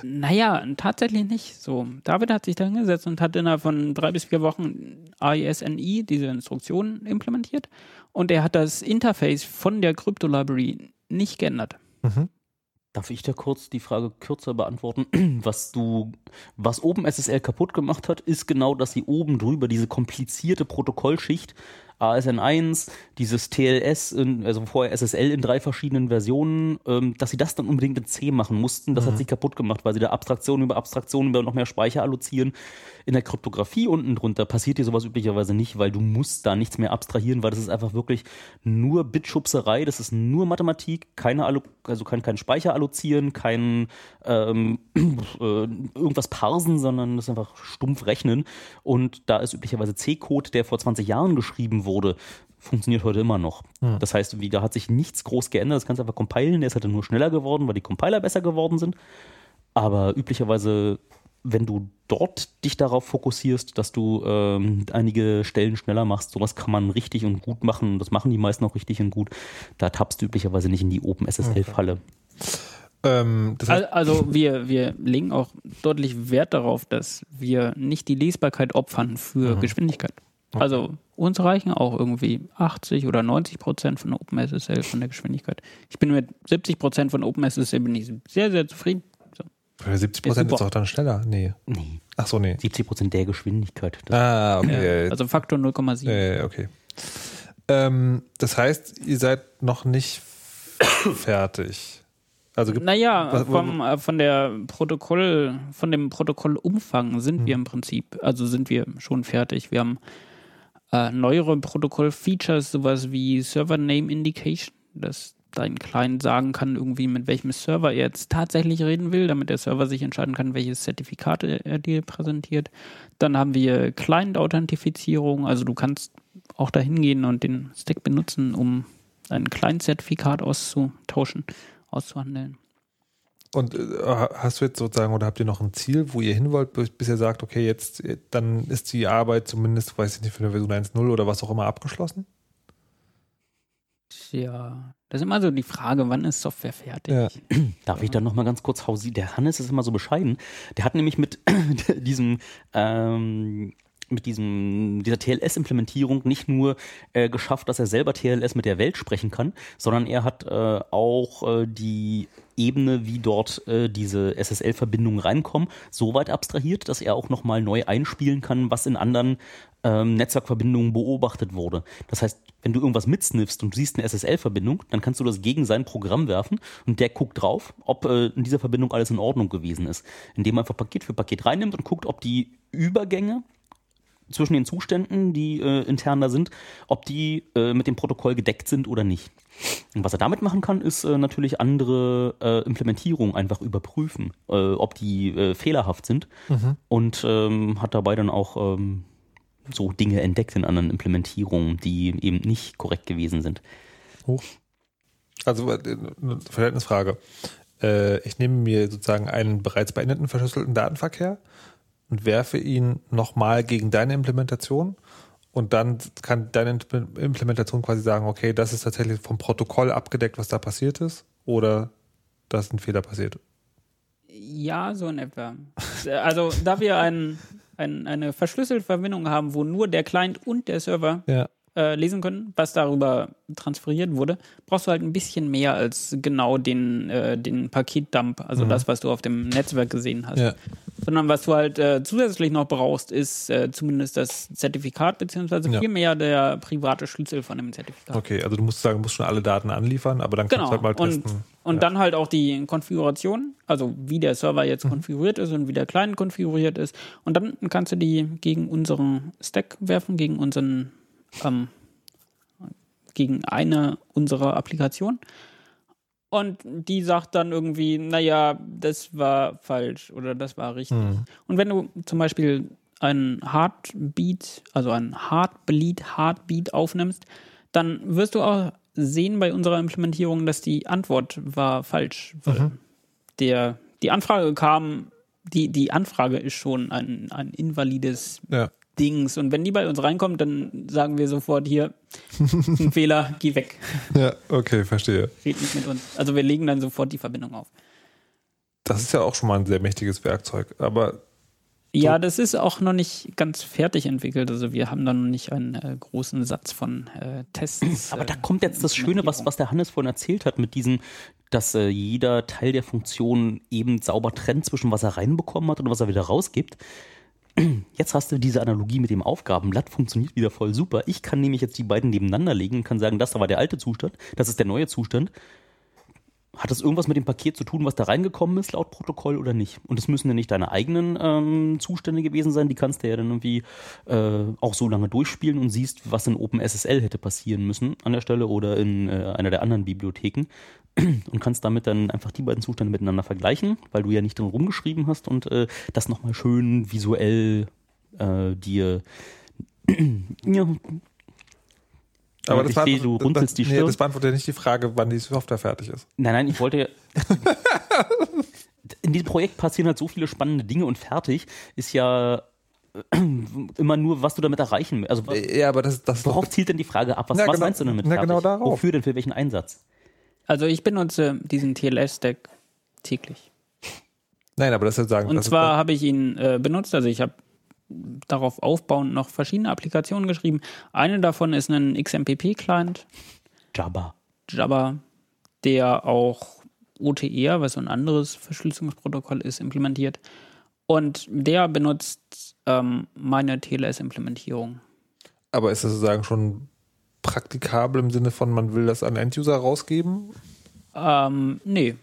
Naja, tatsächlich nicht so. David hat sich da hingesetzt und hat innerhalb von drei bis vier Wochen AES-NI, diese Instruktion, implementiert. Und er hat das Interface von der Crypto-Library nicht geändert. Darf ich da kurz die Frage kürzer beantworten? <clears throat> Was du, was OpenSSL kaputt gemacht hat, ist genau, dass sie oben drüber diese komplizierte Protokollschicht ASN1, dieses TLS, in, also vorher SSL in drei verschiedenen Versionen, ähm, dass sie das dann unbedingt in C machen mussten. Das hat sich kaputt gemacht, weil sie da Abstraktion über Abstraktion über noch mehr Speicher allozieren. In der Kryptographie unten drunter passiert dir sowas üblicherweise nicht, weil du musst da nichts mehr abstrahieren, weil das ist einfach wirklich nur Bitschubserei, das ist nur Mathematik, keine Allo also kein, kein Speicher allozieren, kein ähm, <clears throat> äh, irgendwas parsen, sondern das ist einfach stumpf rechnen. Und da ist üblicherweise C-Code, der vor 20 Jahren geschrieben wurde, funktioniert heute immer noch. Das heißt, wie, da hat sich nichts groß geändert, das kannst du einfach compilen, der ist halt nur schneller geworden, weil die Compiler besser geworden sind. Aber üblicherweise wenn du dort dich darauf fokussierst, dass du ähm, einige Stellen schneller machst, sowas kann man richtig und gut machen. Das machen die meisten auch richtig und gut. Da tappst du üblicherweise nicht in die OpenSSL-Falle. Ähm, das heißt, Al- Also wir, wir legen auch deutlich Wert darauf, dass wir nicht die Lesbarkeit opfern für Geschwindigkeit. Also uns reichen auch irgendwie 80 oder 90 Prozent von OpenSSL von der Geschwindigkeit. Ich bin mit 70 Prozent von OpenSSL bin ich sehr, sehr zufrieden. So. 70 Prozent Ist ist doch dann schneller. Nee. Nee, Ach so, nee. 70 Prozent der Geschwindigkeit. Ah, okay. Also Faktor 0,7. Äh, okay. Ähm, das heißt, ihr seid noch nicht fertig. Also gibt Naja, Was- vom, äh, von der Protokoll, von dem Protokollumfang sind wir im Prinzip, also sind wir schon fertig. Wir haben äh, neuere Protokoll-Features, sowas wie Server Name Indication, dass dein Client sagen kann, irgendwie mit welchem Server er jetzt tatsächlich reden will, damit der Server sich entscheiden kann, welches Zertifikat er er dir präsentiert. Dann haben wir Client-Authentifizierung, also du kannst auch dahin gehen und den Stack benutzen, um ein Client-Zertifikat auszutauschen, auszuhandeln. Und äh, hast du jetzt sozusagen, oder habt ihr noch ein Ziel, wo ihr hin wollt, bis, ihr sagt, okay, jetzt, dann ist die Arbeit zumindest, weiß ich nicht, für eine Version 1.0 oder was auch immer abgeschlossen? Tja, das ist immer so die Frage, wann ist Software fertig? Ja. <clears throat> Darf ich dann noch mal ganz kurz hausi? Der Hannes ist immer so bescheiden. Der hat nämlich mit <clears throat> diesem ähm, mit diesem dieser TLS-Implementierung nicht nur äh, geschafft, dass er selber TLS mit der Welt sprechen kann, sondern er hat äh, auch äh, die Ebene, wie dort äh, diese SSL-Verbindungen reinkommen, so weit abstrahiert, dass er auch noch mal neu einspielen kann, was in anderen ähm, Netzwerkverbindungen beobachtet wurde. Das heißt, wenn du irgendwas mitsniffst und du siehst eine SSL-Verbindung, dann kannst du das gegen sein Programm werfen und der guckt drauf, ob äh, in dieser Verbindung alles in Ordnung gewesen ist. Indem er einfach Paket für Paket reinnimmt und guckt, ob die Übergänge zwischen den Zuständen, die äh, intern da sind, ob die äh, mit dem Protokoll gedeckt sind oder nicht. Und was er damit machen kann, ist äh, natürlich andere äh, Implementierungen einfach überprüfen, äh, ob die äh, fehlerhaft sind und ähm, hat dabei dann auch ähm, so Dinge entdeckt in anderen Implementierungen, die eben nicht korrekt gewesen sind. Hoch. Also äh, eine Verhältnisfrage. Ich nehme mir sozusagen einen bereits beendeten verschlüsselten Datenverkehr und werfe ihn nochmal gegen deine Implementation und dann kann deine Impl- Implementation quasi sagen, okay, das ist tatsächlich vom Protokoll abgedeckt, was da passiert ist oder da ist ein Fehler passiert. Ja, so in etwa. Also, da wir ein, ein, eine verschlüsselte Verbindung haben, wo nur der Client und der Server Ja. äh, lesen können, was darüber transferiert wurde, brauchst du halt ein bisschen mehr als genau den, äh, den Paketdump, also das, was du auf dem Netzwerk gesehen hast. Ja. Sondern was du halt äh, zusätzlich noch brauchst, ist äh, zumindest das Zertifikat, beziehungsweise Ja. vielmehr der private Schlüssel von dem Zertifikat. Okay, also du musst sagen, du musst schon alle Daten anliefern, aber dann kannst Genau. du halt mal und testen. und Ja. dann halt auch die Konfiguration, also wie der Server jetzt Mhm. konfiguriert ist und wie der Client konfiguriert ist. Und dann kannst du die gegen unseren Stack werfen, gegen unseren, ähm, gegen eine unserer Applikationen. Und die sagt dann irgendwie, naja, das war falsch oder das war richtig. Mhm. Und wenn du zum Beispiel einen Heartbeat, also einen Heartbleed, Heartbeat aufnimmst, dann wirst du auch sehen bei unserer Implementierung, dass die Antwort war falsch. Weil der, die Anfrage kam, die, die Anfrage ist schon ein, ein invalides Ja. Dings. Und wenn die bei uns reinkommt, dann sagen wir sofort hier, ein <laughs> Fehler, geh weg. ja, okay, verstehe. Red nicht mit uns. Also wir legen dann sofort die Verbindung auf. Das ist ja auch schon mal ein sehr mächtiges Werkzeug, aber Ja, das ist auch noch nicht ganz fertig entwickelt. Also wir haben da noch nicht einen äh, großen Satz von äh, Tests. Aber da äh, kommt jetzt das Schöne, was, was der Hannes vorhin erzählt hat, mit diesem, dass äh, jeder Teil der Funktion eben sauber trennt zwischen was er reinbekommen hat und was er wieder rausgibt. Jetzt hast du diese Analogie mit dem Aufgabenblatt, funktioniert wieder voll super. Ich kann nämlich jetzt die beiden nebeneinander legen und kann sagen, das da war der alte Zustand, das ist der neue Zustand. Hat das irgendwas mit dem Paket zu tun, was da reingekommen ist, laut Protokoll oder nicht? Und es müssen ja nicht deine eigenen ähm, Zustände gewesen sein, die kannst du ja dann irgendwie äh, auch so lange durchspielen und siehst, was in OpenSSL hätte passieren müssen an der Stelle oder in äh, einer der anderen Bibliotheken und kannst damit dann einfach die beiden Zustände miteinander vergleichen, weil du ja nicht drin rumgeschrieben hast und äh, das nochmal schön visuell äh, dir <clears throat> ja, Aber das, sehe, du runzelst die das, nee, Stirn. das beantwortet ja nicht die Frage, wann die Software fertig ist. Nein, nein, ich wollte. <laughs> in diesem Projekt passieren halt so viele spannende Dinge und fertig ist ja äh, <clears throat> immer nur, was du damit erreichen willst. Also was- Ja, aber das, das worauf zielt denn die Frage ab? Was, Na, was genau- meinst du damit fertig? genau darauf. Wofür denn? Für welchen Einsatz? Also ich benutze diesen TLS-Stack täglich. Nein, aber das ist sagen. Und zwar habe ich ihn äh, benutzt, also ich habe darauf aufbauend noch verschiedene Applikationen geschrieben. Eine davon ist ein XMPP-Client, Jabba. Jabba, der auch OTR, was so ein anderes Verschlüsselungsprotokoll ist, implementiert. Und der benutzt ähm, meine TLS-Implementierung. aber ist das sozusagen schon praktikabel im Sinne von, man will das an End-User rausgeben? Ähm, nee,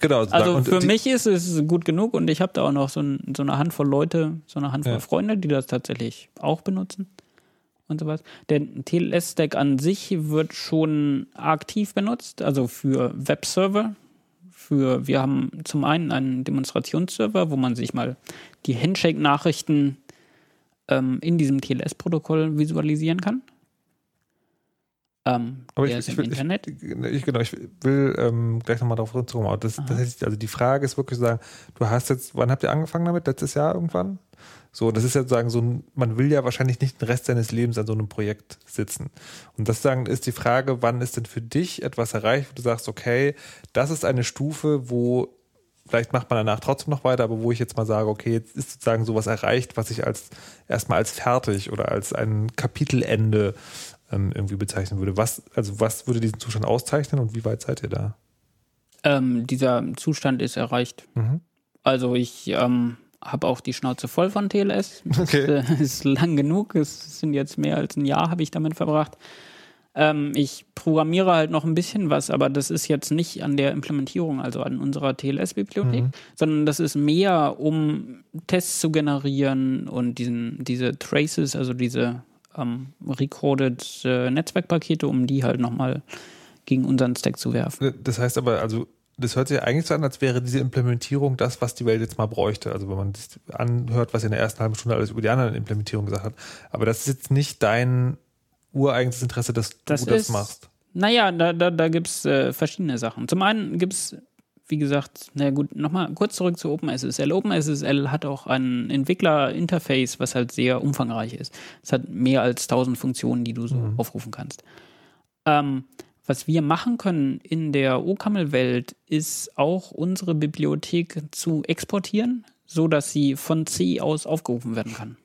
Genau. Also für mich ist es gut genug und ich habe da auch noch so, ein, so eine Handvoll Leute, so eine Handvoll Ja. Freunde, die das tatsächlich auch benutzen und sowas. Der TLS-Stack an sich wird schon aktiv benutzt, also für Webserver. Für, wir haben zum einen einen Demonstrationsserver, wo man sich mal die Handshake-Nachrichten ähm, in diesem TLS-Protokoll visualisieren kann. Ähm, Aber ich, ich, im will, Internet. Ich, ich, genau, ich will ähm, gleich nochmal darauf zurückkommen. Aber das, das heißt, also die Frage ist wirklich zu sagen, du hast jetzt, wann habt ihr angefangen damit? Letztes Jahr irgendwann? So, das ist ja sozusagen so ein, man will ja wahrscheinlich nicht den Rest seines Lebens an so einem Projekt sitzen. Und das sagen ist die Frage, wann ist denn für dich etwas erreicht, wo du sagst, okay, das ist eine Stufe, wo vielleicht macht man danach trotzdem noch weiter, aber wo ich jetzt mal sage, okay, jetzt ist sozusagen sowas erreicht, was ich als erstmal als fertig oder als ein Kapitelende ähm, irgendwie bezeichnen würde. Was, also was würde diesen Zustand auszeichnen und wie weit seid ihr da? Ähm, dieser Zustand ist erreicht. Mhm. Also ich ähm, habe auch die Schnauze voll von TLS. Okay. <laughs> Das äh, ist lang genug. Es sind jetzt mehr als ein Jahr habe ich damit verbracht. Ähm, ich programmiere halt noch ein bisschen was, aber das ist jetzt nicht an der Implementierung, also an unserer TLS-Bibliothek, sondern das ist mehr, um Tests zu generieren und diesen, diese Traces, also diese ähm, recorded äh, Netzwerkpakete, um die halt nochmal gegen unseren Stack zu werfen. Das heißt aber, also das hört sich ja eigentlich so an, als wäre diese Implementierung das, was die Welt jetzt mal bräuchte. Also wenn man das anhört, was ihr in der ersten halben Stunde alles über die anderen Implementierungen gesagt hat. Aber das ist jetzt nicht dein ureigenstes Interesse, dass du Das das, ist- machst. Naja, da, da, da gibt es äh, verschiedene Sachen. Zum einen gibt es, wie gesagt, na gut, nochmal kurz zurück zu OpenSSL. OpenSSL hat auch ein Entwickler-Interface, was halt sehr umfangreich ist. Es hat mehr als 1000 Funktionen, die du so aufrufen kannst. Ähm, was wir machen können in der OCaml-Welt, ist auch unsere Bibliothek zu exportieren, so dass sie von C aus aufgerufen werden kann.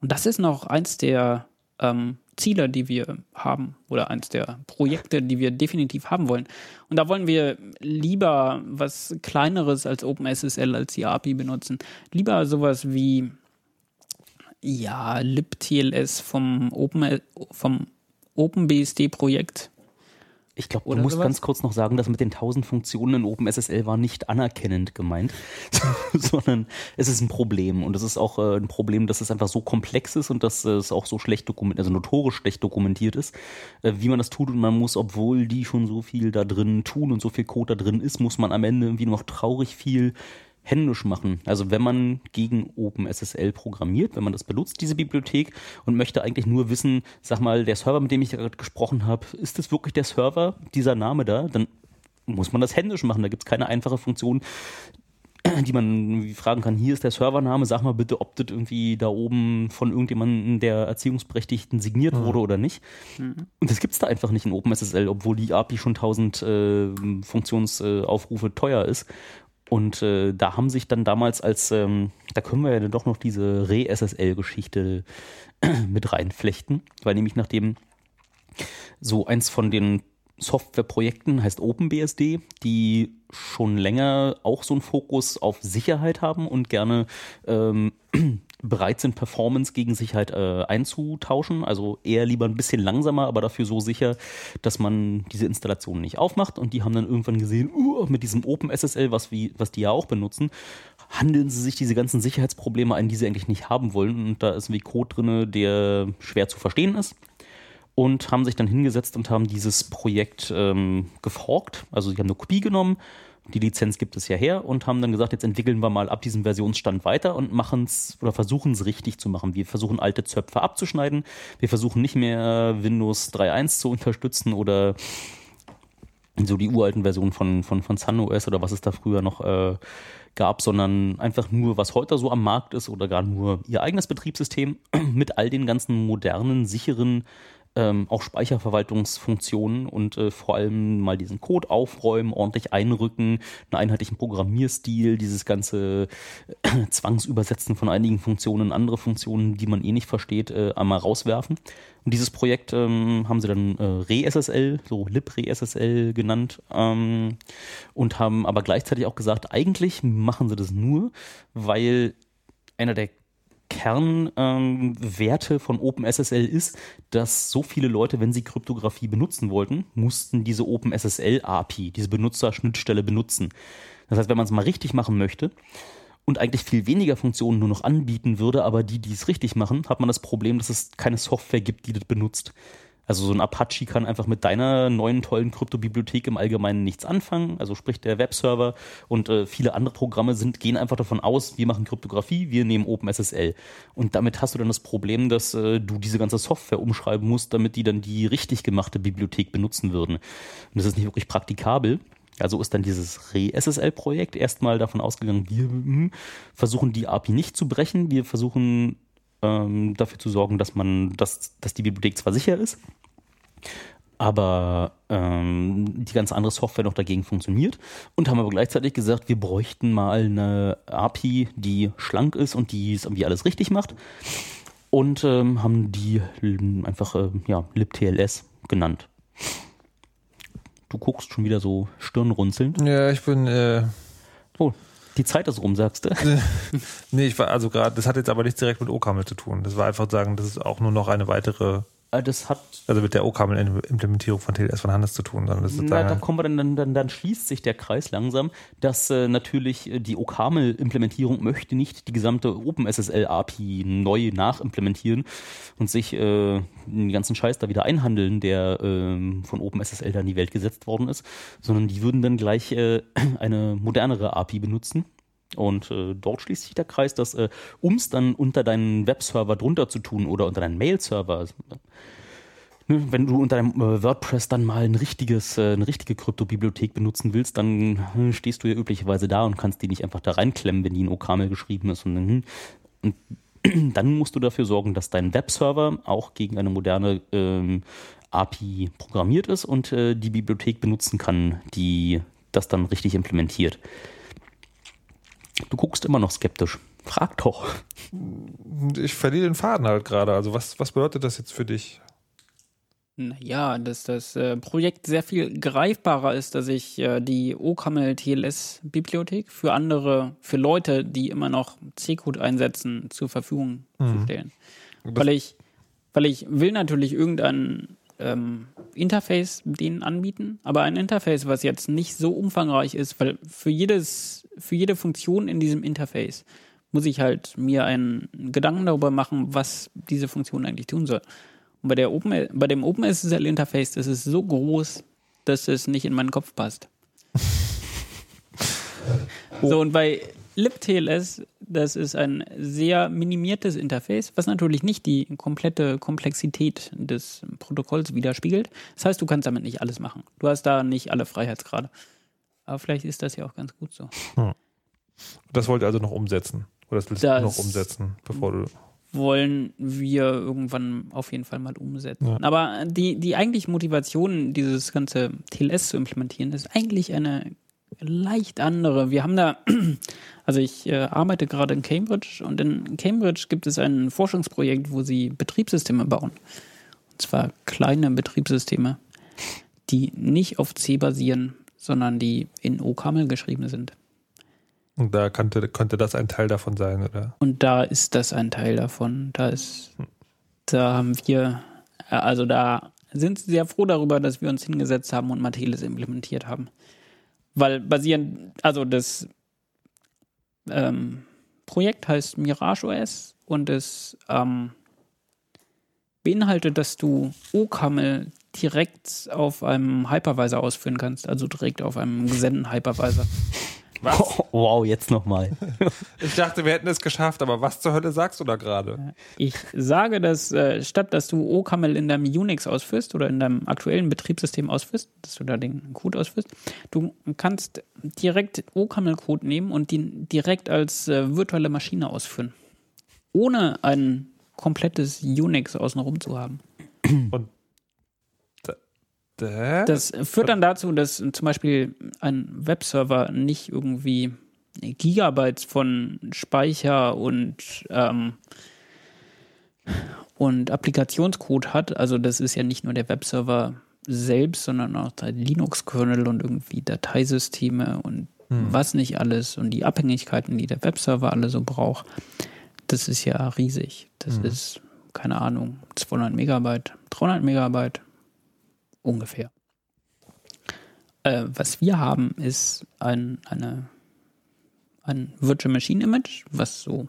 Und das ist noch eins der ähm, Ziele, die wir haben oder eins der Projekte, die wir definitiv haben wollen. Und da wollen wir lieber was Kleineres als OpenSSL, als die API benutzen. Lieber sowas wie ja, libTLS vom Open vom OpenBSD-Projekt. Ich glaube, du musst sowas? ganz kurz noch sagen, dass mit den 1000 Funktionen in OpenSSL war nicht anerkennend gemeint, <laughs> sondern es ist ein Problem. Und es ist auch äh, ein Problem, dass es einfach so komplex ist und dass es auch so schlecht dokumentiert, also notorisch schlecht dokumentiert ist, äh, wie man das tut. Und man muss, obwohl die schon so viel da drin tun und so viel Code da drin ist, muss man am Ende irgendwie noch traurig viel händisch machen. Also wenn man gegen OpenSSL programmiert, wenn man das benutzt, diese Bibliothek, und möchte eigentlich nur wissen, sag mal, der Server, mit dem ich gerade gesprochen habe, ist das wirklich der Server, dieser Name da? Dann muss man das händisch machen. Da gibt es keine einfache Funktion, <clears throat> die man fragen kann, hier ist der Servername, sag mal bitte, ob das irgendwie da oben von irgendjemandem der Erziehungsberechtigten signiert wurde oder nicht. Und das gibt's da einfach nicht in OpenSSL, obwohl die API schon 1000 äh, Funktionsaufrufe teuer ist. Und äh, da haben sich dann damals als, ähm, da können wir ja dann doch noch diese Re-SSL-Geschichte mit reinflechten, weil nämlich nachdem so eins von den Softwareprojekten heißt OpenBSD, die schon länger auch so einen Fokus auf Sicherheit haben und gerne ähm, bereit sind, Performance gegen Sicherheit äh, einzutauschen. Also eher lieber ein bisschen langsamer, aber dafür so sicher, dass man diese Installation nicht aufmacht. Und die haben dann irgendwann gesehen, uh, mit diesem OpenSSL, was, wie, was die ja auch benutzen, handeln sie sich diese ganzen Sicherheitsprobleme ein, die sie eigentlich nicht haben wollen. Und da ist irgendwie Code drin, der schwer zu verstehen ist und haben sich dann hingesetzt und haben dieses Projekt ähm, geforkt. Also sie haben eine Kopie genommen, die Lizenz gibt es ja her und haben dann gesagt, jetzt entwickeln wir mal ab diesem Versionsstand weiter und machen es oder versuchen es richtig zu machen. Wir versuchen alte Zöpfe abzuschneiden. Wir versuchen nicht mehr Windows 3.1 zu unterstützen oder so die uralten Versionen von, von, von SunOS oder was es da früher noch äh, gab, sondern einfach nur, was heute so am Markt ist oder gar nur ihr eigenes Betriebssystem <clears throat> mit all den ganzen modernen, sicheren ähm, auch Speicherverwaltungsfunktionen und äh, vor allem mal diesen Code aufräumen, ordentlich einrücken, einen einheitlichen Programmierstil, dieses ganze äh, <clears throat> Zwangsübersetzen von einigen Funktionen in andere Funktionen, die man eh nicht versteht, äh, einmal rauswerfen. Und dieses Projekt ähm, haben sie dann äh, ReSSL, so LibReSSL genannt, ähm, und haben aber gleichzeitig auch gesagt, eigentlich machen sie das nur, weil einer der Kernwerte ähm, von OpenSSL ist, dass so viele Leute, wenn sie Kryptographie benutzen wollten, mussten diese OpenSSL-API, diese Benutzerschnittstelle benutzen. Das heißt, wenn man es mal richtig machen möchte und eigentlich viel weniger Funktionen nur noch anbieten würde, aber die, die es richtig machen, hat man das Problem, dass es keine Software gibt, die das benutzt. Also so ein Apache kann einfach mit deiner neuen tollen Kryptobibliothek im Allgemeinen nichts anfangen. Also sprich der Webserver und äh, viele andere Programme sind, gehen einfach davon aus, wir machen Kryptographie, wir nehmen OpenSSL. Und damit hast du dann das Problem, dass äh, du diese ganze Software umschreiben musst, damit die dann die richtig gemachte Bibliothek benutzen würden. Und das ist nicht wirklich praktikabel. Also ist dann dieses Re-SSL-Projekt erstmal davon ausgegangen, wir hm, versuchen die API nicht zu brechen, wir versuchen ähm, dafür zu sorgen, dass man, dass, dass die Bibliothek zwar sicher ist, aber ähm, die ganze andere Software noch dagegen funktioniert und haben aber gleichzeitig gesagt, wir bräuchten mal eine API, die schlank ist und die es irgendwie alles richtig macht und ähm, haben die einfach äh, ja, libTLS genannt. Du guckst schon wieder so stirnrunzelnd. Ja, ich bin. Äh, oh, die Zeit ist rum, sagst du? <laughs> nee, ich war also gerade, das hat jetzt aber nichts direkt mit OCaml zu tun. Das war einfach sagen, das ist auch nur noch eine weitere das hat. Also mit der OCaml-Implementierung von TLS von Hannes zu tun. Das ist na, da kommen wir dann, dann, dann, dann schließt sich der Kreis langsam, dass äh, natürlich äh, die OCaml-Implementierung möchte nicht die gesamte OpenSSL-API neu nachimplementieren und sich äh, den ganzen Scheiß da wieder einhandeln, der äh, von OpenSSL da in die Welt gesetzt worden ist, sondern die würden dann gleich äh, <clears throat> eine modernere API benutzen und äh, dort schließt sich der Kreis, dass äh, um es dann unter deinen Webserver drunter zu tun oder unter deinen Mail-Server, also, ne, wenn du unter deinem äh, WordPress dann mal ein richtiges, äh, eine richtige Kryptobibliothek benutzen willst, dann hm, stehst du ja üblicherweise da und kannst die nicht einfach da reinklemmen, wenn die in OCaml geschrieben ist. Und, hm, und <clears throat> dann musst du dafür sorgen, dass dein Webserver auch gegen eine moderne ähm, API programmiert ist und äh, die Bibliothek benutzen kann, die das dann richtig implementiert. Du guckst immer noch skeptisch. Frag doch. Ich verliere den Faden halt gerade. Also was, was bedeutet das jetzt für dich? Naja, dass das äh, Projekt sehr viel greifbarer ist, dass ich äh, die OCaml TLS Bibliothek für andere, für Leute, die immer noch C-Code einsetzen, zur Verfügung mhm. zu stellen. weil ich, weil ich will natürlich irgendein ähm, Interface denen anbieten, aber ein Interface, was jetzt nicht so umfangreich ist, weil für jedes für jede Funktion in diesem Interface muss ich halt mir einen Gedanken darüber machen, was diese Funktion eigentlich tun soll. Und bei, der Open, bei dem OpenSSL-Interface ist es so groß, dass es nicht in meinen Kopf passt. <laughs> so, und bei libTLS, das ist ein sehr minimiertes Interface, was natürlich nicht die komplette Komplexität des Protokolls widerspiegelt. Das heißt, du kannst damit nicht alles machen. Du hast da nicht alle Freiheitsgrade. Aber vielleicht ist das ja auch ganz gut so. Hm. Das wollt ihr also noch umsetzen. Oder das willst das du noch umsetzen, bevor du. Wollen wir irgendwann auf jeden Fall mal umsetzen. Ja. Aber die, die eigentliche Motivation, dieses ganze TLS zu implementieren, ist eigentlich eine leicht andere. Wir haben da, <clears throat> also ich äh, arbeite gerade in Cambridge und in Cambridge gibt es ein Forschungsprojekt, wo sie Betriebssysteme bauen. Und zwar kleine Betriebssysteme, die nicht auf C basieren, sondern die in OCaml geschrieben sind. Und da könnte, könnte das ein Teil davon sein, oder? Und da ist das ein Teil davon. Da ist, da haben wir, äh, also da sind sie sehr froh darüber, dass wir uns hingesetzt haben und Matelis implementiert haben. Weil basierend, also das ähm, Projekt heißt Mirage OS und es ähm, beinhaltet, dass du OCaml direkt auf einem Hypervisor ausführen kannst, also direkt auf einem gesendeten Hypervisor. <laughs> Was? Wow, jetzt nochmal. <laughs> Ich dachte, wir hätten es geschafft, aber was zur Hölle sagst du da gerade? Ich sage, dass äh, statt dass du OCaml in deinem Unix ausführst oder in deinem aktuellen Betriebssystem ausführst, dass du da den Code ausführst, du kannst direkt OCaml-Code nehmen und den direkt als äh, virtuelle Maschine ausführen. Ohne ein komplettes Unix außenrum zu haben. Dä? Das führt dann dazu, dass zum Beispiel ein Webserver nicht irgendwie Gigabytes von Speicher und, ähm, und Applikationscode hat. Also das ist ja nicht nur der Webserver selbst, sondern auch der Linux-Kernel und irgendwie Dateisysteme und was nicht alles und die Abhängigkeiten, die der Webserver alle so braucht. Das ist ja riesig. Das ist, keine Ahnung, 200 Megabyte, 300 Megabyte, ungefähr. Äh, was wir haben, ist ein, eine, ein Virtual Machine Image, was so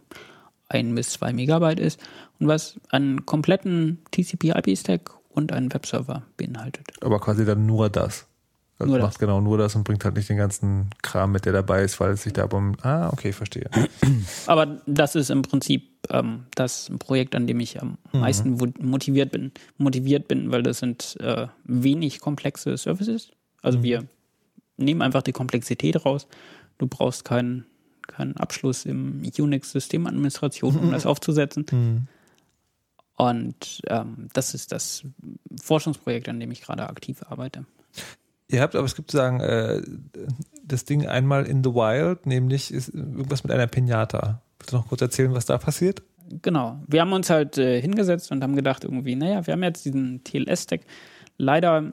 ein bis zwei Megabyte ist und was einen kompletten TCP/IP-Stack und einen Webserver beinhaltet. Aber quasi dann nur das. Also Nur du das. machst genau nur das und bringt halt nicht den ganzen Kram mit, der dabei ist, weil es sich da um. Ah, okay, verstehe. <clears throat> Aber das ist im Prinzip ähm, das Projekt, an dem ich am meisten wo- motiviert bin. Motiviert bin, weil das sind äh, wenig komplexe Services. Also wir nehmen einfach die Komplexität raus. Du brauchst keinen keinen Abschluss im Unix-Systemadministration, um das <laughs> aufzusetzen. Und ähm, das ist das Forschungsprojekt, an dem ich gerade aktiv arbeite. Ihr habt aber, es gibt sagen, äh, das Ding einmal in the wild, nämlich ist irgendwas mit einer Pinata. Willst du noch kurz erzählen, was da passiert? Genau. Wir haben uns halt äh, hingesetzt und haben gedacht, irgendwie, naja, wir haben jetzt diesen TLS-Stack. Leider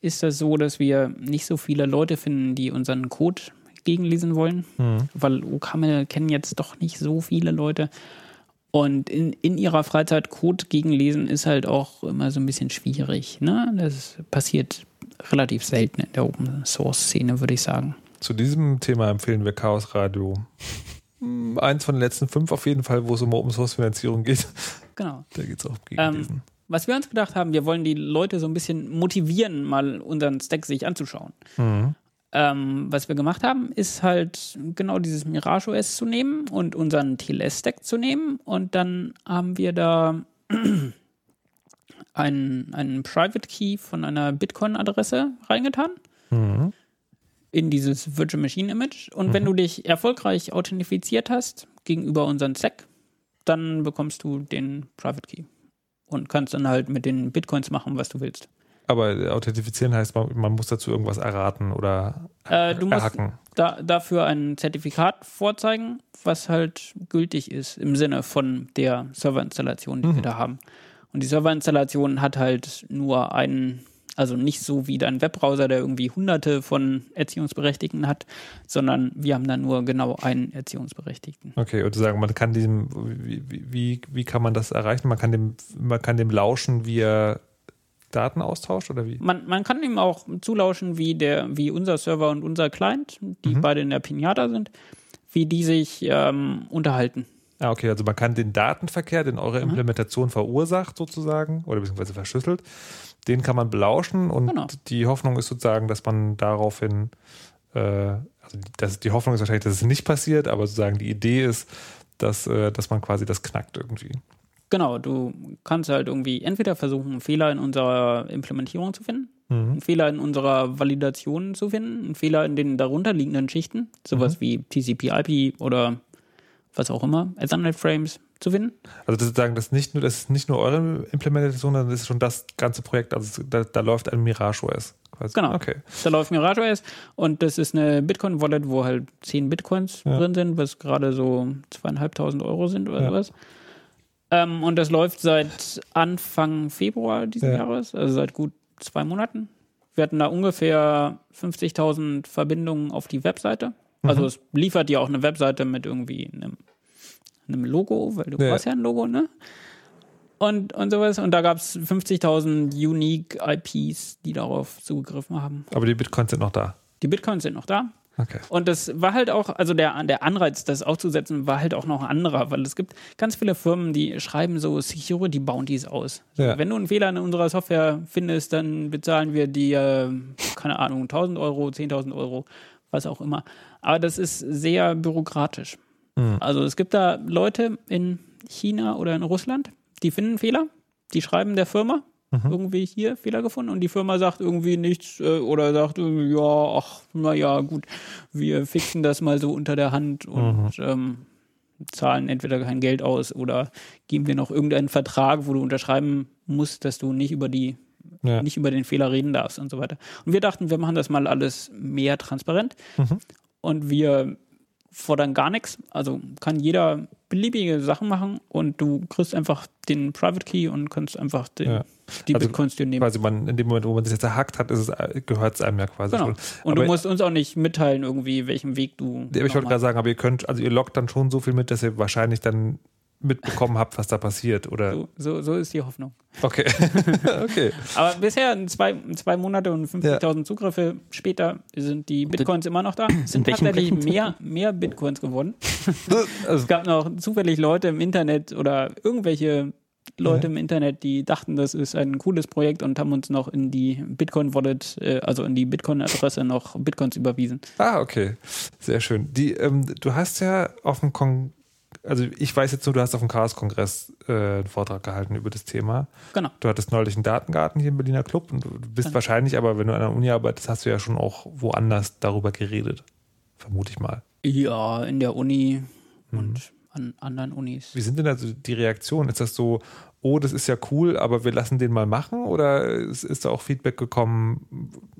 ist das so, dass wir nicht so viele Leute finden, die unseren Code gegenlesen wollen, weil OCaml kennen jetzt doch nicht so viele Leute. Und in, in ihrer Freizeit Code gegenlesen ist halt auch immer so ein bisschen schwierig. Ne? Das passiert relativ selten in der Open-Source-Szene, würde ich sagen. Zu diesem Thema empfehlen wir Chaos Radio. Hm, Eins von den letzten fünf auf jeden Fall, wo es um Open Source Finanzierung geht. Genau. <laughs> Da geht es auch gegen diesen. Ähm, was wir uns gedacht haben, wir wollen die Leute so ein bisschen motivieren, mal unseren Stack sich anzuschauen. Ähm, was wir gemacht haben, ist halt genau dieses Mirage OS zu nehmen und unseren TLS-Stack zu nehmen und dann haben wir da <clears throat> einen, einen Private Key von einer Bitcoin-Adresse reingetan in dieses Virtual Machine Image und wenn du dich erfolgreich authentifiziert hast gegenüber unseren Stack, dann bekommst du den Private Key und kannst dann halt mit den Bitcoins machen, was du willst. Aber authentifizieren heißt, man, man muss dazu irgendwas erraten oder Äh, du musst erhacken. da, dafür ein Zertifikat vorzeigen, was halt gültig ist im Sinne von der Serverinstallation, die wir da haben. Und die Serverinstallation hat halt nur einen, also nicht so wie dein Webbrowser, der irgendwie hunderte von Erziehungsberechtigten hat, sondern wir haben da nur genau einen Erziehungsberechtigten. Okay, und zu sagen, man kann diesem, wie, wie- wie, kann man das erreichen? Man kann dem, man kann dem lauschen, wie er Daten austauscht oder wie? Man, man kann ihm auch zulauschen, wie, der, wie unser Server und unser Client, die beide in der Pinata sind, wie die sich ähm, unterhalten. Ah, okay, also man kann den Datenverkehr, den eure Implementation verursacht sozusagen oder beziehungsweise verschlüsselt, den kann man belauschen und Genau. die Hoffnung ist sozusagen, dass man daraufhin, äh, also das, die Hoffnung ist wahrscheinlich, dass es nicht passiert, aber sozusagen die Idee ist, dass, äh, dass man quasi das knackt irgendwie. Genau, du kannst halt irgendwie entweder versuchen, einen Fehler in unserer Implementierung zu finden, einen Fehler in unserer Validation zu finden, einen Fehler in den darunterliegenden Schichten, sowas wie TCP/IP oder was auch immer, Ethernet Frames zu finden. Also das ist sozusagen, das ist nicht nur, das ist nicht nur eure Implementation, sondern das ist schon das ganze Projekt, also da, da läuft ein Mirage OS. Quasi. Genau. Okay. Da läuft Mirage OS und das ist eine Bitcoin-Wallet, wo halt 10 Bitcoins Ja. drin sind, was gerade so zweieinhalbtausend Euro sind oder Ja. sowas. Ähm, und das läuft seit Anfang Februar diesen Ja. Jahres, also seit gut zwei Monaten. Wir hatten da ungefähr 50.000 Verbindungen auf die Webseite. Also Mhm. es liefert ja auch eine Webseite mit irgendwie einem, einem Logo, weil du Ja. brauchst ja ein Logo, ne? Und, und sowas. Und da gab es 50.000 Unique IPs, die darauf zugegriffen haben. Aber die Bitcoins sind noch da. Die Bitcoins sind noch da. Okay. Und das war halt auch, also der, der Anreiz, das aufzusetzen, war halt auch noch ein anderer, weil es gibt ganz viele Firmen, die schreiben so Security Bounties aus. Ja. Wenn du einen Fehler in unserer Software findest, dann bezahlen wir dir, keine Ahnung, 1000 Euro, 10.000 Euro, was auch immer. Aber das ist sehr bürokratisch. Hm. Also es gibt da Leute in China oder in Russland, die finden Fehler, die schreiben der Firma, Mhm. irgendwie hier Fehler gefunden und die Firma sagt irgendwie nichts äh, oder sagt, äh, ja, ach, naja, gut, wir fixen das mal so unter der Hand und Mhm. ähm, zahlen entweder kein Geld aus oder geben dir noch irgendeinen Vertrag, wo du unterschreiben musst, dass du nicht über die Ja. nicht über den Fehler reden darfst und so weiter. Und wir dachten, wir machen das mal alles mehr transparent Mhm. und wir fordern gar nichts. Also kann jeder beliebige Sachen machen und du kriegst einfach den Private Key und kannst einfach den, Ja. die Also Bitcoins dir nehmen. Quasi man, in dem Moment, wo man sich jetzt erhackt hat, gehört es einem ja quasi Genau. schon. Und aber, du musst uns auch nicht mitteilen, irgendwie, welchen Weg du. Ja, aber ich wollte gerade sagen, aber ihr könnt, also ihr lockt dann schon so viel mit, dass ihr wahrscheinlich dann mitbekommen habt, was da passiert, oder? so, so, so ist die Hoffnung. Okay. <laughs> okay. Aber bisher, in zwei, zwei Monate und 50.000 Zugriffe später, sind die Bitcoins immer noch da. Es <clears throat> sind tatsächlich mehr, mehr Bitcoins geworden. <laughs> Es gab noch zufällig Leute im Internet oder irgendwelche Leute im Internet, die dachten, das ist ein cooles Projekt und haben uns noch in die Bitcoin-Wallet, äh, also in die Bitcoin-Adresse noch Bitcoins überwiesen. ah, okay. Sehr schön. Die, ähm, du hast ja auf dem Kon also ich weiß jetzt nur, du hast auf dem Chaos-Kongress äh, einen Vortrag gehalten über das Thema. Genau. Du hattest neulich einen Datengarten hier im Berliner Club und du bist Genau. wahrscheinlich, aber wenn du an der Uni arbeitest, hast du ja schon auch woanders darüber geredet. Vermute ich mal. Ja, in der Uni Mhm. und an anderen Unis. Wie sind denn also die Reaktionen? Ist das so, oh, das ist ja cool, aber wir lassen den mal machen? Oder ist, ist da auch Feedback gekommen?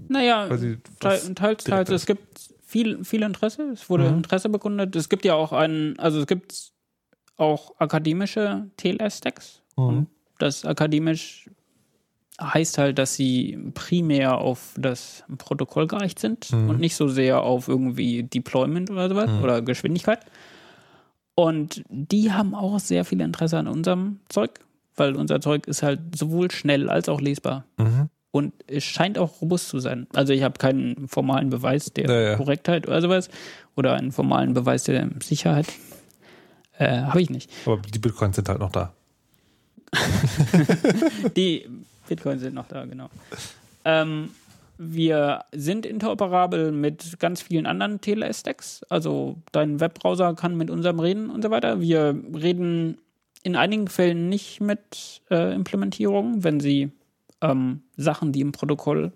Naja, Quasi, teils, teils. Es gibt viel, viel Interesse. Es wurde Mhm. Interesse bekundet. Es gibt ja auch einen, also es gibt auch akademische TLS-Stacks. Mhm. Und das akademisch heißt halt, dass sie primär auf das Protokoll gereicht sind Mhm. und nicht so sehr auf irgendwie Deployment oder sowas Mhm. oder Geschwindigkeit. Und die haben auch sehr viel Interesse an unserem Zeug, weil unser Zeug ist halt sowohl schnell als auch lesbar. Mhm. Und es scheint auch robust zu sein. Also ich habe keinen formalen Beweis der Ja, ja. Korrektheit oder sowas oder einen formalen Beweis der Sicherheit. Äh, habe ich nicht. Aber die Bitcoins sind halt noch da. <laughs> Die Bitcoins sind noch da, genau. Ähm, wir sind interoperabel mit ganz vielen anderen TLS-Stacks. Also dein Webbrowser kann mit unserem reden und so weiter. Wir reden in einigen Fällen nicht mit äh, Implementierungen, wenn sie ähm, Sachen, die im Protokoll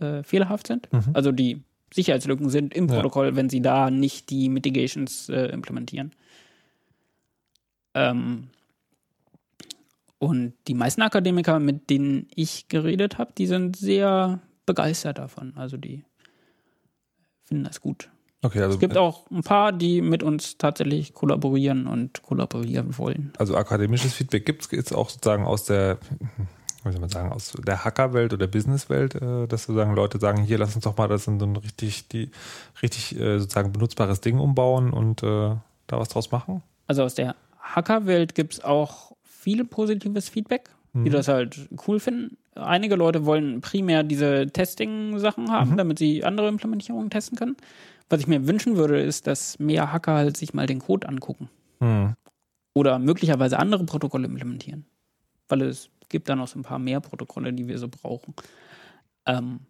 äh, fehlerhaft sind, also die Sicherheitslücken sind im Ja. Protokoll, wenn sie da nicht die Mitigations äh, implementieren. Ähm, und die meisten Akademiker, mit denen ich geredet habe, die sind sehr begeistert davon. Also die finden das gut. Okay, also, Es gibt auch ein paar, die mit uns tatsächlich kollaborieren und kollaborieren wollen. also akademisches Feedback gibt es jetzt auch sozusagen aus der, wie soll man sagen, aus der Hackerwelt oder Businesswelt, äh, dass sozusagen Leute sagen, hier lass uns doch mal das in so ein richtig, die, richtig äh, sozusagen benutzbares Ding umbauen und äh, da was draus machen. Also aus der Hackerwelt gibt es auch viel positives Feedback, die das halt cool finden. Einige Leute wollen primär diese Testing-Sachen haben, damit sie andere Implementierungen testen können. Was ich mir wünschen würde, ist, dass mehr Hacker halt sich mal den Code angucken. Hm. oder möglicherweise andere Protokolle implementieren. Weil es gibt da noch so ein paar mehr Protokolle, die wir so brauchen. Ähm,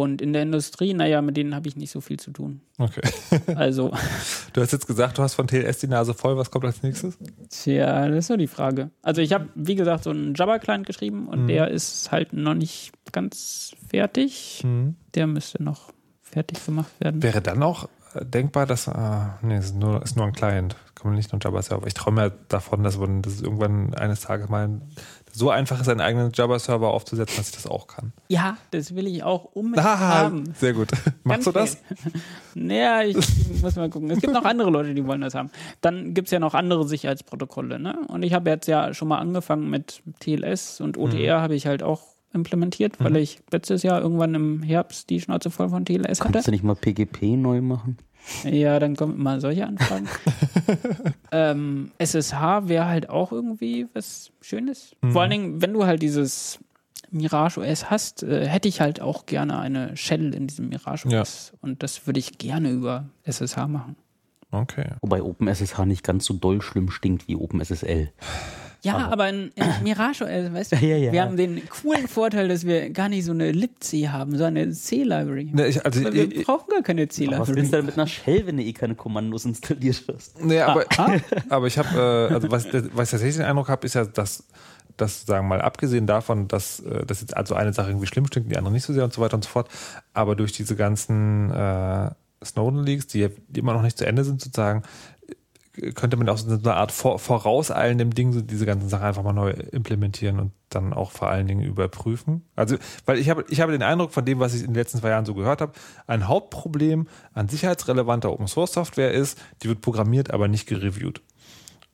und in der Industrie, naja, mit denen habe ich nicht so viel zu tun. Okay. <laughs> Also, Du hast jetzt gesagt, du hast von TLS die Nase voll. Was kommt als nächstes? tja, das ist so die Frage. Also ich habe, wie gesagt, so einen Java-Client geschrieben und Mhm. der ist halt noch nicht ganz fertig. Hm. Der müsste noch fertig gemacht werden. Wäre dann auch äh, denkbar, dass, äh, nee, es ist nur, ist nur ein Client. Kann man nicht nur Java-Server. Ich träume ja davon, dass man das irgendwann eines Tages mal so einfach ist, einen eigenen Java-Server aufzusetzen, dass ich das auch kann. Ja, das will ich auch unbedingt Ah, haben. sehr gut. <laughs> Machst du das? <laughs> Naja, ich muss mal gucken. Es gibt noch andere Leute, die wollen das haben. Dann gibt es ja noch andere Sicherheitsprotokolle. Ne? Und ich habe jetzt ja schon mal angefangen mit TLS und OTR habe ich halt auch implementiert, weil ich letztes Jahr irgendwann im Herbst die Schnauze voll von TLS hatte. Kannst du nicht mal PGP neu machen? Ja, dann kommen immer solche Anfragen. <laughs> ähm, SSH wäre halt auch irgendwie was Schönes. Vor allen Dingen, wenn du halt dieses Mirage OS hast, äh, hätte ich halt auch gerne eine Shell in diesem Mirage Ja. OS. Und das würde ich gerne über SSH machen. Okay. Wobei OpenSSH nicht ganz so doll schlimm stinkt wie OpenSSL. Ja, Aber- aber in, in <coughs> Mirage, äh, weißt du, Ja, ja. wir haben den coolen Vorteil, dass wir gar nicht so eine libc haben, so eine C-Library. Ne, ich, also, wir ich, brauchen gar keine Aber was C-Library. willst du denn mit einer Shell, wenn du eh keine Kommandos installiert hast? nee, aber, Ah, <laughs> aber ich habe, äh, also was, was ich tatsächlich den Eindruck habe, ist ja, dass, dass sagen wir mal abgesehen davon, dass, äh, dass jetzt also eine Sache irgendwie schlimm stinkt, die andere nicht so sehr und so weiter und so fort, aber durch diese ganzen äh, Snowden-Leaks, die, ja- die immer noch nicht zu Ende sind, sozusagen, könnte man auch so eine Art vor, vorauseilendem Ding so diese ganzen Sachen einfach mal neu implementieren und dann auch vor allen Dingen überprüfen. Also, weil ich habe, ich habe den Eindruck von dem, was ich in den letzten zwei Jahren so gehört habe, ein Hauptproblem an sicherheitsrelevanter Open Source Software ist, die wird programmiert, aber nicht gereviewt.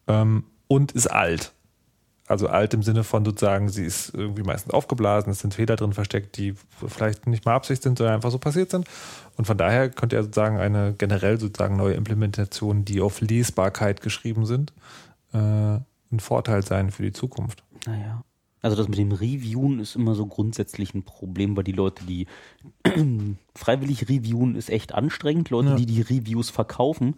Ähm, und ist alt. Also alt im Sinne von sozusagen, sie ist irgendwie meistens aufgeblasen, es sind Fehler drin versteckt, die vielleicht nicht mal Absicht sind, sondern einfach so passiert sind. Und von daher könnte ja sozusagen eine generell sozusagen neue Implementation, die auf Lesbarkeit geschrieben sind, äh, ein Vorteil sein für die Zukunft. Naja. Also das mit dem Reviewen ist immer so grundsätzlich ein Problem, weil die Leute, die <clears throat> freiwillig reviewen, ist echt anstrengend. Leute, Ja. die die Reviews verkaufen,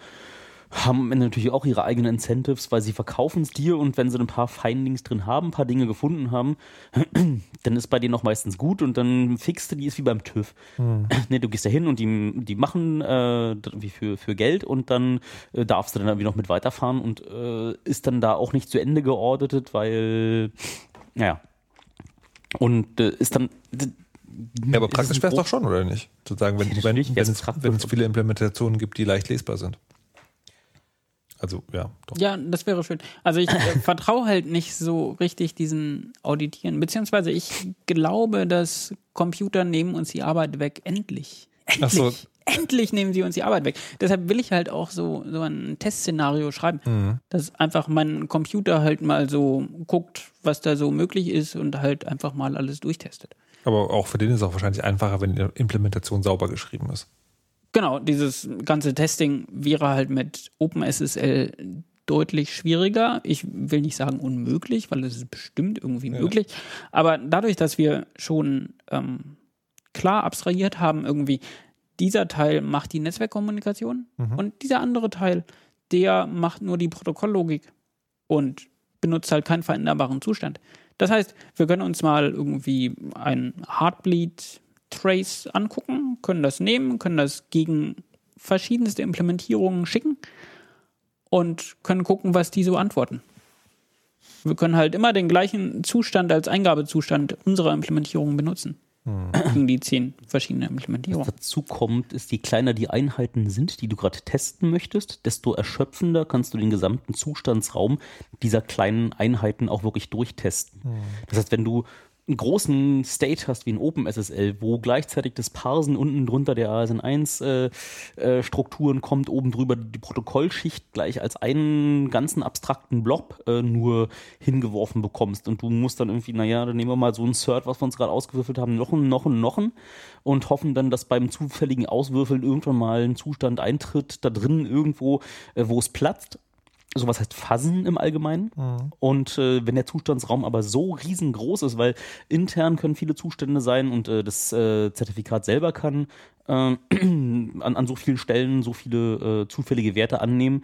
haben natürlich auch ihre eigenen Incentives, weil sie verkaufen es dir und wenn sie ein paar Findings drin haben, ein paar Dinge gefunden haben, <clears throat> dann ist bei denen auch meistens gut und dann fixst du die, ist wie beim TÜV. <clears throat> Nee, du gehst da hin und die, die machen äh, wie für, für Geld und dann äh, darfst du dann irgendwie noch mit weiterfahren und äh, ist dann da auch nicht zu Ende geordnet, weil, naja. Und äh, ist dann. Ja, aber praktisch wäre es doch schon, oder nicht? Sozusagen, wenn, wenn, wenn, es, wenn es viele Implementationen gibt, die leicht lesbar sind. Also, ja, doch. Ja, das wäre schön. Also ich äh, <laughs> vertraue halt nicht so richtig diesen Auditieren. Beziehungsweise ich glaube, dass Computer nehmen uns die Arbeit weg. Endlich. Endlich. Ach so. Endlich nehmen sie uns die Arbeit weg. Deshalb will ich halt auch so, so ein Testszenario schreiben, Mhm. dass einfach mein Computer halt mal so guckt, was da so möglich ist und halt einfach mal alles durchtestet. Aber auch für den ist es auch wahrscheinlich einfacher, wenn die Implementation sauber geschrieben ist. Genau, dieses ganze Testing wäre halt mit OpenSSL deutlich schwieriger. Ich will nicht sagen unmöglich, weil es ist bestimmt irgendwie möglich. Aber dadurch, dass wir schon ähm, klar abstrahiert haben, irgendwie, dieser Teil macht die Netzwerkkommunikation und dieser andere Teil, der macht nur die Protokolllogik und benutzt halt keinen veränderbaren Zustand. Das heißt, wir können uns mal irgendwie ein Heartbleed Trace angucken, können das nehmen, können das gegen verschiedenste Implementierungen schicken und können gucken, was die so antworten. Wir können halt immer den gleichen Zustand als Eingabezustand unserer Implementierung benutzen. Gegen die zehn verschiedenen Implementierungen. dazu kommt, ist, je kleiner die Einheiten sind, die du gerade testen möchtest, desto erschöpfender kannst du den gesamten Zustandsraum dieser kleinen Einheiten auch wirklich durchtesten. Das heißt, wenn du einen großen State hast wie ein OpenSSL, wo gleichzeitig das Parsen unten drunter der ASN1 äh, äh, kommt, oben drüber die Protokollschicht gleich als einen ganzen abstrakten Blob äh, nur hingeworfen bekommst. Und du musst dann irgendwie, naja, dann nehmen wir mal so ein Cert, was wir uns gerade ausgewürfelt haben, noch ein, noch ein, noch ein und hoffen dann, dass beim zufälligen Auswürfeln irgendwann mal ein Zustand eintritt, da drin irgendwo, äh, wo es platzt sowas heißt Fuzzen im Allgemeinen. Und äh, wenn der Zustandsraum aber so riesengroß ist, weil intern können viele Zustände sein und äh, das äh, Zertifikat selber kann äh, <clears throat> an, an so vielen Stellen so viele äh, zufällige Werte annehmen,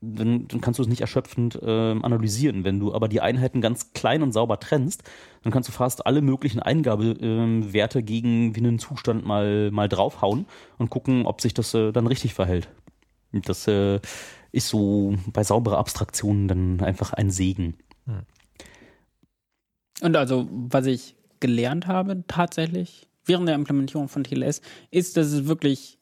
dann, dann kannst du es nicht erschöpfend äh, analysieren. Wenn du aber die Einheiten ganz klein und sauber trennst, dann kannst du fast alle möglichen Eingabewerte gegen wie einen Zustand mal, mal draufhauen und gucken, ob sich das äh, dann richtig verhält. Das äh, ist so bei sauberer Abstraktion dann einfach ein Segen. Und also, was ich gelernt habe tatsächlich während der Implementierung von TLS, ist, dass es wirklich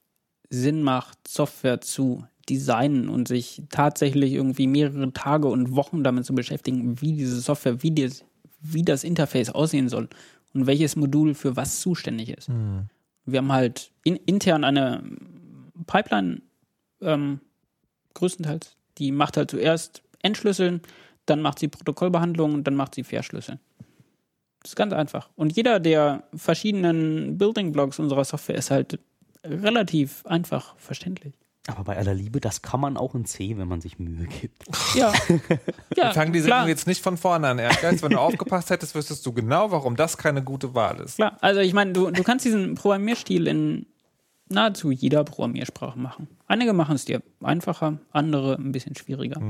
Sinn macht, Software zu designen und sich tatsächlich irgendwie mehrere Tage und Wochen damit zu beschäftigen, wie diese Software, wie, das, wie das Interface aussehen soll und welches Modul für was zuständig ist. Wir haben halt in, intern eine Pipeline ähm, größtenteils, die macht halt zuerst Entschlüsseln, dann macht sie Protokollbehandlung und dann macht sie Verschlüsseln. Das ist ganz einfach. Und jeder der verschiedenen Building Blocks unserer Software ist halt relativ einfach verständlich. Aber bei aller Liebe, das kann man auch in C, wenn man sich Mühe gibt. Ja. <laughs> ja Wir fangen die Sendung jetzt nicht von vorne an, Ehrgeiz. Wenn du <laughs> aufgepasst hättest, wüsstest du genau, warum das keine gute Wahl ist. klar. Also ich meine, du, du kannst diesen Programmierstil in nahezu jeder Programmiersprache machen. Einige machen es dir einfacher, andere ein bisschen schwieriger.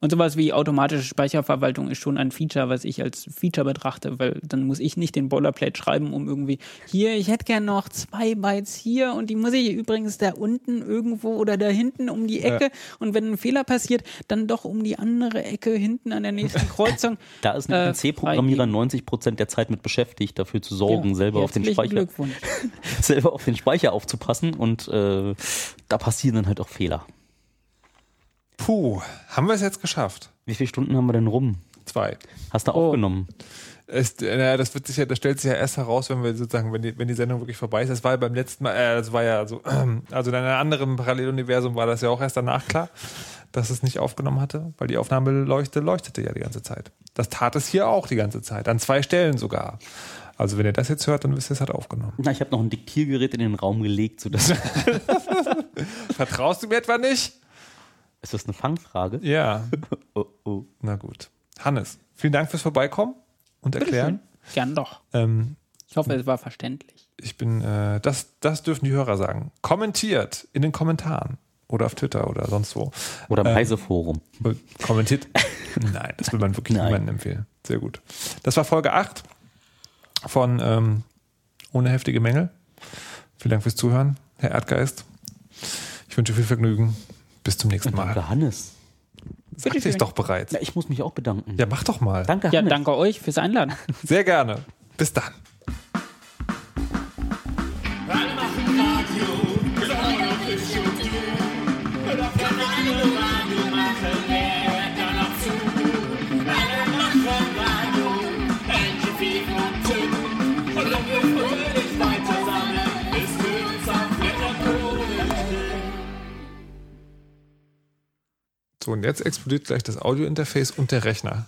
Und sowas wie automatische Speicherverwaltung ist schon ein Feature, was ich als Feature betrachte, weil dann muss ich nicht den Boilerplate schreiben, um irgendwie hier, ich hätte gern noch zwei Bytes hier und die muss ich übrigens da unten irgendwo oder da hinten um die Ecke und wenn ein Fehler passiert, dann doch um die andere Ecke hinten an der nächsten <laughs> Kreuzung. Da ist ein Äh, PC-Programmierer freigeben. 90 Prozent der Zeit mit beschäftigt, dafür zu sorgen, selber auf den Speicher, <laughs> selber auf den Speicher aufzupassen und äh, da passieren dann halt auch Fehler. Puh, haben wir es jetzt geschafft? Wie viele Stunden haben wir denn rum? Zwei. Hast du Oh. aufgenommen? Es, äh, naja, das wird sich ja, das stellt sich ja erst heraus, wenn wir sozusagen, wenn die, wenn die Sendung wirklich vorbei ist. Das war ja beim letzten Mal, äh, das war ja so, <clears throat> also in einem anderen Paralleluniversum war das ja auch erst danach klar, dass es nicht aufgenommen hatte, weil die Aufnahmeleuchte leuchtete ja die ganze Zeit. Das tat es hier auch die ganze Zeit, an zwei Stellen sogar. Also wenn ihr das jetzt hört, dann wisst ihr, es hat aufgenommen. Na, ich habe noch ein Diktiergerät in den Raum gelegt, sodass. <laughs> Vertraust du mir etwa nicht? Ist das eine Fangfrage? Ja, <laughs> Oh, oh. na gut. Hannes, vielen Dank fürs Vorbeikommen und erklären. Gern doch. Ähm, Ich hoffe, es war verständlich. ich bin, äh, das, das dürfen die Hörer sagen. Kommentiert in den Kommentaren oder auf Twitter oder sonst wo. Oder im Ähm, Heise-Forum. Äh, Kommentiert. <laughs> Nein, das will man wirklich Nein. niemandem empfehlen. Sehr gut. Das war Folge 8 von ähm, Ohne heftige Mängel. Vielen Dank fürs Zuhören, Herr Erdgeist. Ich wünsche viel Vergnügen. Bis zum nächsten Mal. Danke, Hannes. Sagte ich doch bereits. Ja, ich muss mich auch bedanken. Ja, mach doch mal. Danke, Ja, Hannes. danke euch fürs Einladen. Sehr gerne. Bis dann. So, und jetzt explodiert gleich das Audiointerface und der Rechner.